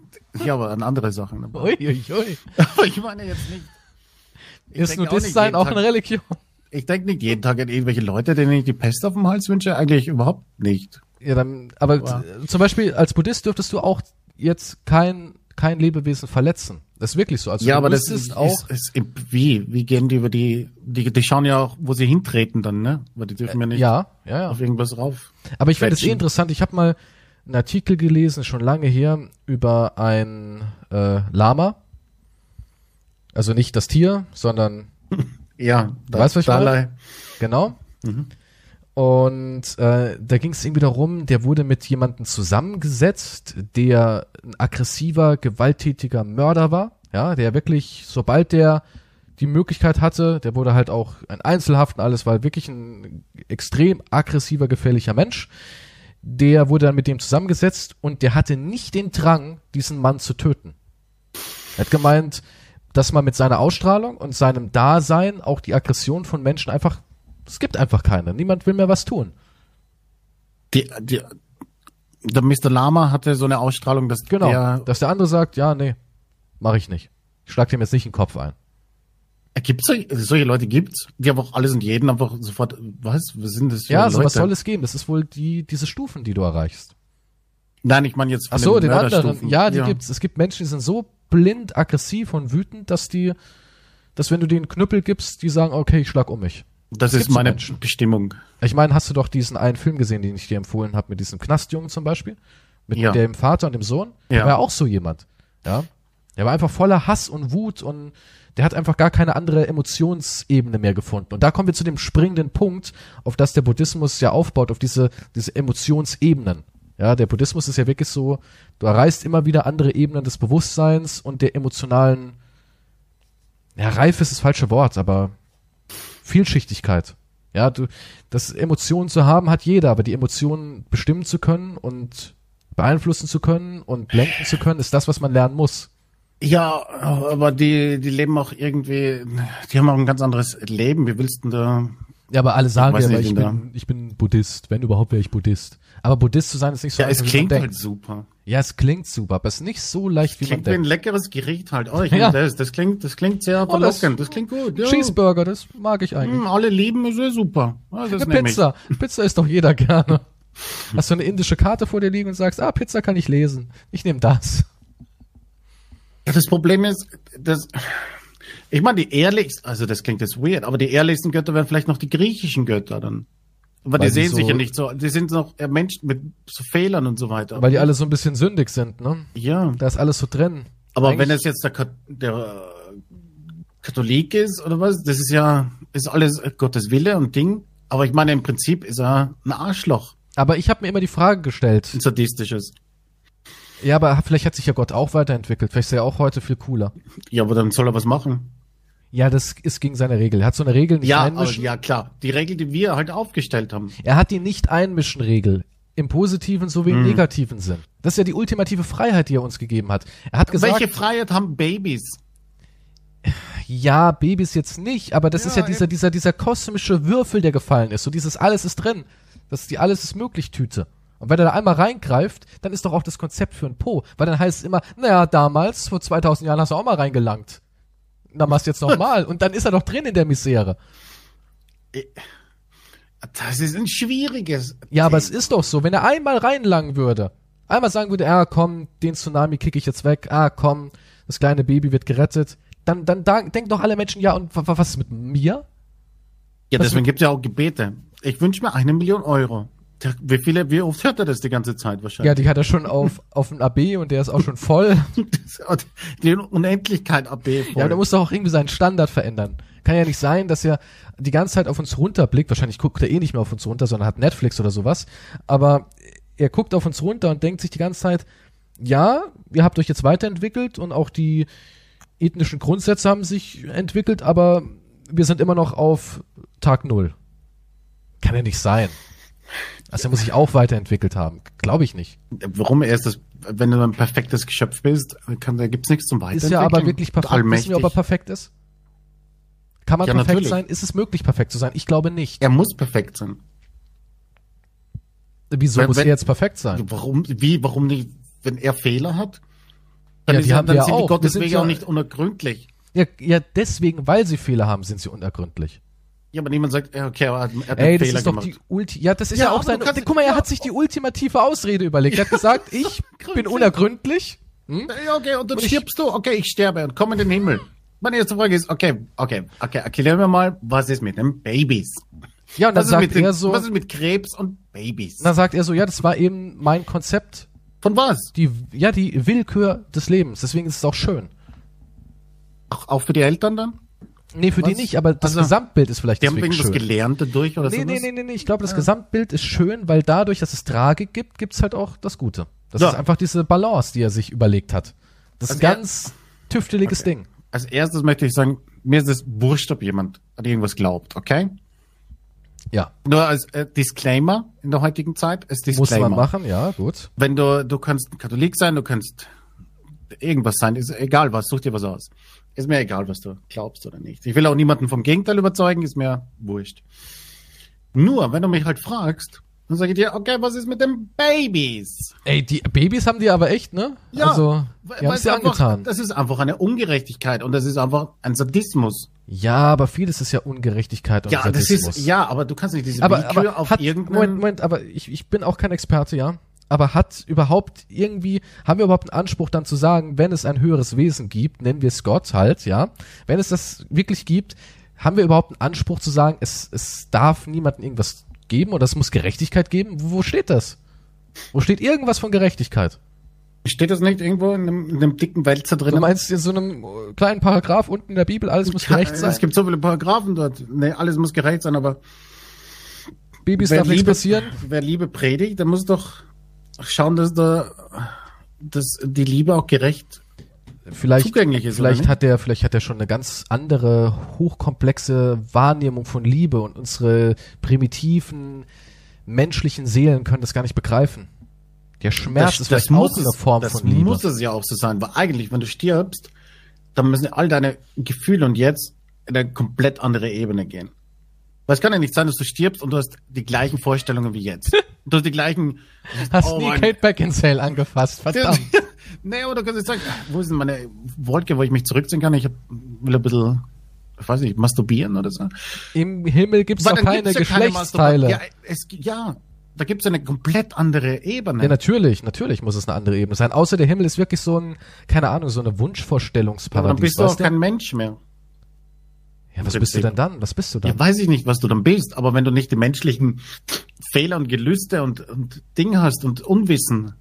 Speaker 2: Ja, aber an andere Sachen. (laughs)
Speaker 1: Ui, ui, ui.
Speaker 2: aber ich meine jetzt nicht. Ich
Speaker 1: Ist Nudist
Speaker 2: nicht
Speaker 1: sein auch
Speaker 2: Tag-
Speaker 1: eine Religion?
Speaker 2: Ich denke nicht jeden Tag an irgendwelche Leute, denen ich die Pest auf dem Hals wünsche. Eigentlich überhaupt nicht.
Speaker 1: Ja, dann, aber
Speaker 2: Wow.
Speaker 1: zum Beispiel als Buddhist dürftest du auch jetzt kein, kein Lebewesen verletzen. Das ist wirklich so. Also
Speaker 2: ja,
Speaker 1: du
Speaker 2: aber das ist,
Speaker 1: auch.
Speaker 2: ist, ist, wie? Wie gehen die über die, die, die schauen ja auch, wo sie hintreten dann, ne? Weil die dürfen ja nicht
Speaker 1: ja, ja, ja.
Speaker 2: auf irgendwas rauf.
Speaker 1: Aber ich finde es eh interessant. Ich habe mal einen Artikel gelesen, schon lange her, über ein äh, Lama. Also nicht das Tier, sondern (laughs)
Speaker 2: Ja,
Speaker 1: Du weißt, was ich meine?
Speaker 2: Dalai.
Speaker 1: genau.
Speaker 2: Mhm.
Speaker 1: Und äh, da ging es irgendwie darum, der wurde mit jemandem zusammengesetzt, der ein aggressiver, gewalttätiger Mörder war. Ja, der wirklich, sobald der die Möglichkeit hatte, der wurde halt auch ein Einzelhaft und alles, war wirklich ein extrem aggressiver, gefährlicher Mensch. Der wurde dann mit dem zusammengesetzt und der hatte nicht den Drang, diesen Mann zu töten. Er hat gemeint, dass man mit seiner Ausstrahlung und seinem Dasein auch die Aggression von Menschen einfach, es gibt einfach keine. Niemand will mehr was tun.
Speaker 2: Die, die, der Mr. Lama hatte so eine Ausstrahlung, dass
Speaker 1: Genau.
Speaker 2: der,
Speaker 1: dass der andere sagt, ja, nee, mache ich nicht. Ich schlag dem jetzt nicht in den Kopf ein.
Speaker 2: gibt's solche, solche Leute gibt's, die einfach alles und jeden einfach sofort, was, was sind das für
Speaker 1: Ja,
Speaker 2: Leute?
Speaker 1: so was soll es geben? Das ist wohl die, diese Stufen, die du erreichst.
Speaker 2: Nein, ich meine jetzt von
Speaker 1: Ach so, den anderen.
Speaker 2: Mörderstufen.
Speaker 1: Ja, die gibt's. Es gibt Menschen, die sind so blind, aggressiv und wütend, dass die, dass wenn du denen Knüppel gibst, die sagen, okay, ich schlag um mich.
Speaker 2: Das ist meine
Speaker 1: Menschen.
Speaker 2: Bestimmung.
Speaker 1: Ich meine, hast du doch diesen einen Film gesehen, den ich dir empfohlen habe, mit diesem Knastjungen zum Beispiel? Mit
Speaker 2: Ja.
Speaker 1: dem Vater und dem Sohn?
Speaker 2: Ja.
Speaker 1: Der war ja auch so jemand. Ja. Der war einfach voller Hass und Wut und der hat einfach gar keine andere Emotionsebene mehr gefunden. Und da kommen wir zu dem springenden Punkt, auf das der Buddhismus ja aufbaut, auf diese, diese Emotionsebenen. Ja, der Buddhismus ist ja wirklich so, du erreichst immer wieder andere Ebenen des Bewusstseins und der emotionalen, ja, Reife ist das falsche Wort, aber Vielschichtigkeit. Ja, du, das Emotionen zu haben hat jeder, aber die Emotionen bestimmen zu können und beeinflussen zu können und lenken zu können, ist das, was man lernen muss.
Speaker 2: Ja, aber die, die leben auch irgendwie, die haben auch ein ganz anderes Leben. Wie willst du denn da?
Speaker 1: Ja, aber alle sagen ja,
Speaker 2: nicht,
Speaker 1: ich
Speaker 2: da-
Speaker 1: bin, ich bin Buddhist. Wenn überhaupt wäre ich Buddhist. Aber Buddhist zu sein ist nicht so
Speaker 2: Ja, es
Speaker 1: einfach, wie
Speaker 2: klingt
Speaker 1: man
Speaker 2: halt super.
Speaker 1: Ja, es klingt super, aber es ist nicht so leicht, wie man
Speaker 2: Klingt wie ein
Speaker 1: denkt.
Speaker 2: leckeres Gericht halt. Oh, ich
Speaker 1: Ja.
Speaker 2: das. Das klingt, das klingt sehr
Speaker 1: Oh, das-
Speaker 2: verlockend. Das, klingt gut. Ja.
Speaker 1: Cheeseburger, das mag ich eigentlich.
Speaker 2: Hm, alle lieben, ist ja super. Ja, das
Speaker 1: Eine
Speaker 2: nehm ich.
Speaker 1: Pizza. Pizza isst doch jeder gerne. Hast du eine indische Karte vor dir liegen und sagst, ah, Pizza kann ich lesen. Ich nehme das.
Speaker 2: Ja, das Problem ist, dass ich meine, die ehrlichsten, also das klingt jetzt weird, aber die ehrlichsten Götter wären vielleicht noch die griechischen Götter dann. Aber die sehen sich
Speaker 1: so-
Speaker 2: ja nicht so, die sind noch äh, Menschen mit so Fehlern und so weiter.
Speaker 1: Weil die alle so ein bisschen sündig sind, ne?
Speaker 2: ja,
Speaker 1: Da ist alles so drin.
Speaker 2: aber
Speaker 1: Eigentlich-
Speaker 2: wenn es jetzt der, der äh, Katholik ist oder was, das ist ja, ist alles Gottes Wille und Ding. Aber ich meine, im Prinzip ist er ein Arschloch,
Speaker 1: Aber ich habe mir immer die Frage gestellt,
Speaker 2: ein sadistisches.
Speaker 1: ja, aber vielleicht hat sich ja Gott auch weiterentwickelt. Vielleicht ist er ja auch heute viel cooler.
Speaker 2: Ja, aber dann soll er was machen.
Speaker 1: Ja, das ist gegen seine Regel. Er hat so eine Regel nicht
Speaker 2: Ja,
Speaker 1: einmischen.
Speaker 2: ja klar. Die Regel, die wir halt aufgestellt haben.
Speaker 1: Er hat die nicht einmischen Regel. Im positiven sowie
Speaker 2: Mhm.
Speaker 1: im negativen Sinn. Das ist ja die ultimative Freiheit, die er uns gegeben hat. Er hat gesagt,
Speaker 2: Welche Freiheit haben Babys?
Speaker 1: ja, Babys jetzt nicht, aber das
Speaker 2: Ja,
Speaker 1: ist ja dieser,
Speaker 2: eben.
Speaker 1: dieser, dieser kosmische Würfel, der gefallen ist. So dieses alles ist drin. Das ist die alles ist möglich Tüte. Und wenn er da einmal reingreift, dann ist doch auch das Konzept für ein Po. Weil dann heißt es immer, naja, damals, vor 2000 Jahren hast du auch mal reingelangt. Dann machst du jetzt nochmal. Und dann ist er doch drin in der Misere.
Speaker 2: Das ist ein schwieriges.
Speaker 1: Ja, aber es ist doch so, wenn er einmal reinlangen würde, einmal sagen würde, ah komm, den Tsunami kicke ich jetzt weg, ah komm, das kleine Baby wird gerettet, dann, dann da, denken doch alle Menschen, ja, und wa- wa- was ist mit mir?
Speaker 2: Ja, deswegen gibt es ja auch Gebete. Ich wünsche mir eine Million Euro. Der, wie viele, wie oft hört er das die ganze Zeit
Speaker 1: Ja,
Speaker 2: wahrscheinlich?
Speaker 1: die hat er schon auf, (laughs) auf dem AB und der ist auch schon voll.
Speaker 2: die Unendlichkeit AB voll.
Speaker 1: Ja, aber der muss doch auch irgendwie seinen Standard verändern. Kann ja nicht sein, dass er die ganze Zeit auf uns runterblickt. Wahrscheinlich guckt er eh nicht mehr auf uns runter, sondern hat Netflix oder sowas. Aber er guckt auf uns runter und denkt sich die ganze Zeit, ja, ihr habt euch jetzt weiterentwickelt und auch die ethnischen Grundsätze haben sich entwickelt, aber wir sind immer noch auf Tag Null. Kann ja nicht sein. Also er muss sich auch weiterentwickelt haben. Glaube ich nicht.
Speaker 2: Warum erst das, wenn du ein perfektes Geschöpf bist, kann, da gibt's nichts zum
Speaker 1: Ist
Speaker 2: Weiterentwickeln.
Speaker 1: ja aber wirklich perfekt. Wissen wir, ob er perfekt ist? Kann man
Speaker 2: Ja,
Speaker 1: perfekt
Speaker 2: natürlich.
Speaker 1: sein? Ist es möglich, perfekt zu sein? Ich glaube nicht.
Speaker 2: er muss perfekt sein.
Speaker 1: Wieso
Speaker 2: Wenn-
Speaker 1: muss
Speaker 2: wenn-
Speaker 1: er jetzt perfekt sein?
Speaker 2: Warum, wie, warum nicht, wenn er Fehler hat? Dann,
Speaker 1: Ja,
Speaker 2: ist
Speaker 1: die
Speaker 2: er,
Speaker 1: haben
Speaker 2: dann
Speaker 1: wir
Speaker 2: sind
Speaker 1: auch.
Speaker 2: die Gottes Wege
Speaker 1: ja-
Speaker 2: auch nicht unergründlich.
Speaker 1: Ja, ja, deswegen, weil sie Fehler haben, sind sie unergründlich.
Speaker 2: Ja, aber niemand sagt, ja, okay, er hat, er hat
Speaker 1: Ey,
Speaker 2: einen
Speaker 1: das
Speaker 2: Fehler
Speaker 1: ist doch
Speaker 2: gemacht.
Speaker 1: die Ulti. Ja, das ist
Speaker 2: Ja,
Speaker 1: ja, auch
Speaker 2: aber
Speaker 1: sein.
Speaker 2: kannst-
Speaker 1: Guck mal, er
Speaker 2: ja.
Speaker 1: hat sich die ultimative Ausrede überlegt. Er hat gesagt, ich (laughs) bin unergründlich. Hm?
Speaker 2: Ja, okay, und dann
Speaker 1: Und
Speaker 2: stirbst du, okay, ich sterbe und komme in den Himmel. Meine erste Frage ist, okay, okay, okay, erklären wir mal, was ist mit den Babys?
Speaker 1: Ja, und dann sagt
Speaker 2: mit den,
Speaker 1: er so,
Speaker 2: was ist mit Krebs und Babys?
Speaker 1: dann sagt er so, ja, das war eben mein Konzept,
Speaker 2: Von was?
Speaker 1: die, ja, die Willkür des Lebens. Deswegen ist es auch schön.
Speaker 2: Auch, auch für die Eltern dann?
Speaker 1: Nee, für die
Speaker 2: Was?
Speaker 1: nicht, aber das
Speaker 2: Also,
Speaker 1: Gesamtbild ist vielleicht
Speaker 2: Die haben irgendwas
Speaker 1: schön.
Speaker 2: gelernt dadurch oder
Speaker 1: Nee,
Speaker 2: sowas?
Speaker 1: nee, nee, nee, nee, ich glaube, das Gesamtbild ist schön, weil dadurch, dass es Tragik gibt, gibt's halt auch das Gute. Das
Speaker 2: Ja.
Speaker 1: ist einfach diese Balance, die er sich überlegt hat. Das ist
Speaker 2: Also
Speaker 1: ein
Speaker 2: er-
Speaker 1: ganz tüfteliges Ding.
Speaker 2: Als erstes möchte ich sagen, mir ist es wurscht, ob jemand an irgendwas glaubt, okay?
Speaker 1: Ja,
Speaker 2: Nur als äh, Disclaimer in der heutigen Zeit,
Speaker 1: muss
Speaker 2: Disclaimer.
Speaker 1: man machen, ja, gut.
Speaker 2: Wenn du, du kannst Katholik sein, du kannst irgendwas sein, ist egal was, such dir was aus. Ist mir egal, was du glaubst oder nicht. Ich will auch niemanden vom Gegenteil überzeugen, ist mir wurscht. Nur, wenn du mich halt fragst, dann sage ich dir, okay, was ist mit den Babys?
Speaker 1: Ey, die Babys haben die aber echt, ne? also,
Speaker 2: weil-
Speaker 1: die haben
Speaker 2: einfach-
Speaker 1: angetan.
Speaker 2: Das ist einfach eine Ungerechtigkeit und das ist einfach ein Sadismus.
Speaker 1: Ja, aber vieles ist ja Ungerechtigkeit und
Speaker 2: Ja, das
Speaker 1: Sadismus.
Speaker 2: ist, ja, aber du kannst nicht diese
Speaker 1: aber,
Speaker 2: Willkür
Speaker 1: aber
Speaker 2: auf
Speaker 1: hat,
Speaker 2: irgendeinen...
Speaker 1: Moment, Moment, aber ich, ich bin auch kein Experte, ja. Aber hat überhaupt irgendwie, haben wir überhaupt einen Anspruch dann zu sagen, wenn es ein höheres Wesen gibt, nennen wir es Gott halt, ja. Wenn es das wirklich gibt, haben wir überhaupt einen Anspruch zu sagen, es, es darf niemandem irgendwas geben oder es muss Gerechtigkeit geben? Wo, wo steht das? Wo steht irgendwas von Gerechtigkeit?
Speaker 2: Steht das nicht irgendwo in einem, in einem dicken Wälzer drin?
Speaker 1: Du meinst in so einem äh, kleinen Paragraph unten in der Bibel, alles muss gerecht sein?
Speaker 2: Es gibt so viele Paragraphen dort. Nee, alles muss gerecht sein, aber
Speaker 1: Babys
Speaker 2: wer
Speaker 1: darf nichts
Speaker 2: Liebe,
Speaker 1: passieren?
Speaker 2: wer Liebe predigt, der muss doch schauen, dass da dass die Liebe auch gerecht
Speaker 1: vielleicht,
Speaker 2: zugänglich ist,
Speaker 1: Vielleicht hat er, vielleicht hat er schon eine ganz andere, hochkomplexe Wahrnehmung von Liebe und unsere primitiven menschlichen Seelen können das gar nicht begreifen. Der Schmerz ist vielleicht auch eine Form
Speaker 2: das
Speaker 1: von Liebe.
Speaker 2: muss es ja auch so sein, weil eigentlich, wenn du stirbst, dann müssen all deine Gefühle und jetzt in eine komplett andere Ebene gehen. Weil es kann ja nicht sein, dass du stirbst und du hast die gleichen Vorstellungen wie jetzt. (laughs) Du hast die gleichen.
Speaker 1: Hast
Speaker 2: oh
Speaker 1: nie
Speaker 2: mein-
Speaker 1: Kate Beckinsale angefasst, verdammt. (laughs)
Speaker 2: nee, oder du kannst jetzt sagen, wo ist denn meine Wolke, wo ich mich zurückziehen kann? Ich hab, will ein bisschen, ich weiß nicht, masturbieren oder so.
Speaker 1: Im Himmel gibt's
Speaker 2: Weil
Speaker 1: doch
Speaker 2: dann
Speaker 1: keine
Speaker 2: ja keine
Speaker 1: Geschlechtsteile.
Speaker 2: Masturba-
Speaker 1: Ja,
Speaker 2: Ja, es, ja, da gibt's eine komplett andere Ebene.
Speaker 1: natürlich, natürlich muss es eine andere Ebene sein. Außer der Himmel ist wirklich so ein, keine Ahnung, so eine
Speaker 2: Aber dann
Speaker 1: Wunschvorstellungsparadies.
Speaker 2: bist du auch
Speaker 1: du?
Speaker 2: kein Mensch mehr.
Speaker 1: Ja, was bist du denn dann? Was bist du dann?
Speaker 2: Ja, weiß ich nicht, was du dann bist, aber wenn du nicht die menschlichen Fehler und Gelüste und, und Dinge hast und Unwissen,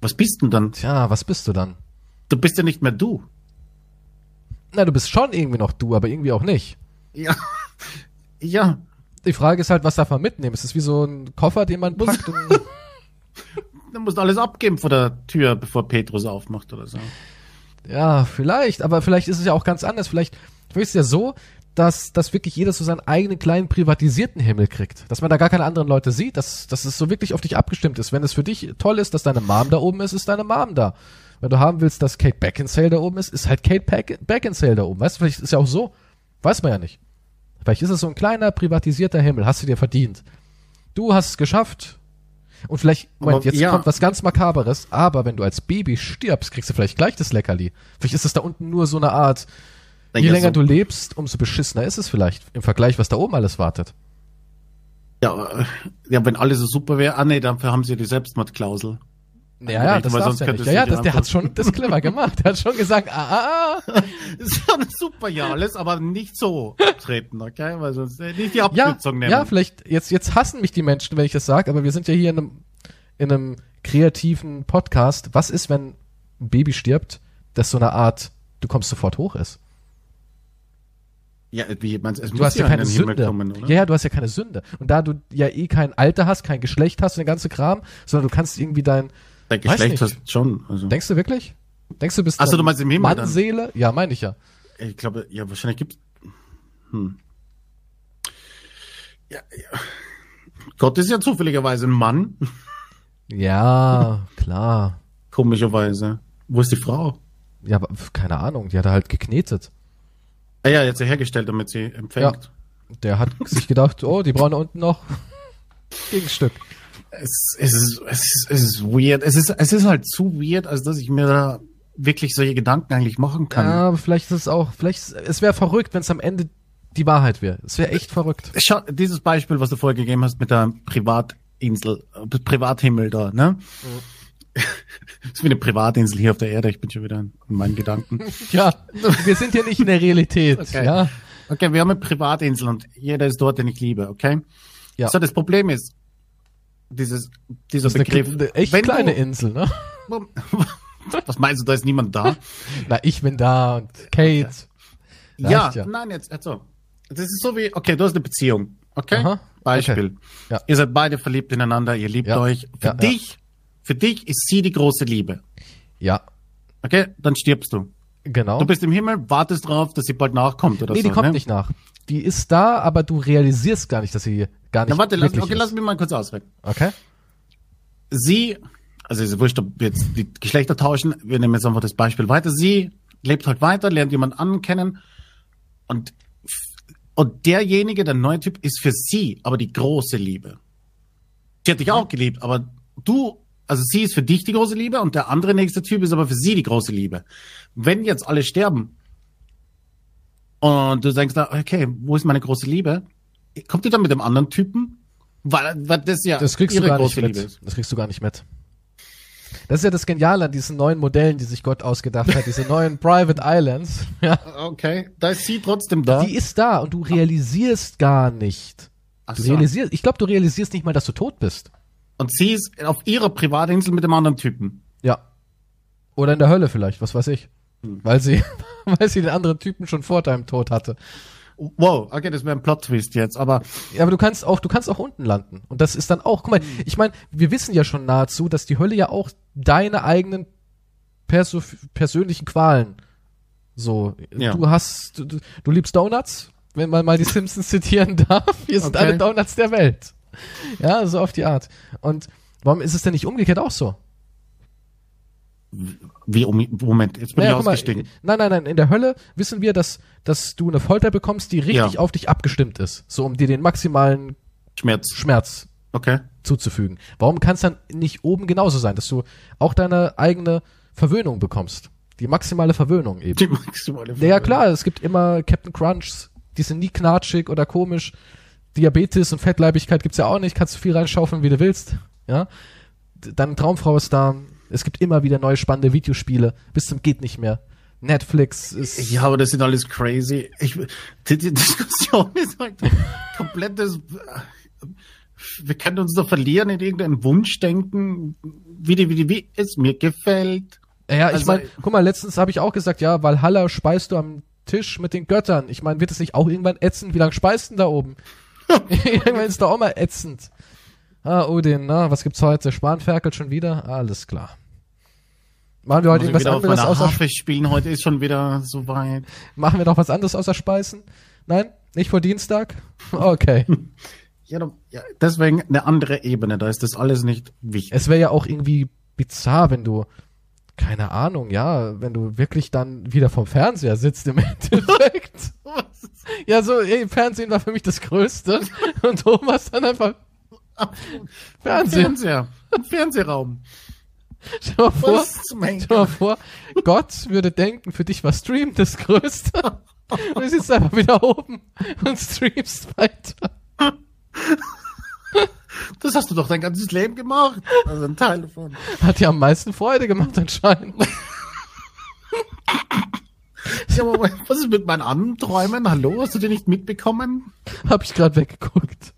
Speaker 2: was bist denn dann?
Speaker 1: Tja, was bist du dann?
Speaker 2: Du bist ja nicht mehr du.
Speaker 1: Na, du bist schon irgendwie noch du, aber irgendwie auch nicht.
Speaker 2: Ja. Ja.
Speaker 1: Die Frage ist halt, was darf man mitnehmen? Ist es wie so ein Koffer, den man packt? Und, (laughs)
Speaker 2: Du musst alles abgeben vor der Tür, bevor Petrus aufmacht oder so.
Speaker 1: ja, vielleicht, aber vielleicht ist es ja auch ganz anders. Vielleicht, vielleicht ist es ja so, dass, dass wirklich jeder so seinen eigenen kleinen privatisierten Himmel kriegt. Dass man da gar keine anderen Leute sieht, dass, dass es so wirklich auf dich abgestimmt ist. Wenn es für dich toll ist, dass deine Mom da oben ist, ist deine Mom da. Wenn du haben willst, dass Kate Beckinsale da oben ist, ist halt Kate Beck Beckinsale da oben. Weißt du, vielleicht ist es ja auch so. Weiß man ja nicht. Vielleicht ist es so ein kleiner privatisierter Himmel. Hast du dir verdient. Du hast es geschafft. Und vielleicht, Moment,
Speaker 2: Aber
Speaker 1: jetzt
Speaker 2: ja.
Speaker 1: kommt was ganz Makaberes, aber wenn du als Baby stirbst, kriegst du vielleicht gleich das Leckerli. Vielleicht ist es da unten nur so eine Art, je
Speaker 2: Ja,
Speaker 1: länger
Speaker 2: so-
Speaker 1: du lebst, umso beschissener ist es vielleicht im Vergleich, was da oben alles wartet.
Speaker 2: Ja, äh, ja, wenn alles so super wäre, ah nee, dafür haben sie die Selbstmordklausel.
Speaker 1: Ja, ja, das darfst ja nicht. Ja, ja, das, der hat schon das clever gemacht. Der hat schon gesagt, ah, ah, ah. (laughs)
Speaker 2: ist schon super, ja, alles, aber nicht so treten, okay? Weil sonst äh, nicht die
Speaker 1: Ja,
Speaker 2: Abkürzung nehmen.
Speaker 1: ja, vielleicht, jetzt, jetzt hassen mich die Menschen, wenn ich das sage, aber wir sind ja hier in einem, in einem kreativen Podcast. Was ist, wenn ein Baby stirbt, das so eine Art, du kommst sofort hoch ist?
Speaker 2: Ja, wie meinst, es
Speaker 1: Du hast ja
Speaker 2: in
Speaker 1: keine Sünde.
Speaker 2: kommen, oder?
Speaker 1: ja, ja, du hast ja keine Sünde. Und da du ja eh kein Alter hast, kein Geschlecht hast und den ganzen Kram, sondern du kannst irgendwie dein,
Speaker 2: Dein Geschlecht
Speaker 1: nicht.
Speaker 2: hast schon. Also.
Speaker 1: denkst du wirklich? Denkst du, bist
Speaker 2: Ach so, du meinst im Himmel dann?
Speaker 1: Mannseele? Ja, meine ich ja.
Speaker 2: Ich glaube, ja, wahrscheinlich gibt's. Hm. Ja, ja. Gott ist ja zufälligerweise ein Mann,
Speaker 1: Ja, (laughs) klar.
Speaker 2: komischerweise. Wo ist die Frau?
Speaker 1: Ja, aber keine Ahnung, die hat er halt geknetet.
Speaker 2: Ah ja, jetzt hergestellt, damit sie empfängt.
Speaker 1: Der hat sich gedacht, oh, die brauchen unten noch (laughs) Gegenstück.
Speaker 2: Es, es, ist, es, ist, es ist weird. Es ist, es ist halt zu weird, als dass ich mir da wirklich solche Gedanken eigentlich machen kann.
Speaker 1: Ja, aber vielleicht ist es auch, vielleicht, es wäre verrückt, wenn es am Ende die Wahrheit wäre. Es wäre echt verrückt.
Speaker 2: Schau, dieses Beispiel, was du vorher gegeben hast mit der Privatinsel, äh, Privathimmel da, ne? Das (laughs) ist wie eine Privatinsel hier auf der Erde. Ich bin schon wieder in meinen Gedanken. (laughs)
Speaker 1: Ja, wir sind ja nicht in der Realität. (laughs)
Speaker 2: Okay.
Speaker 1: Ja,
Speaker 2: Okay, wir haben eine Privatinsel und jeder ist dort, den ich liebe, okay?
Speaker 1: Ja.
Speaker 2: So, das Problem ist, dieses, dieser
Speaker 1: das ist
Speaker 2: Begriff.
Speaker 1: eine, eine echt kleine
Speaker 2: du,
Speaker 1: Insel, ne?
Speaker 2: Was meinst du, da ist niemand da?
Speaker 1: Na, ich bin da und Kate.
Speaker 2: Ja,
Speaker 1: ja.
Speaker 2: nein, jetzt, also, das ist so wie, okay, du hast eine Beziehung, okay?
Speaker 1: Aha,
Speaker 2: Beispiel.
Speaker 1: okay. Ja.
Speaker 2: Ihr seid beide verliebt ineinander, ihr liebt
Speaker 1: Ja.
Speaker 2: euch. Für dich, für dich ist sie die große Liebe,
Speaker 1: Ja,
Speaker 2: okay? Dann stirbst du.
Speaker 1: genau.
Speaker 2: Du bist im Himmel, wartest drauf, dass sie bald nachkommt oder
Speaker 1: nee,
Speaker 2: so.
Speaker 1: die kommt
Speaker 2: ne?
Speaker 1: nicht nach. Die ist da, aber du realisierst gar nicht, dass sie gar nicht
Speaker 2: Na, warte, lass, okay,
Speaker 1: ist.
Speaker 2: lass mich mal kurz ausreden.
Speaker 1: Okay?
Speaker 2: sie, also ist wurscht, ob wir jetzt die Geschlechter tauschen, wir nehmen jetzt einfach das Beispiel weiter. Sie lebt halt weiter, lernt jemanden an, kennen und, und derjenige, der neue Typ, ist für sie aber die große Liebe. Sie hat dich auch geliebt, aber du, also sie ist für dich die große Liebe und der andere nächste Typ ist aber für sie die große Liebe. Wenn jetzt alle sterben und du denkst da, okay, wo ist meine große Liebe? Kommt die dann mit dem anderen Typen? Weil, weil das ja
Speaker 1: Das kriegst du
Speaker 2: ihre
Speaker 1: gar nicht
Speaker 2: große
Speaker 1: mit.
Speaker 2: Liebe ist.
Speaker 1: Das kriegst du gar nicht mit. Das ist ja das Geniale an diesen neuen Modellen, die sich Gott ausgedacht hat, diese neuen (laughs) Private Islands. Ja,
Speaker 2: Okay, da ist sie trotzdem da.
Speaker 1: die ist da und du realisierst gar nicht.
Speaker 2: Ach
Speaker 1: Du
Speaker 2: so.
Speaker 1: realisierst, ich glaube, du realisierst nicht mal, dass du tot bist.
Speaker 2: Und sie ist auf ihrer Privatinsel mit dem anderen Typen.
Speaker 1: Ja. Oder in der Hölle vielleicht, was weiß ich.
Speaker 2: Hm.
Speaker 1: Weil sie, (laughs) weil sie den anderen Typen schon vor deinem Tod hatte.
Speaker 2: Wow, okay, das wäre ein Plot-Twist jetzt, aber
Speaker 1: Ja, aber du kannst auch, du kannst auch unten landen. Und das ist dann auch, guck mal, ich meine, wir wissen ja schon nahezu, dass die Hölle ja auch deine eigenen perso persönlichen Qualen so.
Speaker 2: Ja.
Speaker 1: Du hast, du, du liebst Donuts, wenn man mal die Simpsons zitieren darf. Hier sind
Speaker 2: Okay.
Speaker 1: alle Donuts der Welt. (laughs) Ja, so auf die Art. Und warum ist es denn nicht umgekehrt auch so?
Speaker 2: wie, um, Moment, jetzt bin
Speaker 1: Naja,
Speaker 2: ich
Speaker 1: guck mal,
Speaker 2: ausgestiegen.
Speaker 1: nein, nein, nein, in der Hölle wissen wir, dass, dass du eine Folter bekommst, die richtig
Speaker 2: Ja.
Speaker 1: auf dich abgestimmt ist. So, um dir den maximalen
Speaker 2: Schmerz.
Speaker 1: Schmerz
Speaker 2: Okay.
Speaker 1: zuzufügen. Warum kann es dann nicht oben genauso sein, dass du auch deine eigene Verwöhnung bekommst? Die maximale Verwöhnung eben.
Speaker 2: Die maximale
Speaker 1: Ja, ja klar, es gibt immer Captain Crunchs, die sind nie knatschig oder komisch. Diabetes und Fettleibigkeit gibt's ja auch nicht, kannst du viel reinschaufeln, wie du willst. Ja. D- Deine Traumfrau ist da. Es gibt immer wieder neue spannende Videospiele. Bis zum geht nicht mehr. Netflix ist.
Speaker 2: Ja, aber das sind alles crazy. Ich, die, die Diskussion (laughs) ist halt komplettes. Wir können uns doch verlieren in irgendeinem Wunschdenken, wie die, wie die, wie es mir gefällt.
Speaker 1: Ja, ich
Speaker 2: Also-
Speaker 1: meine, guck mal, letztens habe ich auch gesagt, ja, Valhalla speist du am Tisch mit den Göttern. Ich meine, wird es nicht auch irgendwann ätzend? Wie lange speist denn da oben? (laughs) irgendwann ist doch auch mal ätzend. Ah, Odin, na, was gibt's heute? Spanferkel schon wieder? Alles klar. Machen wir heute
Speaker 2: ich
Speaker 1: irgendwas anderes außer,
Speaker 2: Harfe spielen. Heute ist schon wieder so weit.
Speaker 1: machen wir noch was anderes außer Speisen? Nein? Nicht vor Dienstag? Okay. (laughs)
Speaker 2: Ja, deswegen eine andere Ebene. Da ist das alles nicht wichtig.
Speaker 1: es wäre ja auch irgendwie bizarr, wenn du, keine Ahnung, ja, wenn du wirklich dann wieder vom Fernseher sitzt im (laughs) Endeffekt. Ja, so, ey, Fernsehen war für mich das Größte. (laughs) Und Thomas dann einfach Fernsehen.
Speaker 2: Fernseher. Fernsehraum.
Speaker 1: Stell dir mal vor, stell mal vor, Gott würde denken, für dich war Stream das Größte. Und (laughs) du sitzt einfach wieder oben und streamst weiter.
Speaker 2: Das hast du doch dein ganzes Leben gemacht. Also ein Teil davon.
Speaker 1: Hat dir am meisten Freude gemacht anscheinend.
Speaker 2: Ja, aber was ist mit meinen anderen Träumen? Hallo, hast du die nicht mitbekommen?
Speaker 1: Hab ich gerade weggeguckt.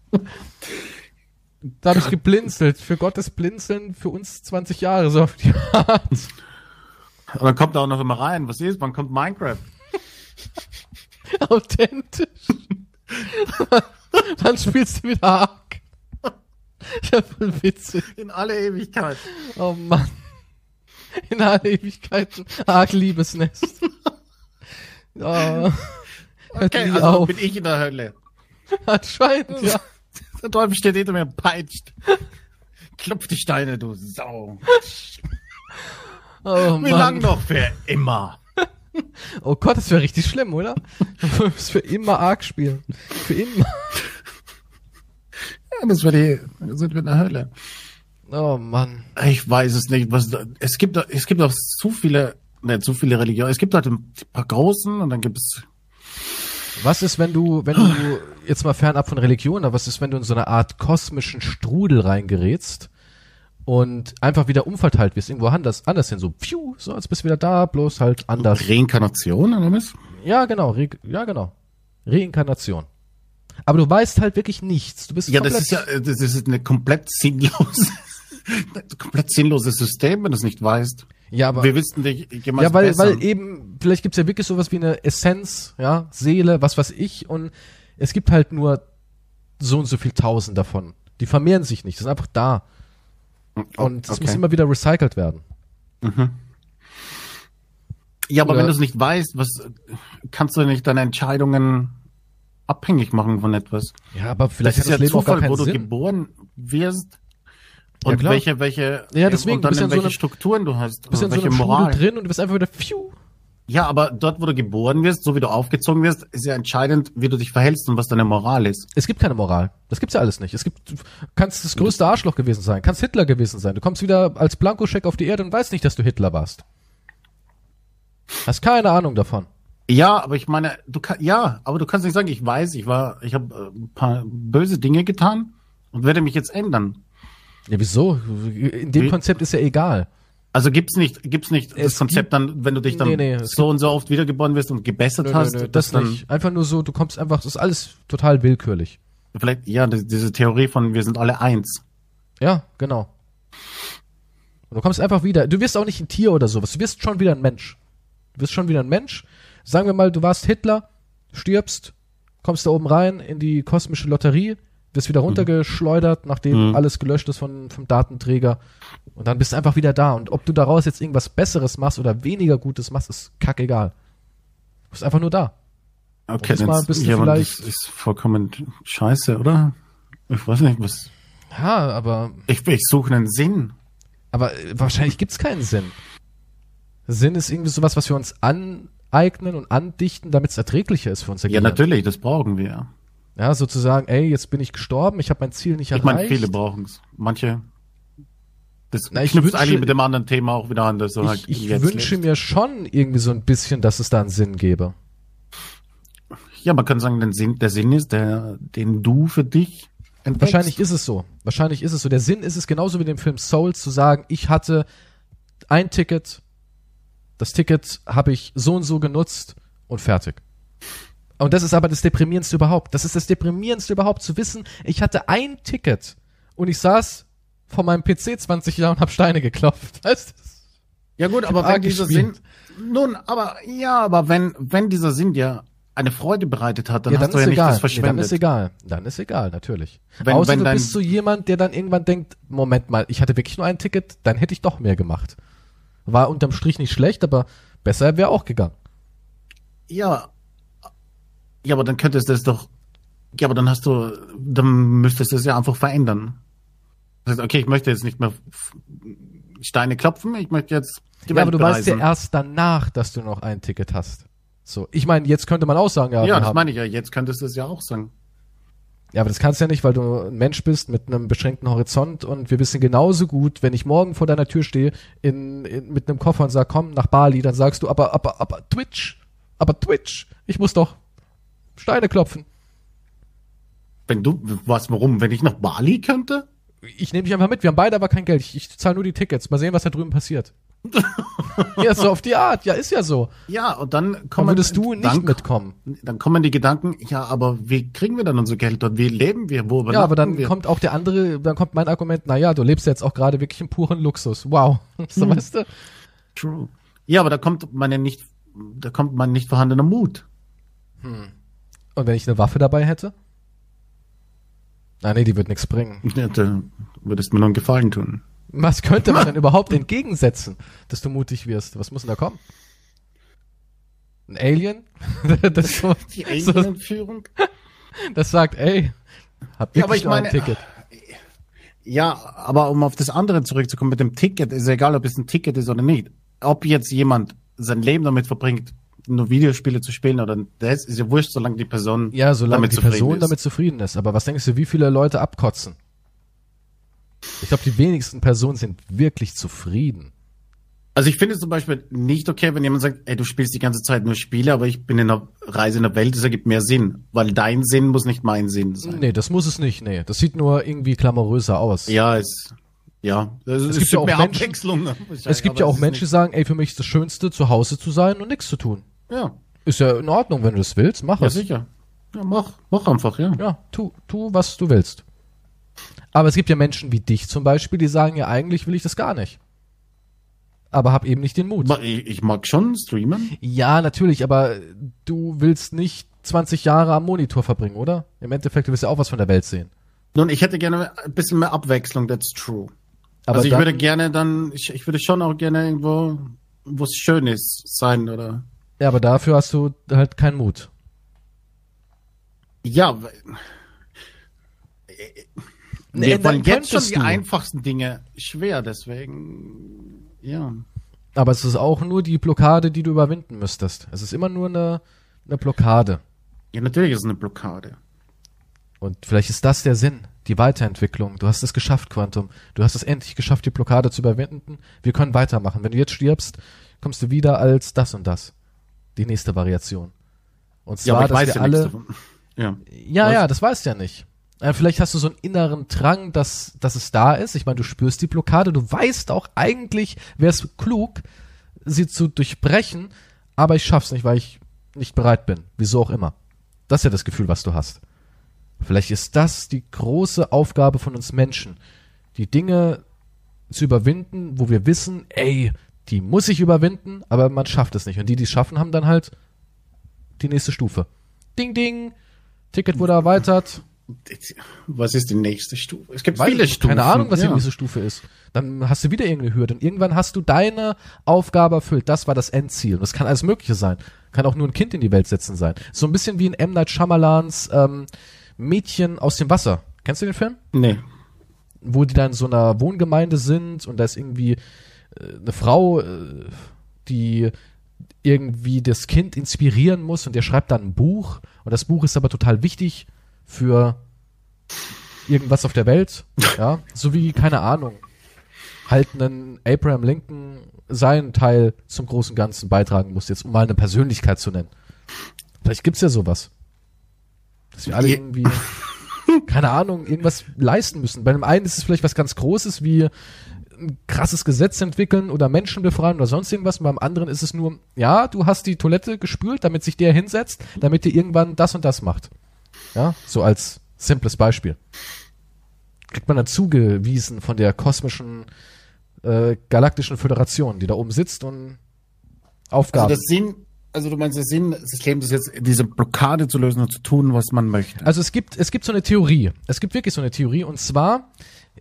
Speaker 1: Da habe ich geblinzelt. Für Gottes Blinzeln für uns 20 Jahre so auf die Art.
Speaker 2: Und dann kommt da auch noch immer rein. Was ist? Wann kommt Minecraft?
Speaker 1: Authentisch. Dann spielst du wieder (laughs) Ja, voll witzig.
Speaker 2: In alle Ewigkeit.
Speaker 1: Oh Mann. In alle Ewigkeiten. Arg Liebesnest. Oh. (laughs) Hört
Speaker 2: Okay, also
Speaker 1: auf.
Speaker 2: bin ich in der Hölle.
Speaker 1: Anscheinend, ja. (laughs)
Speaker 2: Der Teufel steht hinter mir und peitscht. Klopf die Steine, du Sau.
Speaker 1: Oh
Speaker 2: Wie lang
Speaker 1: Mann.
Speaker 2: noch? Für immer.
Speaker 1: Oh Gott, das wäre richtig schlimm, oder? Du musst für immer Ark spielen. Für immer.
Speaker 2: Das war die, sind wir in der Hölle.
Speaker 1: Oh Mann.
Speaker 2: Ich weiß es nicht. Was, es gibt, es gibt auch zu viele, ne, zu viele Religionen. Es gibt halt ein paar großen und dann gibt es,
Speaker 1: Was ist, wenn du, wenn du jetzt mal fernab von Religion, aber was ist, wenn du in so eine Art kosmischen Strudel reingerätst und einfach wieder umverteilt wirst, irgendwo anders, anders hin, so, pfiuh, so als bist du wieder da, bloß halt anders.
Speaker 2: Reinkarnation oder was?
Speaker 1: Ja, genau, Re ja, genau. Reinkarnation. Aber du weißt halt wirklich nichts. Du bist
Speaker 2: Ja, das ist ja, das ist eine komplett sinnlose, (laughs) komplett sinnloses System, wenn du es nicht weißt.
Speaker 1: ja, aber,
Speaker 2: Wir wissen dich jemals
Speaker 1: ja, weil, weil eben, vielleicht gibt's ja wirklich sowas wie eine Essenz, ja, Seele, was weiß ich, und es gibt halt nur so und so viel tausend davon. Die vermehren sich nicht, die sind einfach da. Und es
Speaker 2: Okay.
Speaker 1: muss immer wieder recycelt werden.
Speaker 2: Ja, aber
Speaker 1: Oder-
Speaker 2: wenn du es nicht weißt, was kannst du nicht deine Entscheidungen abhängig machen von etwas?
Speaker 1: Ja, aber vielleicht
Speaker 2: das ist
Speaker 1: das
Speaker 2: ja
Speaker 1: Leben
Speaker 2: Zufall, wo du
Speaker 1: Sinn.
Speaker 2: geboren wirst
Speaker 1: Ja,
Speaker 2: und
Speaker 1: klar.
Speaker 2: welche, welche,
Speaker 1: Ja, deswegen,
Speaker 2: und dann
Speaker 1: ja
Speaker 2: in
Speaker 1: in so
Speaker 2: welche
Speaker 1: einem-
Speaker 2: Strukturen du hast,
Speaker 1: bist in so
Speaker 2: welche
Speaker 1: einem
Speaker 2: Moral.
Speaker 1: Drin und du bist einfach wieder, pfiuh.
Speaker 2: Ja, aber dort, wo du geboren wirst, so wie du aufgezogen wirst, ist ja entscheidend, wie du dich verhältst und was deine Moral ist.
Speaker 1: Es gibt keine Moral. Das gibt's ja alles nicht. Es gibt, du kannst das größte Arschloch gewesen sein, kannst Hitler gewesen sein. Du kommst wieder als Blankoscheck auf die Erde und weißt nicht, dass du Hitler warst. Hast keine Ahnung davon.
Speaker 2: Ja, aber ich meine, du kann, ja, aber du kannst nicht sagen, ich weiß, ich war, ich habe äh, ein paar böse Dinge getan und werde mich jetzt ändern.
Speaker 1: Ja, wieso? In dem
Speaker 2: Wie-
Speaker 1: Konzept ist ja egal.
Speaker 2: Also gibt's nicht, gibt's nicht
Speaker 1: Es
Speaker 2: das Konzept dann, wenn du dich dann
Speaker 1: Nee, nee,
Speaker 2: so und so oft wiedergeboren wirst und gebessert
Speaker 1: Nö,
Speaker 2: hast,
Speaker 1: nö, nö, das nicht. Einfach nur so, du kommst einfach, das ist alles total willkürlich.
Speaker 2: vielleicht, ja, die- diese Theorie von wir sind alle eins.
Speaker 1: Ja, genau. Und du kommst einfach wieder. Du wirst auch nicht ein Tier oder sowas. Du wirst schon wieder ein Mensch. Du wirst schon wieder ein Mensch. Sagen wir mal, du warst Hitler, stirbst, kommst da oben rein in die kosmische Lotterie, wirst wieder runtergeschleudert, nachdem
Speaker 2: Mhm.
Speaker 1: alles gelöscht ist von, vom Datenträger. Und dann bist du einfach wieder da. Und ob du daraus jetzt irgendwas Besseres machst oder weniger Gutes machst, ist kackegal. Du bist einfach nur da.
Speaker 2: Okay, dann-
Speaker 1: bist
Speaker 2: ja,
Speaker 1: vielleicht-
Speaker 2: das ist vollkommen scheiße, oder? Ich weiß nicht, was.
Speaker 1: Ja, aber
Speaker 2: Ich, ich suche einen Sinn.
Speaker 1: Aber wahrscheinlich gibt's keinen Sinn. Sinn ist irgendwie sowas, was wir uns aneignen und andichten, damit es erträglicher ist für unser
Speaker 2: Ja, natürlich, das brauchen wir.
Speaker 1: Ja, sozusagen, ey, jetzt bin ich gestorben, ich habe mein Ziel nicht
Speaker 2: Ich
Speaker 1: erreicht.
Speaker 2: meine, viele brauchen es. Manche. Das
Speaker 1: Na, ich wünsche-
Speaker 2: eigentlich mit dem anderen Thema auch wieder an, dass du halt
Speaker 1: ich ich wünsche
Speaker 2: lebst.
Speaker 1: mir schon irgendwie so ein bisschen, dass es da einen Sinn gäbe.
Speaker 2: Ja, man kann sagen, den Sinn, der Sinn ist, der, den du für dich entdeckst.
Speaker 1: Wahrscheinlich ist es so. Wahrscheinlich ist es so. Der Sinn ist es genauso wie dem Film Souls zu sagen, ich hatte ein Ticket, das Ticket habe ich so und so genutzt und fertig. Und das ist aber das Deprimierendste überhaupt. Das ist das Deprimierendste überhaupt, zu wissen, ich hatte ein Ticket und ich saß vor meinem PC 20 Jahre und habe Steine geklopft. (laughs) Weißt du?
Speaker 2: Ja gut, aber wenn dieser Sinn, nun, aber ja, aber wenn wenn dieser Sinn dir eine Freude bereitet hat, dann
Speaker 1: Ja,
Speaker 2: hast
Speaker 1: dann
Speaker 2: du
Speaker 1: ist
Speaker 2: ja nicht
Speaker 1: egal.
Speaker 2: das
Speaker 1: Nee,
Speaker 2: verschwendet.
Speaker 1: dann ist egal. Dann ist egal, natürlich.
Speaker 2: Wenn-
Speaker 1: Außer
Speaker 2: wenn
Speaker 1: du bist so jemand, der dann irgendwann denkt, Moment mal, ich hatte wirklich nur ein Ticket, dann hätte ich doch mehr gemacht. War unterm Strich nicht schlecht, aber besser wäre auch gegangen.
Speaker 2: Ja, ja, aber dann könntest du es doch, ja, aber dann hast du, dann müsstest du es ja einfach verändern. Das heißt, okay, ich möchte jetzt nicht mehr Steine klopfen, ich möchte jetzt
Speaker 1: Ja, aber
Speaker 2: Welt
Speaker 1: du weißt ja
Speaker 2: bereisen.
Speaker 1: erst danach, dass du noch ein Ticket hast. So, ich meine, jetzt könnte man auch sagen, ja,
Speaker 2: Ja, das
Speaker 1: haben,
Speaker 2: meine ich ja, jetzt könntest du es ja auch sagen.
Speaker 1: Ja, aber das kannst du ja nicht, weil du ein Mensch bist mit einem beschränkten Horizont und wir wissen genauso gut, wenn ich morgen vor deiner Tür stehe in, in, mit einem Koffer und sag, komm nach Bali, dann sagst du, aber, aber, aber Twitch, aber Twitch, ich muss doch Steine klopfen.
Speaker 2: Wenn du, was, warum? Wenn ich nach Bali könnte?
Speaker 1: ich nehme dich einfach mit. Wir haben beide aber kein Geld. Ich, ich zahle nur die Tickets. Mal sehen, was da drüben passiert. Ja, so auf die Art. Ja, ist ja so.
Speaker 2: Ja, und dann kommen
Speaker 1: würdest du nicht
Speaker 2: dann,
Speaker 1: mitkommen?
Speaker 2: Dann kommen die Gedanken, ja, aber wie kriegen wir dann unser Geld dort? Wie leben wir? Wo
Speaker 1: Ja, aber dann
Speaker 2: wir?
Speaker 1: kommt auch der andere, dann kommt mein Argument, na ja, du lebst jetzt auch gerade wirklich im puren Luxus. Wow. (laughs) So,
Speaker 2: Hm.
Speaker 1: weißt du?
Speaker 2: True. Ja, aber da kommt meine nicht, da kommt mein nicht vorhandener Mut.
Speaker 1: Und wenn ich eine Waffe dabei hätte? Ah, nee, die wird nichts bringen. (laughs)
Speaker 2: Ja, da würdest mir noch einen Gefallen tun.
Speaker 1: Was könnte man (laughs) denn überhaupt entgegensetzen, dass du mutig wirst? Was muss denn da kommen? Ein Alien? (laughs) das, so,
Speaker 2: Die Alien-Entführung?
Speaker 1: das sagt, ey, hab
Speaker 2: Ja, aber ich
Speaker 1: nur ein
Speaker 2: meine-
Speaker 1: Ticket.
Speaker 2: Ja, aber um auf das andere zurückzukommen mit dem Ticket, ist egal, ob es ein Ticket ist oder nicht. Ob jetzt jemand sein Leben damit verbringt, nur Videospiele zu spielen oder das, ist ja wurscht, solange die Person
Speaker 1: Ja, solange
Speaker 2: damit
Speaker 1: die Person
Speaker 2: ist.
Speaker 1: damit zufrieden ist. Aber was denkst du, wie viele Leute abkotzen? Ich glaube, die wenigsten Personen sind wirklich zufrieden.
Speaker 2: Also ich finde es zum Beispiel nicht okay, wenn jemand sagt, ey, du spielst die ganze Zeit nur Spiele, aber ich bin in einer Reise in der Welt, das ergibt mehr Sinn. Weil dein Sinn muss nicht mein Sinn sein.
Speaker 1: Nee, das muss es nicht, nee. Das sieht nur irgendwie glamouröser aus.
Speaker 2: Ja, es, ja, es,
Speaker 1: Es gibt ja auch
Speaker 2: mehr
Speaker 1: Menschen-
Speaker 2: Abwechslung. (laughs)
Speaker 1: Es gibt ja auch Menschen, die sagen, ey, für mich ist das Schönste, zu Hause zu sein und nichts zu tun.
Speaker 2: Ja,
Speaker 1: Ist ja in Ordnung, wenn du das willst, mach
Speaker 2: ja,
Speaker 1: es.
Speaker 2: sicher. Ja, mach, mach einfach, ja.
Speaker 1: Ja, tu, tu, was du willst. Aber es gibt ja Menschen wie dich zum Beispiel, die sagen ja, eigentlich will ich das gar nicht. Aber hab eben nicht den Mut.
Speaker 2: Ich, ich mag schon streamen.
Speaker 1: Ja, natürlich, aber du willst nicht 20 Jahre am Monitor verbringen, oder? Im Endeffekt, du willst ja auch was von der Welt sehen.
Speaker 2: Nun, ich hätte gerne ein bisschen mehr Abwechslung, that's true.
Speaker 1: Aber
Speaker 2: also ich
Speaker 1: dann-
Speaker 2: würde gerne dann, ich, ich würde schon auch gerne irgendwo, wo es schön ist, sein, oder?
Speaker 1: Ja, aber dafür hast du halt keinen Mut.
Speaker 2: Ja,
Speaker 1: Nee,
Speaker 2: wir
Speaker 1: dann
Speaker 2: wollen jetzt schon die einfachsten Dinge schwer, deswegen, ja.
Speaker 1: Aber es ist auch nur die Blockade, die du überwinden müsstest. Es ist immer nur eine, eine Blockade.
Speaker 2: Ja, natürlich ist es eine Blockade.
Speaker 1: Und vielleicht ist das der Sinn, die Weiterentwicklung. Du hast es geschafft, Quantum. Du hast es endlich geschafft, die Blockade zu überwinden. Wir können weitermachen. Wenn du jetzt stirbst, kommst du wieder als das und das. Die nächste Variation. Und
Speaker 2: Ja,
Speaker 1: zwar,
Speaker 2: ich
Speaker 1: dass wir
Speaker 2: ja
Speaker 1: alle.
Speaker 2: Ja.
Speaker 1: Ja, ja, das weißt du ja nicht. Äh, vielleicht hast du so einen inneren Drang, dass, dass es da ist. Ich meine, du spürst die Blockade. Du weißt auch eigentlich, wäre es klug, sie zu durchbrechen. Aber ich schaff's nicht, weil ich nicht bereit bin. Wieso auch immer. Das ist ja das Gefühl, was du hast. Vielleicht ist das die große Aufgabe von uns Menschen, die Dinge zu überwinden, wo wir wissen, ey, die muss ich überwinden, aber man schafft es nicht. Und die, die es schaffen, haben dann halt die nächste Stufe. Ding, ding, Ticket wurde erweitert.
Speaker 2: Was ist die nächste Stufe? Es gibt
Speaker 1: Weiß
Speaker 2: viele
Speaker 1: ich,
Speaker 2: Stufen.
Speaker 1: Keine Ahnung, was
Speaker 2: ja.
Speaker 1: die nächste Stufe ist. Dann hast du wieder irgendeine Hürde. Und irgendwann hast du deine Aufgabe erfüllt. Das war das Endziel. Und das kann alles Mögliche sein. Kann auch nur ein Kind in die Welt setzen sein. So ein bisschen wie in M. Night Shyamalans ähm, Mädchen aus dem Wasser. Kennst du den Film?
Speaker 2: Nee.
Speaker 1: wo die dann in so einer Wohngemeinde sind und da ist irgendwie äh, eine Frau, äh, die irgendwie das Kind inspirieren muss und der schreibt dann ein Buch und das Buch ist aber total wichtig für irgendwas auf der Welt, (laughs) ja, so wie, keine Ahnung, halt einen Abraham Lincoln seinen Teil zum großen Ganzen beitragen muss, jetzt um mal eine Persönlichkeit zu nennen. Vielleicht gibt's ja sowas. Dass wir alle irgendwie, keine Ahnung, irgendwas leisten müssen. Bei dem einen ist es vielleicht was ganz Großes wie ein krasses Gesetz entwickeln oder Menschen befreien oder sonst irgendwas. Und beim anderen ist es nur, ja, du hast die Toilette gespült, damit sich der hinsetzt, damit der irgendwann das und das macht. Ja, so als simples Beispiel. Kriegt man dann zugewiesen von der kosmischen äh, galaktischen Föderation, die da oben sitzt und
Speaker 2: Also
Speaker 1: Aufgaben.
Speaker 2: der Sinn, also du meinst, der Sinn des Lebens ist jetzt, diese Blockade zu lösen und zu tun, was man möchte.
Speaker 1: Also es gibt, es gibt so eine Theorie. Es gibt wirklich so eine Theorie und zwar,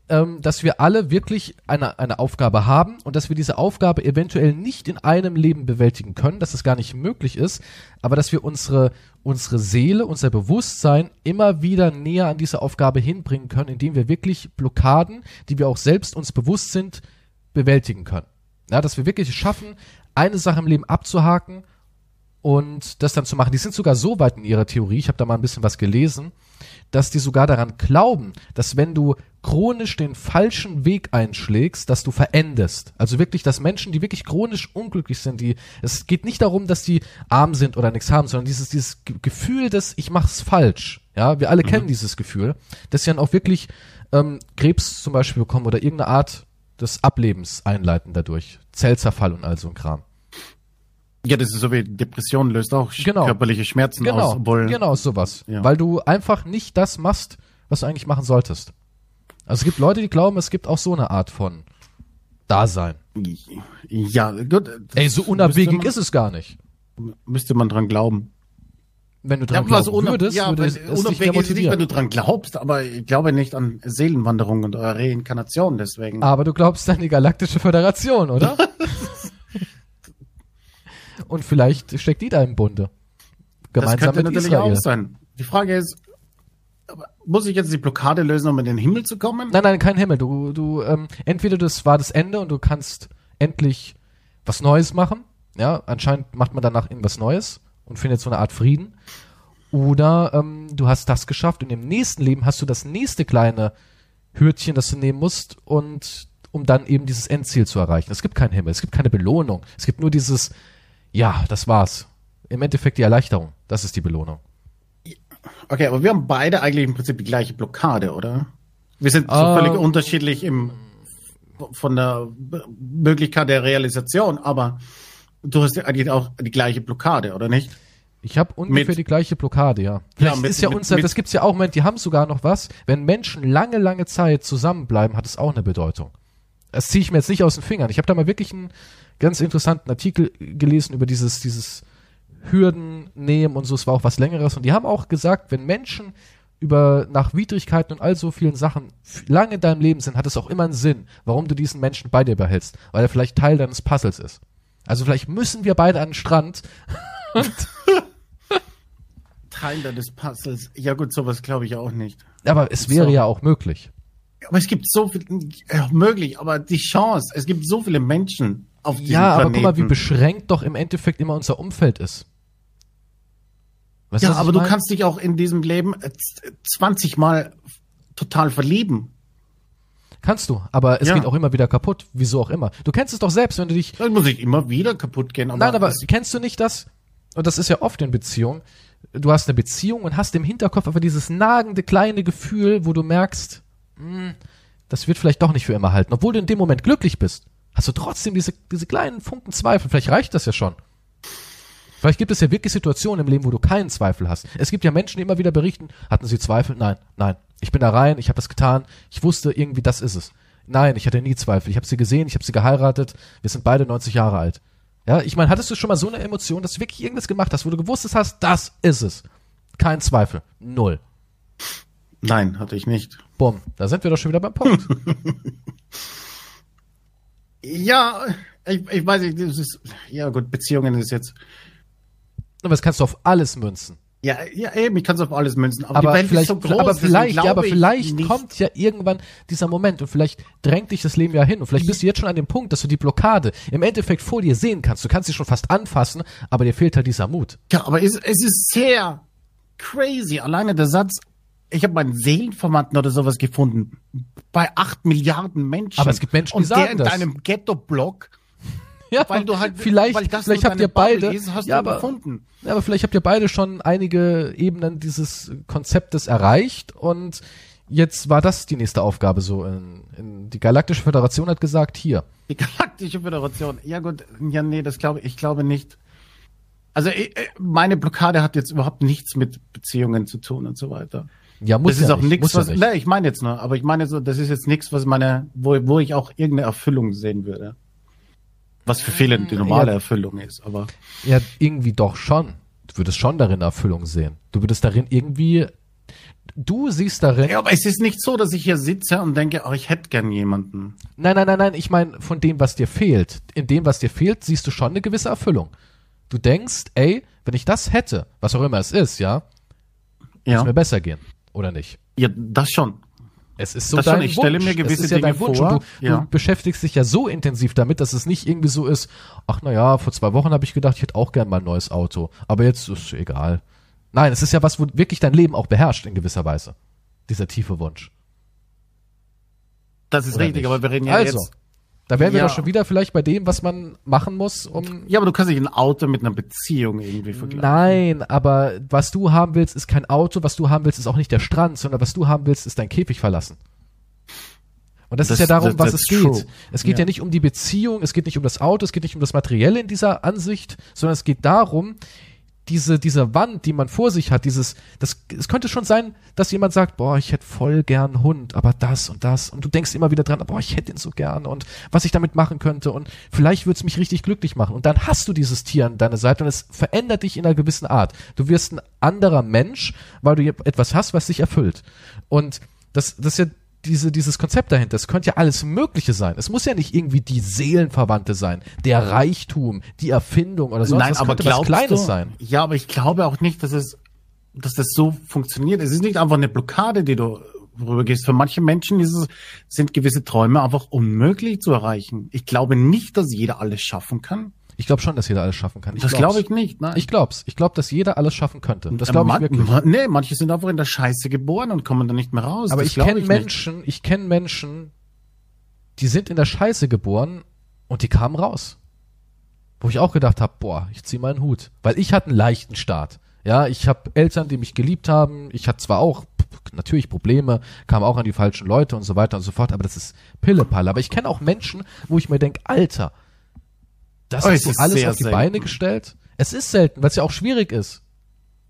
Speaker 1: ähm, dass wir alle wirklich eine, eine Aufgabe haben und dass wir diese Aufgabe eventuell nicht in einem Leben bewältigen können, dass es gar nicht möglich ist, aber dass wir unsere, unsere Seele, unser Bewusstsein immer wieder näher an diese Aufgabe hinbringen können, indem wir wirklich Blockaden, die wir auch selbst uns bewusst sind, bewältigen können. Ja, dass wir wirklich schaffen, eine Sache im Leben abzuhaken und das dann zu machen. Die sind sogar so weit in ihrer Theorie, ich habe da mal ein bisschen was gelesen, dass die sogar daran glauben, dass wenn du chronisch den falschen Weg einschlägst, dass du verendest. Also wirklich, dass Menschen, die wirklich chronisch unglücklich sind, die es geht nicht darum, dass die arm sind oder nichts haben, sondern dieses dieses Ge- Gefühl des ich mach's falsch. Ja, wir alle kennen dieses Gefühl, dass sie dann auch wirklich ähm, Krebs zum Beispiel bekommen oder irgendeine Art des Ablebens einleiten dadurch. Zellzerfall und all so ein Kram.
Speaker 2: Ja, das ist so wie Depression löst auch
Speaker 1: Genau.
Speaker 2: körperliche Schmerzen
Speaker 1: Genau,
Speaker 2: aus. Obwohl,
Speaker 1: genau sowas.
Speaker 2: Ja.
Speaker 1: Weil du einfach nicht das machst, was du eigentlich machen solltest. Also es gibt Leute, die glauben, es gibt auch so eine Art von Dasein.
Speaker 2: Ja, gut.
Speaker 1: Ey, so unabwegig ist es gar nicht.
Speaker 2: es. Müsste man dran glauben.
Speaker 1: Wenn du
Speaker 2: Ja,
Speaker 1: dran
Speaker 2: was
Speaker 1: glauben
Speaker 2: unab
Speaker 1: würdest,
Speaker 2: ja,
Speaker 1: würde es mehr
Speaker 2: unabwegig ist nicht, wenn du dran glaubst, aber ich glaube nicht an Seelenwanderung und Reinkarnation, deswegen.
Speaker 1: Aber du glaubst an die Galaktische Föderation, oder? (laughs) Und vielleicht steckt die da im Bunde.
Speaker 2: das
Speaker 1: Gemeinsam
Speaker 2: könnte
Speaker 1: mit
Speaker 2: natürlich
Speaker 1: Israel.
Speaker 2: auch sein. Die Frage ist, muss ich jetzt die Blockade lösen, um in den Himmel zu kommen?
Speaker 1: Nein, nein, kein Himmel. Du, du, ähm, entweder das war das Ende und du kannst endlich was Neues machen. Ja, anscheinend macht man danach irgendwas Neues und findet so eine Art Frieden. Oder ähm, du hast das geschafft und im nächsten Leben hast du das nächste kleine Hürtchen, das du nehmen musst und um dann eben dieses Endziel zu erreichen. Es gibt keinen Himmel, es gibt keine Belohnung. Es gibt nur dieses, ja, das war's. Im Endeffekt die Erleichterung. Das ist die Belohnung.
Speaker 2: Okay, aber wir haben beide eigentlich im Prinzip die gleiche Blockade, oder? Wir sind so
Speaker 1: Ähm.
Speaker 2: völlig unterschiedlich im, von der Möglichkeit der Realisation, aber du hast ja eigentlich auch die gleiche Blockade, oder nicht?
Speaker 1: Ich habe ungefähr
Speaker 2: Mit-
Speaker 1: die gleiche Blockade, ja. Vielleicht
Speaker 2: Ja, mit-
Speaker 1: ist ja
Speaker 2: mit-
Speaker 1: unser, das gibt's ja auch, Moment, die haben sogar noch was. Wenn Menschen lange, lange Zeit zusammenbleiben, hat es auch eine Bedeutung. Das ziehe ich mir jetzt nicht aus den Fingern. Ich habe da mal wirklich einen ganz interessanten Artikel gelesen über dieses, dieses Hürden nehmen und so. Es war auch was längeres. Und die haben auch gesagt, wenn Menschen über nach Widrigkeiten und all so vielen Sachen lange in deinem Leben sind, hat es auch immer einen Sinn, warum du diesen Menschen bei dir behältst, weil er vielleicht Teil deines Puzzles ist. Also vielleicht müssen wir beide an den Strand (laughs)
Speaker 2: Teil des Puzzles. Ja gut, sowas glaube ich auch nicht.
Speaker 1: Aber es wäre
Speaker 2: So.
Speaker 1: ja auch möglich.
Speaker 2: Aber es gibt so viel, äh, möglich, aber die Chance, es gibt so viele Menschen auf diesem
Speaker 1: Ja, aber
Speaker 2: Planeten.
Speaker 1: guck mal, wie beschränkt doch im Endeffekt immer unser Umfeld ist. Weißt
Speaker 2: Ja,
Speaker 1: ich
Speaker 2: aber du kannst dich auch in diesem Leben äh, z- 20 Mal total verlieben.
Speaker 1: Kannst du, aber es
Speaker 2: Ja.
Speaker 1: geht auch immer wieder kaputt. Wieso auch immer. Du kennst es doch selbst, wenn du dich.
Speaker 2: Dann muss ich immer wieder kaputt gehen. Aber
Speaker 1: Nein, aber kennst du nicht das? Und das ist ja oft in Beziehungen. Du hast eine Beziehung und hast im Hinterkopf aber dieses nagende kleine Gefühl, wo du merkst, hm, das wird vielleicht doch nicht für immer halten. Obwohl du in dem Moment glücklich bist, hast du trotzdem diese, diese kleinen Funken Zweifel. Vielleicht reicht das ja schon. Vielleicht gibt es ja wirklich Situationen im Leben, wo du keinen Zweifel hast. Es gibt ja Menschen, die immer wieder berichten, hatten sie Zweifel? Nein, nein. Ich bin da rein, ich habe das getan, ich wusste irgendwie, das ist es. Nein, ich hatte nie Zweifel. Ich habe sie gesehen, ich habe sie geheiratet, wir sind beide 90 Jahre alt. Ja, ich meine, hattest du schon mal so eine Emotion, dass du wirklich irgendwas gemacht hast, wo du gewusst hast, das ist es. Kein Zweifel. Null.
Speaker 2: Nein, hatte ich nicht.
Speaker 1: Bumm. Da sind wir doch schon wieder beim Punkt. (laughs)
Speaker 2: Ja, ich, ich weiß nicht, das ist, ja gut, Beziehungen ist jetzt,
Speaker 1: Aber das kannst du auf alles münzen.
Speaker 2: ja, ja eben, ich kann es auf alles münzen, aber,
Speaker 1: Aber vielleicht,
Speaker 2: so groß,
Speaker 1: aber vielleicht, ja, aber
Speaker 2: ich
Speaker 1: vielleicht kommt ja irgendwann dieser Moment und vielleicht drängt dich das Leben ja hin und vielleicht bist du jetzt schon an dem Punkt, dass du die Blockade im Endeffekt vor dir sehen kannst. Du kannst sie schon fast anfassen, aber dir fehlt halt dieser Mut.
Speaker 2: Ja, aber es, es ist sehr crazy. Alleine der Satz, ich habe meinen Seelenverwandten oder sowas gefunden. Bei acht Milliarden Menschen.
Speaker 1: Aber es gibt Menschen, die
Speaker 2: Und
Speaker 1: sagen
Speaker 2: der in deinem Ghetto-Block, (laughs)
Speaker 1: Ja,
Speaker 2: weil du halt,
Speaker 1: vielleicht,
Speaker 2: weil das
Speaker 1: vielleicht habt ihr beide,
Speaker 2: ist, hast
Speaker 1: ja, aber,
Speaker 2: gefunden.
Speaker 1: ja, aber vielleicht habt ihr beide schon einige Ebenen dieses Konzeptes erreicht und jetzt war das die nächste Aufgabe so. In, in, die Galaktische Föderation hat gesagt, hier,
Speaker 2: Die Galaktische Föderation. Ja gut, ja nee, das glaube ich glaube nicht. Also ich, äh, meine Blockade hat jetzt überhaupt nichts mit Beziehungen zu tun und so weiter.
Speaker 1: Ja, muss
Speaker 2: das
Speaker 1: ja
Speaker 2: ist auch
Speaker 1: nicht,
Speaker 2: nichts, was.
Speaker 1: ja.
Speaker 2: Nee, ich meine jetzt nur, aber ich meine so, das ist jetzt nichts, was meine, wo, wo ich auch irgendeine Erfüllung sehen würde. Was für viele die normale
Speaker 1: Ja.
Speaker 2: Erfüllung ist, aber.
Speaker 1: Ja, irgendwie doch schon. Du würdest schon darin Erfüllung sehen. Du würdest darin irgendwie, du siehst darin,
Speaker 2: Ja, aber es ist nicht so, dass ich hier sitze und denke, oh, ich hätte gern jemanden.
Speaker 1: nein, nein, nein, nein, ich meine von dem, was dir fehlt. In dem, was dir fehlt, siehst du schon eine gewisse Erfüllung. Du denkst, ey, wenn ich das hätte, was auch immer es ist, ja,
Speaker 2: Ja,
Speaker 1: würde mir besser gehen. Oder nicht?
Speaker 2: ja das schon.
Speaker 1: Es ist so
Speaker 2: Das schon,
Speaker 1: dein
Speaker 2: ich stelle
Speaker 1: Wunsch.
Speaker 2: mir gewisse
Speaker 1: es ja
Speaker 2: Dinge vor,
Speaker 1: du,
Speaker 2: ja.
Speaker 1: du beschäftigst dich ja so intensiv damit, dass es nicht irgendwie so ist, ach na ja, vor zwei Wochen habe ich gedacht, ich hätte auch gern mal ein neues Auto. Aber jetzt ist egal. Nein, es ist ja was, wo wirklich dein Leben auch beherrscht in gewisser Weise. Dieser tiefe Wunsch.
Speaker 2: Das ist
Speaker 1: Oder
Speaker 2: richtig,
Speaker 1: nicht?
Speaker 2: aber wir reden ja
Speaker 1: Also,
Speaker 2: jetzt.
Speaker 1: Da wären wir
Speaker 2: Ja.
Speaker 1: doch schon wieder vielleicht bei dem, was man machen muss, um.
Speaker 2: Ja, aber du kannst nicht ein Auto mit einer Beziehung irgendwie vergleichen.
Speaker 1: Nein, aber was du haben willst, ist kein Auto, was du haben willst, ist auch nicht der Strand, sondern was du haben willst, ist dein Käfig verlassen. Und das,
Speaker 2: Das-
Speaker 1: ist ja darum,
Speaker 2: that-
Speaker 1: was es geht.
Speaker 2: true.
Speaker 1: Es geht ja.
Speaker 2: Ja.
Speaker 1: nicht um die Beziehung, es geht nicht um das Auto, es geht nicht um das Materielle in dieser Ansicht, sondern es geht darum, diese, diese Wand, die man vor sich hat, dieses, das, es könnte schon sein, dass jemand sagt, boah, ich hätte voll gern Hund, aber das und das. Und du denkst immer wieder dran, boah, ich hätte ihn so gern und was ich damit machen könnte und vielleicht würde es mich richtig glücklich machen. Und dann hast du dieses Tier an deiner Seite und es verändert dich in einer gewissen Art. Du wirst ein anderer Mensch, weil du etwas hast, was dich erfüllt. Und das, das ist ja diese, dieses Konzept dahinter, es könnte ja alles Mögliche sein. Es muss ja nicht irgendwie die Seelenverwandte sein, der Reichtum, die Erfindung oder sonst
Speaker 2: Nein, aber
Speaker 1: was Kleines
Speaker 2: du,
Speaker 1: sein.
Speaker 2: Ja, aber ich glaube auch nicht, dass es, dass das so funktioniert. Es ist nicht einfach eine Blockade, die du rübergehst. Für manche Menschen es, sind gewisse Träume einfach unmöglich zu erreichen. Ich glaube nicht, dass jeder alles schaffen kann.
Speaker 1: Ich glaube schon, dass jeder alles schaffen kann. Ich
Speaker 2: das glaube ich nicht. Nein.
Speaker 1: Ich glaub's. Ich glaube, dass jeder alles schaffen könnte. Das glaube ich
Speaker 2: Man-
Speaker 1: wirklich.
Speaker 2: man- Nee, manche sind einfach in der Scheiße geboren und kommen da nicht mehr raus.
Speaker 1: Aber
Speaker 2: das
Speaker 1: ich kenne
Speaker 2: nicht.
Speaker 1: Menschen, ich kenne Menschen, die sind in der Scheiße geboren und die kamen raus. Wo ich auch gedacht habe, boah, ich zieh meinen Hut. Weil ich hatte einen leichten Start. Ja, ich habe Eltern, die mich geliebt haben. Ich hatte zwar auch natürlich Probleme, kam auch an die falschen Leute und so weiter und so fort, aber das ist Pillepalle. Aber ich kenne auch Menschen, wo ich mir denke, Alter, das du
Speaker 2: ist
Speaker 1: alles
Speaker 2: sehr
Speaker 1: auf die
Speaker 2: selten.
Speaker 1: Beine gestellt. Es ist selten, weil es ja auch schwierig ist.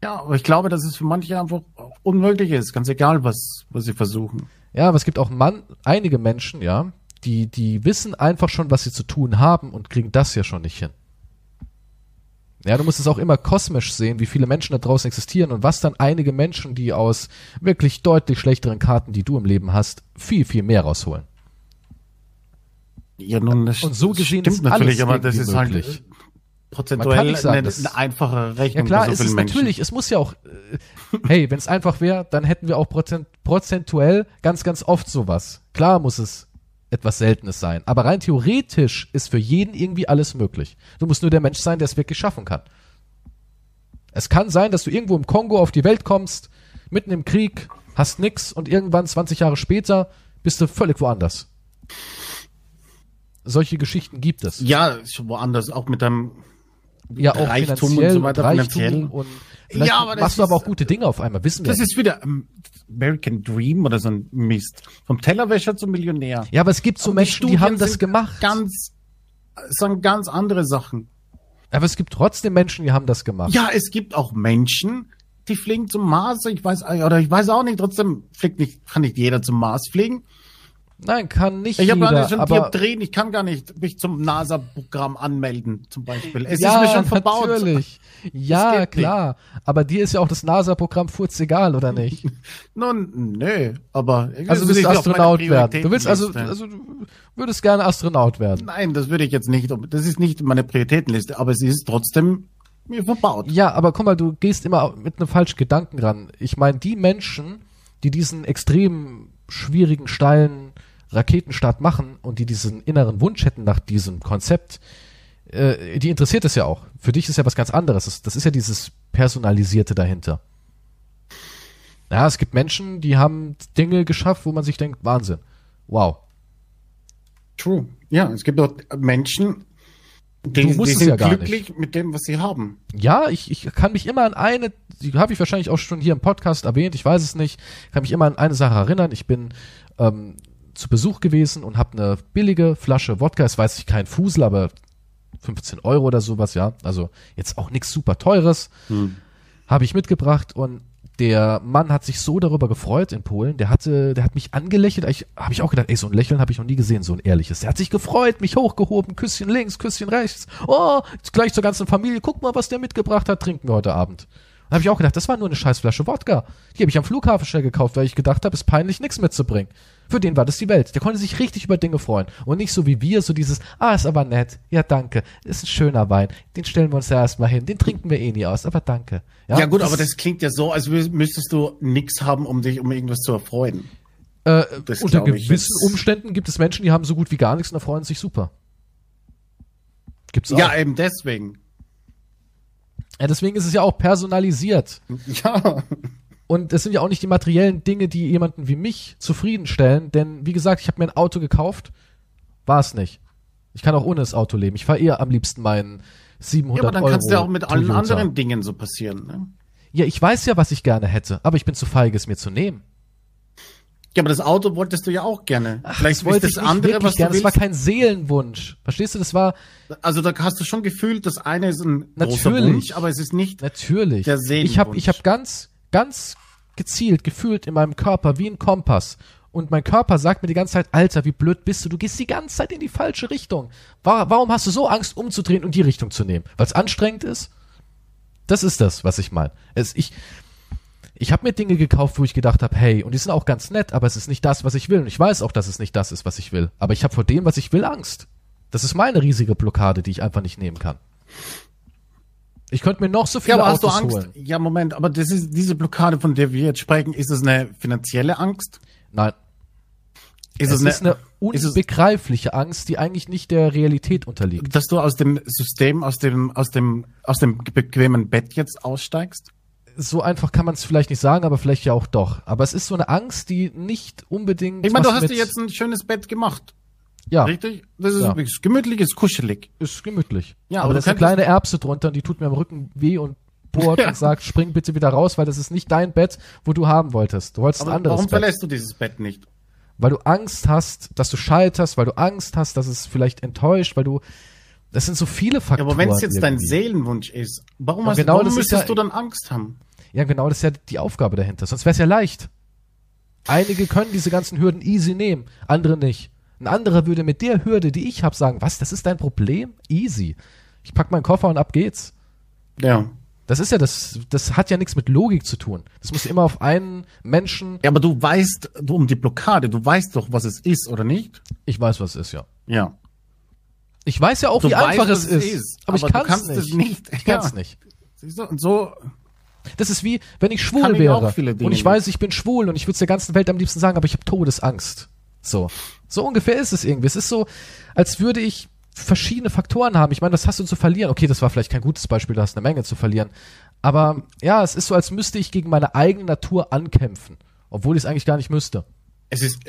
Speaker 2: Ja, aber ich glaube, dass es für manche einfach unmöglich ist. Ganz egal, was, was sie versuchen.
Speaker 1: Ja, aber es gibt auch Mann, einige Menschen, ja, die, die wissen einfach schon, was sie zu tun haben und kriegen das ja schon nicht hin. Ja, du musst es auch immer kosmisch sehen, wie viele Menschen da draußen existieren und was dann einige Menschen, die aus wirklich deutlich schlechteren Karten, die du im Leben hast, viel, viel mehr rausholen.
Speaker 2: Ja, nun, das
Speaker 1: Und so
Speaker 2: das
Speaker 1: gesehen
Speaker 2: stimmt
Speaker 1: ist
Speaker 2: natürlich, aber das ist halt
Speaker 1: möglich.
Speaker 2: äh,
Speaker 1: Man
Speaker 2: prozentuell
Speaker 1: sagen,
Speaker 2: eine, eine einfache Rechnung
Speaker 1: Ja klar,
Speaker 2: so
Speaker 1: es ist
Speaker 2: Menschen.
Speaker 1: natürlich, es muss ja auch, äh, hey, wenn es einfach wäre, dann hätten wir auch prozent, prozentuell ganz, ganz oft sowas. Klar muss es etwas Seltenes sein, aber rein theoretisch ist für jeden irgendwie alles möglich. Du musst nur der Mensch sein, der es wirklich schaffen kann. Es kann sein, dass du irgendwo im Kongo auf die Welt kommst, mitten im Krieg, hast nix und irgendwann 20 Jahre später bist du völlig woanders. Solche Geschichten gibt es.
Speaker 2: Ja, woanders, auch mit deinem
Speaker 1: Ja, auch
Speaker 2: Reichtum
Speaker 1: finanziell
Speaker 2: und so weiter,
Speaker 1: Reichtum
Speaker 2: finanziell.
Speaker 1: und
Speaker 2: Ja, aber das
Speaker 1: machst du aber auch gute Dinge auf einmal, wissen wir.
Speaker 2: Das ist wieder ähm, American Dream oder so ein Mist. Vom Tellerwäscher zum Millionär.
Speaker 1: Ja, aber es gibt so
Speaker 2: Aber
Speaker 1: Menschen, die
Speaker 2: Studien
Speaker 1: haben das gemacht.
Speaker 2: Ganz, sagen ganz andere Sachen.
Speaker 1: aber es gibt trotzdem Menschen, die haben das gemacht.
Speaker 2: Ja, es gibt auch Menschen, die fliegen zum Mars. Ich weiß, oder ich weiß auch nicht, trotzdem fliegt nicht, kann nicht jeder zum Mars fliegen.
Speaker 1: Nein, kann nicht
Speaker 2: Ich habe gar nicht schon
Speaker 1: aber
Speaker 2: Dioptrien, ich kann gar nicht mich zum NASA-Programm anmelden, zum Beispiel. Es
Speaker 1: ja,
Speaker 2: ist mir schon verbaut.
Speaker 1: natürlich. (laughs) Ja, klar. Aber dir ist ja auch das NASA-Programm furz egal, oder nicht? (laughs)
Speaker 2: Nun, nö, aber.
Speaker 1: Also du willst Astronaut werden. Du willst also, also du würdest gerne Astronaut werden.
Speaker 2: Nein, das würde ich jetzt nicht. Das ist nicht meine Prioritätenliste, aber es ist trotzdem mir verbaut.
Speaker 1: Ja, aber guck mal, du gehst immer mit einem falschen Gedanken ran. Ich meine, die Menschen, die diesen extrem schwierigen, steilen Raketenstart machen und die diesen inneren Wunsch hätten nach diesem Konzept, äh, die interessiert es ja auch. Für dich ist ja was ganz anderes. Das, das ist ja dieses Personalisierte dahinter. Ja, es gibt Menschen, die haben Dinge geschafft, wo man sich denkt, Wahnsinn. Wow.
Speaker 2: True. Ja, es gibt auch Menschen, die,
Speaker 1: Du musst
Speaker 2: die sind
Speaker 1: ja
Speaker 2: glücklich mit dem, was sie haben.
Speaker 1: Ja, ich, ich kann mich immer an eine, die habe ich wahrscheinlich auch schon hier im Podcast erwähnt, ich weiß es nicht, kann mich immer an eine Sache erinnern. Ich bin ähm, zu Besuch gewesen und habe eine billige Flasche Wodka, es weiß ich kein Fusel, aber 15 Euro oder sowas, ja. Also jetzt auch nichts super teures. Habe ich mitgebracht und der Mann hat sich so darüber gefreut in Polen. Der hatte, der hat mich angelächelt. Ich habe ich auch gedacht, ey, so ein Lächeln habe ich noch nie gesehen, so ein ehrliches. Der hat sich gefreut, mich hochgehoben, Küsschen links, Küsschen rechts. Oh, gleich zur ganzen Familie. Guck mal, was der mitgebracht hat. Trinken wir heute Abend. Da habe ich auch gedacht, das war nur eine scheiß Flasche Wodka. Die habe ich am Flughafen schnell gekauft, weil ich gedacht habe, ist peinlich, nichts mitzubringen. Für den war das die Welt. Der konnte sich richtig über Dinge freuen. Und nicht so wie wir, so dieses, ah, ist aber nett. Ja, danke. Ist ein schöner Wein. Den stellen wir uns ja erstmal hin. Den trinken wir eh nie aus. Aber danke.
Speaker 2: Ja, gut, aber das klingt ja so, als müsstest du nichts haben, um dich um irgendwas zu erfreuen.
Speaker 1: Äh,
Speaker 2: Das
Speaker 1: unter
Speaker 2: ich
Speaker 1: gewissen
Speaker 2: jetzt.
Speaker 1: Umständen gibt es Menschen, die haben so gut wie gar nichts und erfreuen sich super. Gibt's auch.
Speaker 2: Ja,
Speaker 1: Ja,
Speaker 2: eben deswegen.
Speaker 1: Deswegen ist es ja auch personalisiert.
Speaker 2: Ja.
Speaker 1: Und es sind ja auch nicht die materiellen Dinge, die jemanden wie mich zufriedenstellen, denn wie gesagt, ich habe mir ein Auto gekauft, war es nicht. Ich kann auch ohne das Auto leben. Ich fahre eher am liebsten meinen 700
Speaker 2: Ja, aber dann
Speaker 1: Euro
Speaker 2: kann es ja auch mit allen
Speaker 1: Toyota.
Speaker 2: anderen Dingen so passieren. Ne?
Speaker 1: Ja, ich weiß ja, was ich gerne hätte, aber ich bin zu feige, es mir zu nehmen.
Speaker 2: Ja, aber das Auto wolltest du ja auch gerne.
Speaker 1: Ach,
Speaker 2: Vielleicht
Speaker 1: wollte ich
Speaker 2: das
Speaker 1: nicht
Speaker 2: andere, was
Speaker 1: gerne. Das war kein Seelenwunsch. Verstehst du? Das war
Speaker 2: Also da hast du schon gefühlt, das eine ist ein großer
Speaker 1: Natürlich.
Speaker 2: Wunsch, aber es ist nicht.
Speaker 1: natürlich.
Speaker 2: Der
Speaker 1: ich habe ich
Speaker 2: Seelenwunsch.
Speaker 1: hab ganz, ganz gezielt gefühlt in meinem Körper wie ein Kompass. Und mein Körper sagt mir die ganze Zeit, Alter, wie blöd bist du? Du gehst die ganze Zeit in die falsche Richtung. Wa- Warum hast du so Angst, umzudrehen und die Richtung zu nehmen? Weil es anstrengend ist? Das ist das, was ich meine. Es, ich, ich habe mir Dinge gekauft, wo ich gedacht habe, hey, und die sind auch ganz nett, aber es ist nicht das, was ich will. Und ich weiß auch, dass es nicht das ist, was ich will. Aber ich habe vor dem, was ich will, Angst. Das ist meine riesige Blockade, die ich einfach nicht nehmen kann. Ich könnte mir noch so
Speaker 2: Ja,
Speaker 1: viele
Speaker 2: aber hast du Angst?
Speaker 1: holen.
Speaker 2: Ja, Moment, aber das ist diese Blockade, von der wir jetzt sprechen, ist es eine finanzielle Angst?
Speaker 1: Nein,
Speaker 2: Ist
Speaker 1: es
Speaker 2: es,
Speaker 1: ist eine
Speaker 2: ist es-
Speaker 1: unbegreifliche Angst, die eigentlich nicht der Realität unterliegt.
Speaker 2: dass du aus dem System, aus dem, aus dem, aus dem bequemen Bett jetzt aussteigst?
Speaker 1: So einfach kann man es vielleicht nicht sagen, aber vielleicht ja auch doch. Aber es ist so eine Angst, die nicht unbedingt.
Speaker 2: Ich meine, du hast dir jetzt ein schönes Bett gemacht,
Speaker 1: ja,
Speaker 2: richtig? Das ist,
Speaker 1: Ja.
Speaker 2: gemütlich, ist kuschelig.
Speaker 1: ist gemütlich.
Speaker 2: Ja,
Speaker 1: aber
Speaker 2: aber
Speaker 1: da ist eine kleine Erbse drunter und die tut mir am Rücken weh und bohrt (laughs)
Speaker 2: Ja.
Speaker 1: und sagt, spring bitte wieder raus, weil das ist nicht dein Bett, wo du haben wolltest. Du wolltest ein
Speaker 2: Aber
Speaker 1: anderes
Speaker 2: warum
Speaker 1: Bett.
Speaker 2: verlässt du dieses Bett nicht?
Speaker 1: Weil du Angst hast, dass du scheiterst, weil du Angst hast, dass es vielleicht enttäuscht, weil du. Das sind so viele
Speaker 2: Ja,
Speaker 1: Faktoren.
Speaker 2: aber wenn es jetzt dein
Speaker 1: irgendwie.
Speaker 2: Seelenwunsch ist, warum, hast,
Speaker 1: genau
Speaker 2: warum müsstest
Speaker 1: ja-
Speaker 2: du dann Angst haben?
Speaker 1: Ja, genau, das ist ja die Aufgabe dahinter. Sonst wäre es ja leicht. Einige können diese ganzen Hürden easy nehmen, andere nicht. Ein anderer würde mit der Hürde, die ich habe, sagen, was, das ist dein Problem? Easy. Ich pack meinen Koffer und ab geht's.
Speaker 2: Ja.
Speaker 1: Das ist ja das, das hat ja nichts mit Logik zu tun. Das muss immer auf einen Menschen,
Speaker 2: Ja, aber du weißt du, um die Blockade, du weißt doch, was es ist, oder nicht?
Speaker 1: ich weiß, was es ist, ja.
Speaker 2: Ja.
Speaker 1: Ich weiß ja auch,
Speaker 2: Du
Speaker 1: wie einfach
Speaker 2: weißt,
Speaker 1: es
Speaker 2: was
Speaker 1: ist, aber, ich
Speaker 2: du
Speaker 1: kann's
Speaker 2: kannst
Speaker 1: nicht.
Speaker 2: es nicht.
Speaker 1: Ich kann's
Speaker 2: Ja.
Speaker 1: nicht.
Speaker 2: Siehst du? Und so,
Speaker 1: Das ist wie, wenn ich schwul
Speaker 2: Kann ich
Speaker 1: wäre und ich weiß, ich bin schwul und ich würde es der ganzen Welt am liebsten sagen, aber ich habe Todesangst. So. So ungefähr ist es irgendwie. Es ist so, als würde ich verschiedene Faktoren haben. Ich meine, was hast du zu verlieren? Okay, das war vielleicht kein gutes Beispiel, du hast eine Menge zu verlieren. Aber ja, es ist so, als müsste ich gegen meine eigene Natur ankämpfen. Obwohl ich es eigentlich gar nicht müsste.
Speaker 2: es ist,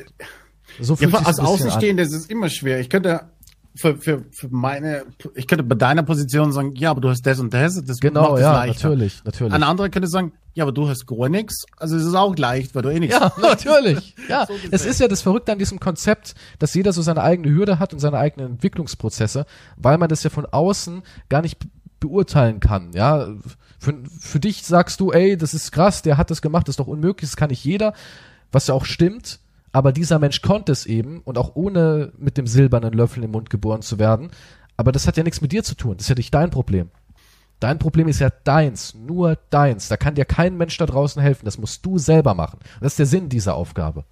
Speaker 1: So
Speaker 2: ja, für,
Speaker 1: sich's
Speaker 2: als
Speaker 1: ein bisschen an.
Speaker 2: Außenstehende ist es immer schwer. Ich könnte, für, für, für meine, ich könnte bei deiner Position sagen, ja, aber du hast das und das, das
Speaker 1: Genau,
Speaker 2: macht es
Speaker 1: ja,
Speaker 2: leichter.
Speaker 1: natürlich, natürlich.
Speaker 2: Ein anderer könnte sagen, ja, aber du hast gar nichts, also es ist auch leicht, weil du eh nichts
Speaker 1: Ja, (laughs) natürlich. Ja,
Speaker 2: So
Speaker 1: es ist ja das Verrückte an diesem Konzept, dass jeder so seine eigene Hürde hat und seine eigenen Entwicklungsprozesse, weil man das ja von außen gar nicht be- beurteilen kann. Ja, für, für dich sagst du, ey, das ist krass, der hat das gemacht, das ist doch unmöglich, das kann nicht jeder, was ja auch stimmt. Aber dieser Mensch konnte es eben und auch ohne mit dem silbernen Löffel im Mund geboren zu werden. Aber das hat ja nichts mit dir zu tun. Das ist ja nicht dein Problem. Dein Problem ist ja deins, nur deins. Da kann dir kein Mensch da draußen helfen. Das musst du selber machen. Das ist der Sinn dieser Aufgabe.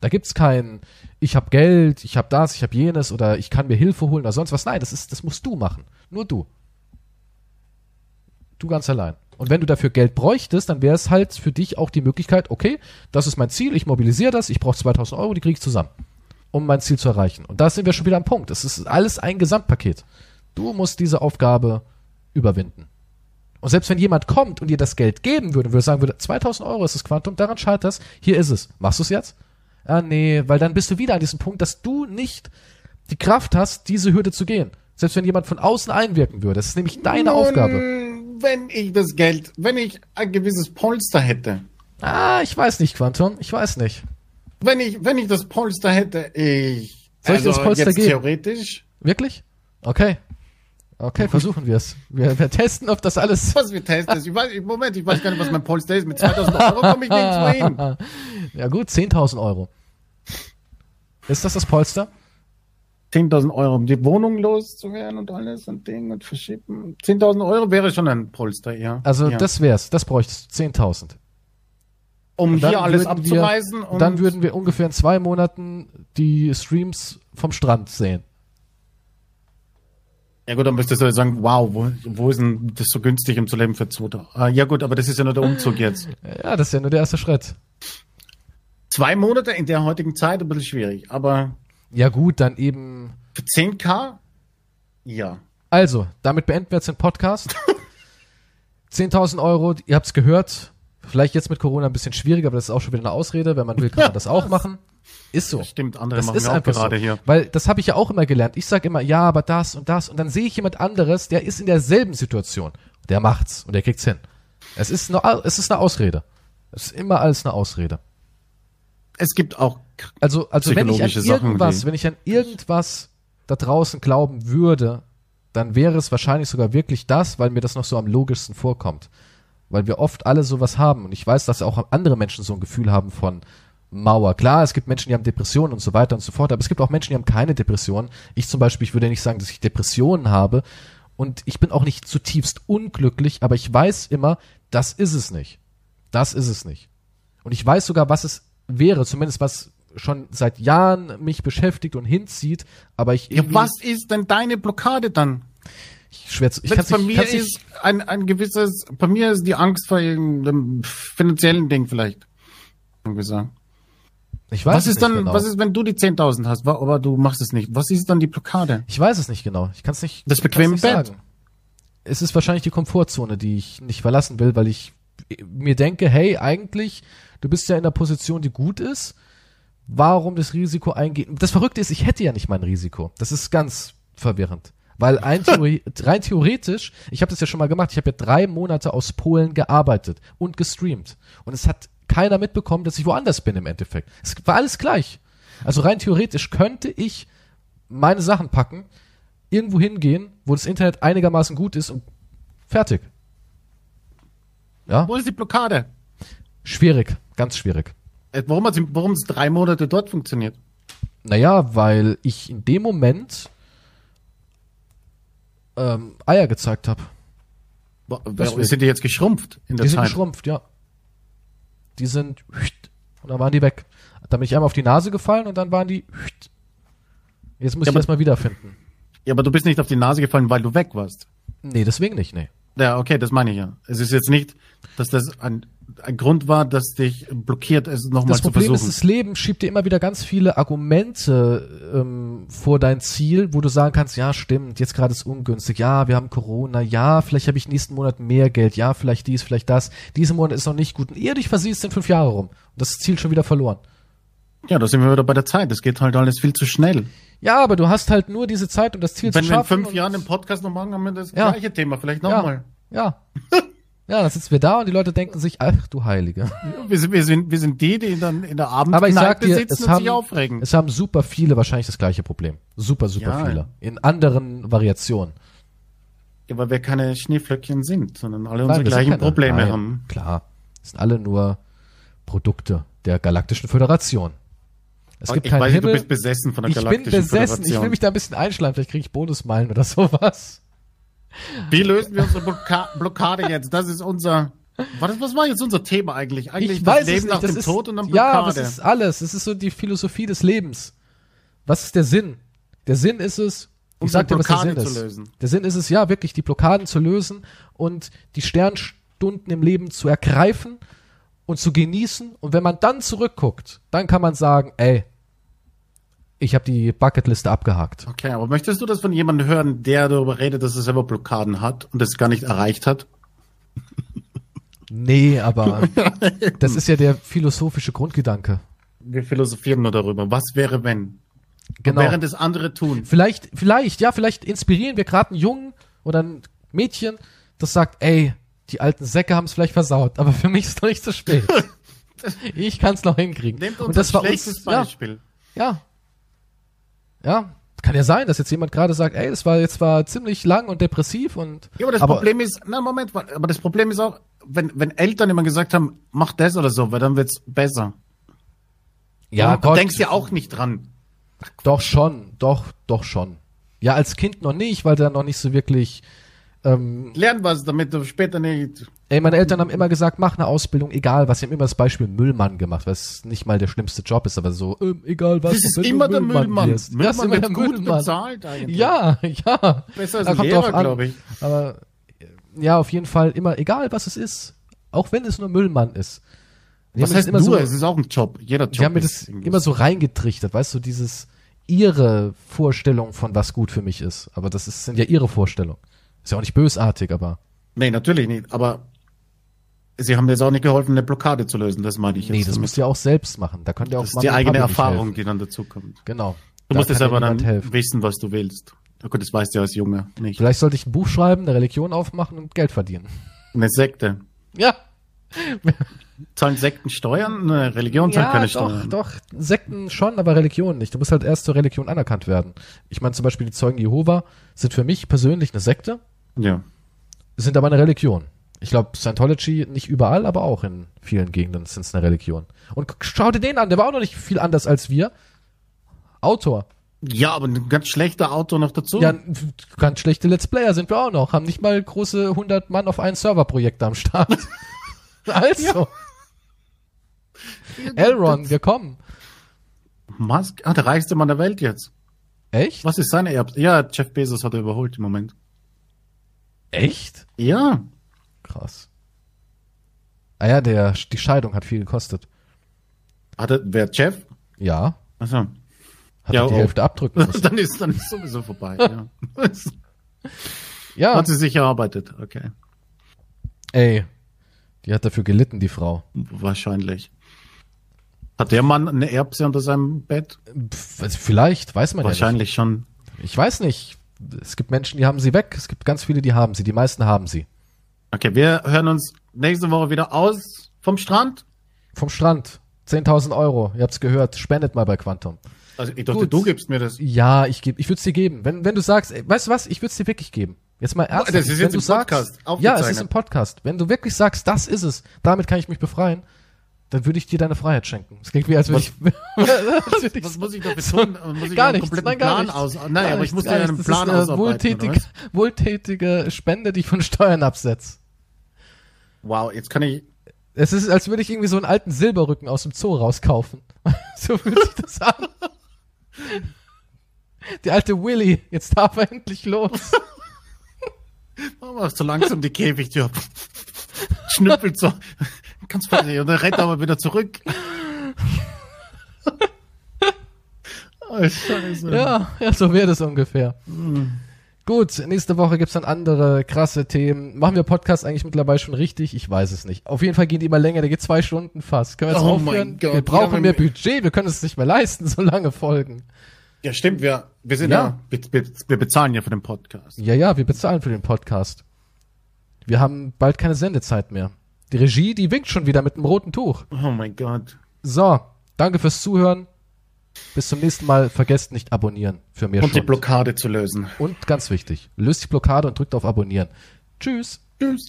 Speaker 1: Da gibt's kein, ich habe Geld, ich habe das, ich habe jenes oder ich kann mir Hilfe holen oder sonst was. Nein, das ist, das musst du machen. Nur du. Du ganz allein. Und wenn du dafür Geld bräuchtest, dann wäre es halt für dich auch die Möglichkeit, okay, das ist mein Ziel, ich mobilisiere das, ich brauche 2000 Euro, die kriege ich zusammen, um mein Ziel zu erreichen. Und da sind wir schon wieder am Punkt. Es ist alles ein Gesamtpaket. Du musst diese Aufgabe überwinden. Und selbst wenn jemand kommt und dir das Geld geben würde, würde sagen würde, 2000 Euro ist das Quantum, daran scheitert es, hier ist es. Machst du es jetzt? Ah, nee, weil dann bist du wieder an diesem Punkt, dass du nicht die Kraft hast, diese Hürde zu gehen. Selbst wenn jemand von außen einwirken würde. Das ist nämlich deine Aufgabe.
Speaker 2: Wenn ich das Geld, wenn ich ein gewisses Polster hätte,
Speaker 1: Ah, ich weiß nicht, Quantum. Ich weiß nicht.
Speaker 2: wenn ich, wenn ich das Polster hätte, ich,
Speaker 1: Soll ich dir das Polster
Speaker 2: jetzt
Speaker 1: geben?
Speaker 2: theoretisch,
Speaker 1: Wirklich? Okay. Okay, versuchen wir es. Wir, testen, ob das alles.
Speaker 2: was wir testen, ist, ich weiß, Moment, ich weiß gar nicht, was mein Polster ist, mit 2000 Euro (laughs) komme ich nirgendwo hin.
Speaker 1: Ja gut, 10.000 Euro. Ist das das Polster?
Speaker 2: 10.000 Euro, um die Wohnung loszuwerden und alles und Ding und verschippen. 10.000 Euro wäre schon ein Polster, ja.
Speaker 1: Also
Speaker 2: ja.
Speaker 1: das wär's. Das bräuchtest du. 10.000.
Speaker 2: um hier alles
Speaker 1: würden wir-
Speaker 2: abzureisen und
Speaker 1: Dann würden wir ungefähr in zwei Monaten die Streams vom Strand sehen.
Speaker 2: Ja gut, dann müsstest du sagen, wow, wo, wo ist denn das so günstig, um zu leben für 2000? Ah, ja gut, aber das ist ja nur der Umzug jetzt. (laughs)
Speaker 1: Ja, das ist ja nur der erste Schritt.
Speaker 2: Zwei Monate in der heutigen Zeit ein bisschen schwierig, aber
Speaker 1: Ja gut, dann eben.
Speaker 2: für 10k? Ja.
Speaker 1: Also, damit beenden wir jetzt den Podcast. (laughs) 10.000 Euro, ihr habt's gehört. Vielleicht jetzt mit Corona ein bisschen schwieriger, aber das ist auch schon wieder eine Ausrede. Wenn man will, kann man das auch machen. Ist so.
Speaker 2: Das stimmt, andere
Speaker 1: Das
Speaker 2: machen
Speaker 1: ist
Speaker 2: auch gerade
Speaker 1: so.
Speaker 2: hier.
Speaker 1: Weil das habe ich ja auch immer gelernt. Ich sage immer, ja, aber das und das. Und dann sehe ich jemand anderes, der ist in derselben Situation. Der macht's und der kriegt's hin. Es ist eine, es ist eine Ausrede. Es ist immer alles eine Ausrede.
Speaker 2: Es gibt auch
Speaker 1: Also, also wenn ich an
Speaker 2: Sachen,
Speaker 1: irgendwas,
Speaker 2: die-
Speaker 1: wenn ich an irgendwas da draußen glauben würde, dann wäre es wahrscheinlich sogar wirklich das, weil mir das noch so am logischsten vorkommt. Weil wir oft alle sowas haben. Und ich weiß, dass auch andere Menschen so ein Gefühl haben von Mauer. Klar, es gibt Menschen, die haben Depressionen und so weiter und so fort, aber es gibt auch Menschen, die haben keine Depressionen. Ich zum Beispiel, ich würde nicht sagen, dass ich Depressionen habe. Und ich bin auch nicht zutiefst unglücklich, aber ich weiß immer, das ist es nicht. Das ist es nicht. Und ich weiß sogar, was es wäre, zumindest was schon seit Jahren mich beschäftigt und hinzieht, aber ich
Speaker 2: Ja, was ist denn deine Blockade dann?
Speaker 1: ich schwer zu, ich kann's
Speaker 2: es bei
Speaker 1: nicht-
Speaker 2: mir
Speaker 1: kann's
Speaker 2: ist ein, ein gewisses, bei mir ist die Angst vor irgendeinem finanziellen Ding vielleicht. Sagen.
Speaker 1: ich weiß
Speaker 2: Was ist
Speaker 1: nicht
Speaker 2: dann,
Speaker 1: genau.
Speaker 2: was ist, wenn du die 10.000 hast, aber du machst es nicht? Was ist dann die Blockade?
Speaker 1: ich weiß es nicht genau. Ich kann es nicht.
Speaker 2: Das bequeme
Speaker 1: nicht
Speaker 2: Bett.
Speaker 1: sagen. Es ist wahrscheinlich die Komfortzone, die ich nicht verlassen will, weil ich mir denke, hey, eigentlich, du bist ja in einer Position, die gut ist. Warum das Risiko eingehen? Das Verrückte ist, ich hätte ja nicht mein Risiko. Das ist ganz verwirrend. Weil ein (laughs) Theorie, rein theoretisch, ich habe das ja schon mal gemacht, ich habe ja drei Monate aus Polen gearbeitet und gestreamt. Und es hat keiner mitbekommen, dass ich woanders bin im Endeffekt. Es war alles gleich. Also rein theoretisch könnte ich meine Sachen packen, irgendwo hingehen, wo das Internet einigermaßen gut ist und fertig. Ja,
Speaker 2: Wo ist die Blockade?
Speaker 1: Schwierig, ganz schwierig.
Speaker 2: Äh, Warum hat warum es drei Monate dort funktioniert?
Speaker 1: Naja, weil ich in dem Moment ähm, Eier gezeigt habe. Deswegen.
Speaker 2: Sind die jetzt geschrumpft in der
Speaker 1: Die sind
Speaker 2: Zeit?
Speaker 1: geschrumpft, ja. Die sind und dann waren die weg. Dann bin ich einmal auf die Nase gefallen und dann waren die Jetzt muss
Speaker 2: Ja,
Speaker 1: ich erstmal wiederfinden.
Speaker 2: Ja, aber du bist nicht auf die Nase gefallen, weil du weg warst.
Speaker 1: Nee, deswegen nicht, nee.
Speaker 2: Ja, okay, das meine ich ja. Es ist jetzt nicht, dass das ein, ein Grund war, dass dich blockiert, es nochmal
Speaker 1: Das
Speaker 2: zu
Speaker 1: Problem ist,
Speaker 2: versuchen.
Speaker 1: das Leben schiebt dir immer wieder ganz viele Argumente ähm, vor dein Ziel, wo du sagen kannst, ja, stimmt, jetzt gerade ist ungünstig, ja, wir haben Corona, ja, vielleicht habe ich nächsten Monat mehr Geld, ja, vielleicht dies, vielleicht das, diesen Monat ist noch nicht gut. Und ehe dich versiehst, sind fünf Jahre rum. Und das Ziel schon wieder verloren.
Speaker 2: ja, da sind wir wieder bei der Zeit. Es geht halt alles viel zu schnell.
Speaker 1: Ja, aber du hast halt nur diese Zeit, um das Ziel
Speaker 2: Wenn
Speaker 1: zu
Speaker 2: wir in
Speaker 1: schaffen.
Speaker 2: fünf Jahren den Podcast noch machen, haben wir das
Speaker 1: Ja.
Speaker 2: gleiche Thema. Vielleicht
Speaker 1: ja,
Speaker 2: nochmal.
Speaker 1: ja. (laughs) Ja, dann sitzen wir da und die Leute denken sich, ach du Heilige.
Speaker 2: Wir, sind, wir, sind, wir sind die, die dann in der
Speaker 1: Aber ich sag dir,
Speaker 2: sitzen
Speaker 1: es
Speaker 2: und
Speaker 1: haben,
Speaker 2: sich aufregen.
Speaker 1: es haben super viele wahrscheinlich das gleiche Problem. Super, super
Speaker 2: Ja.
Speaker 1: viele. In anderen Variationen.
Speaker 2: Ja, weil wir keine Schneeflöckchen sind, sondern alle
Speaker 1: Nein,
Speaker 2: unsere gleichen
Speaker 1: keine-
Speaker 2: Probleme
Speaker 1: Nein,
Speaker 2: haben.
Speaker 1: Klar. Das sind alle nur Produkte der Galaktischen Föderation. Es gibt
Speaker 2: ich
Speaker 1: keinen
Speaker 2: weiß,
Speaker 1: Himmel.
Speaker 2: du bist besessen von der
Speaker 1: ich bin
Speaker 2: Galaktischen
Speaker 1: besessen. Ich
Speaker 2: Föderation.
Speaker 1: will mich da ein bisschen einschleimen. Vielleicht kriege ich Bonusmeilen oder (laughs) sowas.
Speaker 2: Wie lösen wir unsere Blocka Blockade jetzt? Das ist unser. Was, was war jetzt unser Thema eigentlich? Eigentlich
Speaker 1: ich weiß
Speaker 2: das Leben
Speaker 1: es nicht.
Speaker 2: nach
Speaker 1: Das
Speaker 2: dem
Speaker 1: ist,
Speaker 2: Tod und dann
Speaker 1: ja,
Speaker 2: Blockade.
Speaker 1: aber es ist alles. Es ist so die Philosophie des Lebens. Was ist der Sinn? Der Sinn ist es, ich sag dir, was der Sinn ist.
Speaker 2: zu lösen.
Speaker 1: Der Sinn ist es, ja, wirklich die Blockaden zu lösen und die Sternstunden im Leben zu ergreifen und zu genießen. Und wenn man dann zurückguckt, dann kann man sagen, ey, ich habe die Bucketliste abgehakt.
Speaker 2: Okay, aber möchtest du das von jemandem hören, der darüber redet, dass er selber Blockaden hat und das gar nicht erreicht hat?
Speaker 1: Nee, aber (laughs) das ist ja der philosophische Grundgedanke.
Speaker 2: Wir philosophieren nur darüber. Was wäre, wenn?
Speaker 1: Genau.
Speaker 2: Während es andere tun.
Speaker 1: Vielleicht, vielleicht, ja, vielleicht inspirieren wir gerade einen Jungen oder ein Mädchen, das sagt, ey, die alten Säcke haben es vielleicht versaut, aber für mich ist noch nicht zu spät. (laughs) ich kann es noch hinkriegen.
Speaker 2: Nehmt uns
Speaker 1: Und das
Speaker 2: ein
Speaker 1: war
Speaker 2: schlechtes
Speaker 1: uns,
Speaker 2: Beispiel.
Speaker 1: ja, ja, kann ja sein, dass jetzt jemand gerade sagt, ey, das war jetzt war ziemlich lang und depressiv und
Speaker 2: Ja, aber das Problem ist, na Moment, wa- aber das Problem ist auch, wenn, wenn Eltern immer gesagt haben, mach das oder so, weil dann wird's besser.
Speaker 1: ja,
Speaker 2: du
Speaker 1: Gott,
Speaker 2: denkst ja auch nicht dran.
Speaker 1: doch schon, doch, doch schon. Ja, als Kind noch nicht, weil da noch nicht so wirklich ähm,
Speaker 2: Lern was, damit du später nicht.
Speaker 1: Ey, meine Eltern haben immer gesagt, mach eine Ausbildung, egal was. Sie haben immer das Beispiel Müllmann gemacht, was nicht mal der schlimmste Job ist, aber so, ähm, egal was.
Speaker 2: Das ist immer der Müllmann.
Speaker 1: wirst.
Speaker 2: Müllmann
Speaker 1: immer
Speaker 2: wird
Speaker 1: der
Speaker 2: gut
Speaker 1: Müllmann.
Speaker 2: bezahlt eigentlich.
Speaker 1: Ja, ja.
Speaker 2: Besser als ein Lehrer, glaube ich.
Speaker 1: Aber äh, ja, auf jeden Fall immer, egal was es ist. Auch wenn es nur Müllmann ist. Die
Speaker 2: Was heißt
Speaker 1: immer
Speaker 2: nur?
Speaker 1: so,
Speaker 2: es ist auch ein Job. Jeder Job
Speaker 1: die haben mir das immer so reingetrichtert, weißt du, dieses ihre Vorstellung von was gut für mich ist. Aber das ist, sind ja ihre Vorstellungen. Ist ja auch nicht bösartig, aber
Speaker 2: Nee, natürlich nicht. Aber Sie haben jetzt auch nicht geholfen, eine Blockade zu lösen, das meine ich
Speaker 1: Nee,
Speaker 2: jetzt.
Speaker 1: das
Speaker 2: damit.
Speaker 1: müsst ihr auch selbst machen. Da könnt ihr auch
Speaker 2: das ist die eigene Erfahrung, die dann dazu kommt.
Speaker 1: Genau.
Speaker 2: Du
Speaker 1: Da
Speaker 2: musst es
Speaker 1: dir
Speaker 2: aber dann
Speaker 1: helfen.
Speaker 2: wissen, was du willst. Oh Gott, das weißt du als Junge nicht.
Speaker 1: Vielleicht sollte ich ein Buch schreiben, eine Religion aufmachen und Geld verdienen.
Speaker 2: Eine Sekte.
Speaker 1: Ja. (laughs)
Speaker 2: Zahlen Sekten Steuern? Eine Religion zahlt
Speaker 1: Ja,
Speaker 2: keine
Speaker 1: doch,
Speaker 2: Steuern.
Speaker 1: doch. Sekten schon, aber Religion nicht. Du musst halt erst zur Religion anerkannt werden. Ich meine zum Beispiel die Zeugen Jehova sind für mich persönlich eine Sekte,
Speaker 2: Ja.
Speaker 1: sind aber eine Religion. Ich glaube, Scientology nicht überall, aber auch in vielen Gegenden sind es eine Religion. Und schau dir den an, der war auch noch nicht viel anders als wir. Autor.
Speaker 2: Ja, aber ein ganz schlechter Autor noch dazu.
Speaker 1: Ja, ganz schlechte Let's Player sind wir auch noch. Haben nicht mal große 100 Mann auf einen Serverprojekt am Start. (laughs) (laughs) also. Elron, wir kommen.
Speaker 2: Musk? Ah, der reichste Mann der Welt jetzt.
Speaker 1: Echt?
Speaker 2: Was ist seine Erb? Ja, Jeff Bezos hat er überholt im Moment.
Speaker 1: Echt?
Speaker 2: Ja.
Speaker 1: Krass. Ah ja, der, die Scheidung hat viel gekostet.
Speaker 2: Hat er, wer Jeff?
Speaker 1: Ja.
Speaker 2: Achso.
Speaker 1: Hat
Speaker 2: Ja,
Speaker 1: er die
Speaker 2: oh.
Speaker 1: Hälfte abdrücken (laughs) müssen.
Speaker 2: dann ist dann ist sowieso vorbei. ja.
Speaker 1: Ja.
Speaker 2: Hat sie sich erarbeitet, okay.
Speaker 1: Ey. Die hat dafür gelitten, die Frau.
Speaker 2: Wahrscheinlich. Hat der Mann eine Erbse unter seinem Bett?
Speaker 1: Pff, also vielleicht, weiß man
Speaker 2: Wahrscheinlich schon.
Speaker 1: ja nicht. Ich weiß nicht. Es gibt Menschen, die haben sie weg. Es gibt ganz viele, die haben sie. Die meisten haben sie.
Speaker 2: Okay, wir hören uns nächste Woche wieder aus vom Strand.
Speaker 1: Vom Strand. 10.000 Euro. Ihr habt's gehört. Spendet mal bei Quantum.
Speaker 2: Also ich dachte,
Speaker 1: Gut.
Speaker 2: du gibst mir das.
Speaker 1: Ja, ich gebe, ich würde es dir geben. Wenn, wenn du sagst, ey, weißt du was, ich würde es dir wirklich geben. Jetzt mal ernsthaft.
Speaker 2: das ist
Speaker 1: wenn
Speaker 2: jetzt
Speaker 1: du
Speaker 2: im Podcast
Speaker 1: sagst, ja, es ist im Podcast. Wenn du wirklich sagst, das ist es, damit kann ich mich befreien, dann würde ich dir deine Freiheit schenken. Es klingt wie, als würde (laughs) würde ich
Speaker 2: Was muss ich dafür tun? (laughs) Muss ich
Speaker 1: gar nichts, nein, gar
Speaker 2: Plan
Speaker 1: nichts.
Speaker 2: aus?
Speaker 1: Gar
Speaker 2: Nein, aber
Speaker 1: nichts,
Speaker 2: ich muss
Speaker 1: gar
Speaker 2: dir einen. Plan
Speaker 1: das ist
Speaker 2: ausarbeiten.
Speaker 1: wohltätige,
Speaker 2: was?
Speaker 1: wohltätige Spende, die ich von Steuern absetze.
Speaker 2: Wow, jetzt kann ich.
Speaker 1: Es ist, als würde ich irgendwie so einen alten Silberrücken aus dem Zoo rauskaufen. (laughs) so fühlt sich das an. Der alte Willy, jetzt darf er endlich los.
Speaker 2: Oh, mach so langsam die Käfigtür. Schnüppelt so. Ganz fertig. Und dann rennt er aber wieder zurück. (laughs) oh, Scheiße.
Speaker 1: Ja, ja, so wäre das ungefähr.
Speaker 2: Hm.
Speaker 1: Gut, nächste Woche gibt's dann andere krasse Themen. Machen wir Podcast eigentlich mittlerweile schon richtig? Ich weiß es nicht. Auf jeden Fall gehen die immer länger, der geht zwei Stunden fast. Können wir jetzt
Speaker 2: Oh
Speaker 1: aufhören?
Speaker 2: Gott,
Speaker 1: wir brauchen
Speaker 2: ja,
Speaker 1: mehr Budget, wir können es nicht mehr leisten, (laughs) so lange Folgen.
Speaker 2: Ja, stimmt. Wir, wir sind
Speaker 1: Ja.
Speaker 2: ja. wir, wir, wir bezahlen ja für den Podcast.
Speaker 1: Ja, ja, wir bezahlen für den Podcast. Wir haben bald keine Sendezeit mehr. Die Regie, die winkt schon wieder mit einem roten Tuch.
Speaker 2: Oh mein Gott.
Speaker 1: So, danke fürs Zuhören. Bis zum nächsten Mal. Vergesst nicht abonnieren für mehr
Speaker 2: Und die
Speaker 1: Schund.
Speaker 2: Blockade zu lösen.
Speaker 1: Und ganz wichtig, löst die Blockade und drückt auf Abonnieren. Tschüss.
Speaker 2: Tschüss.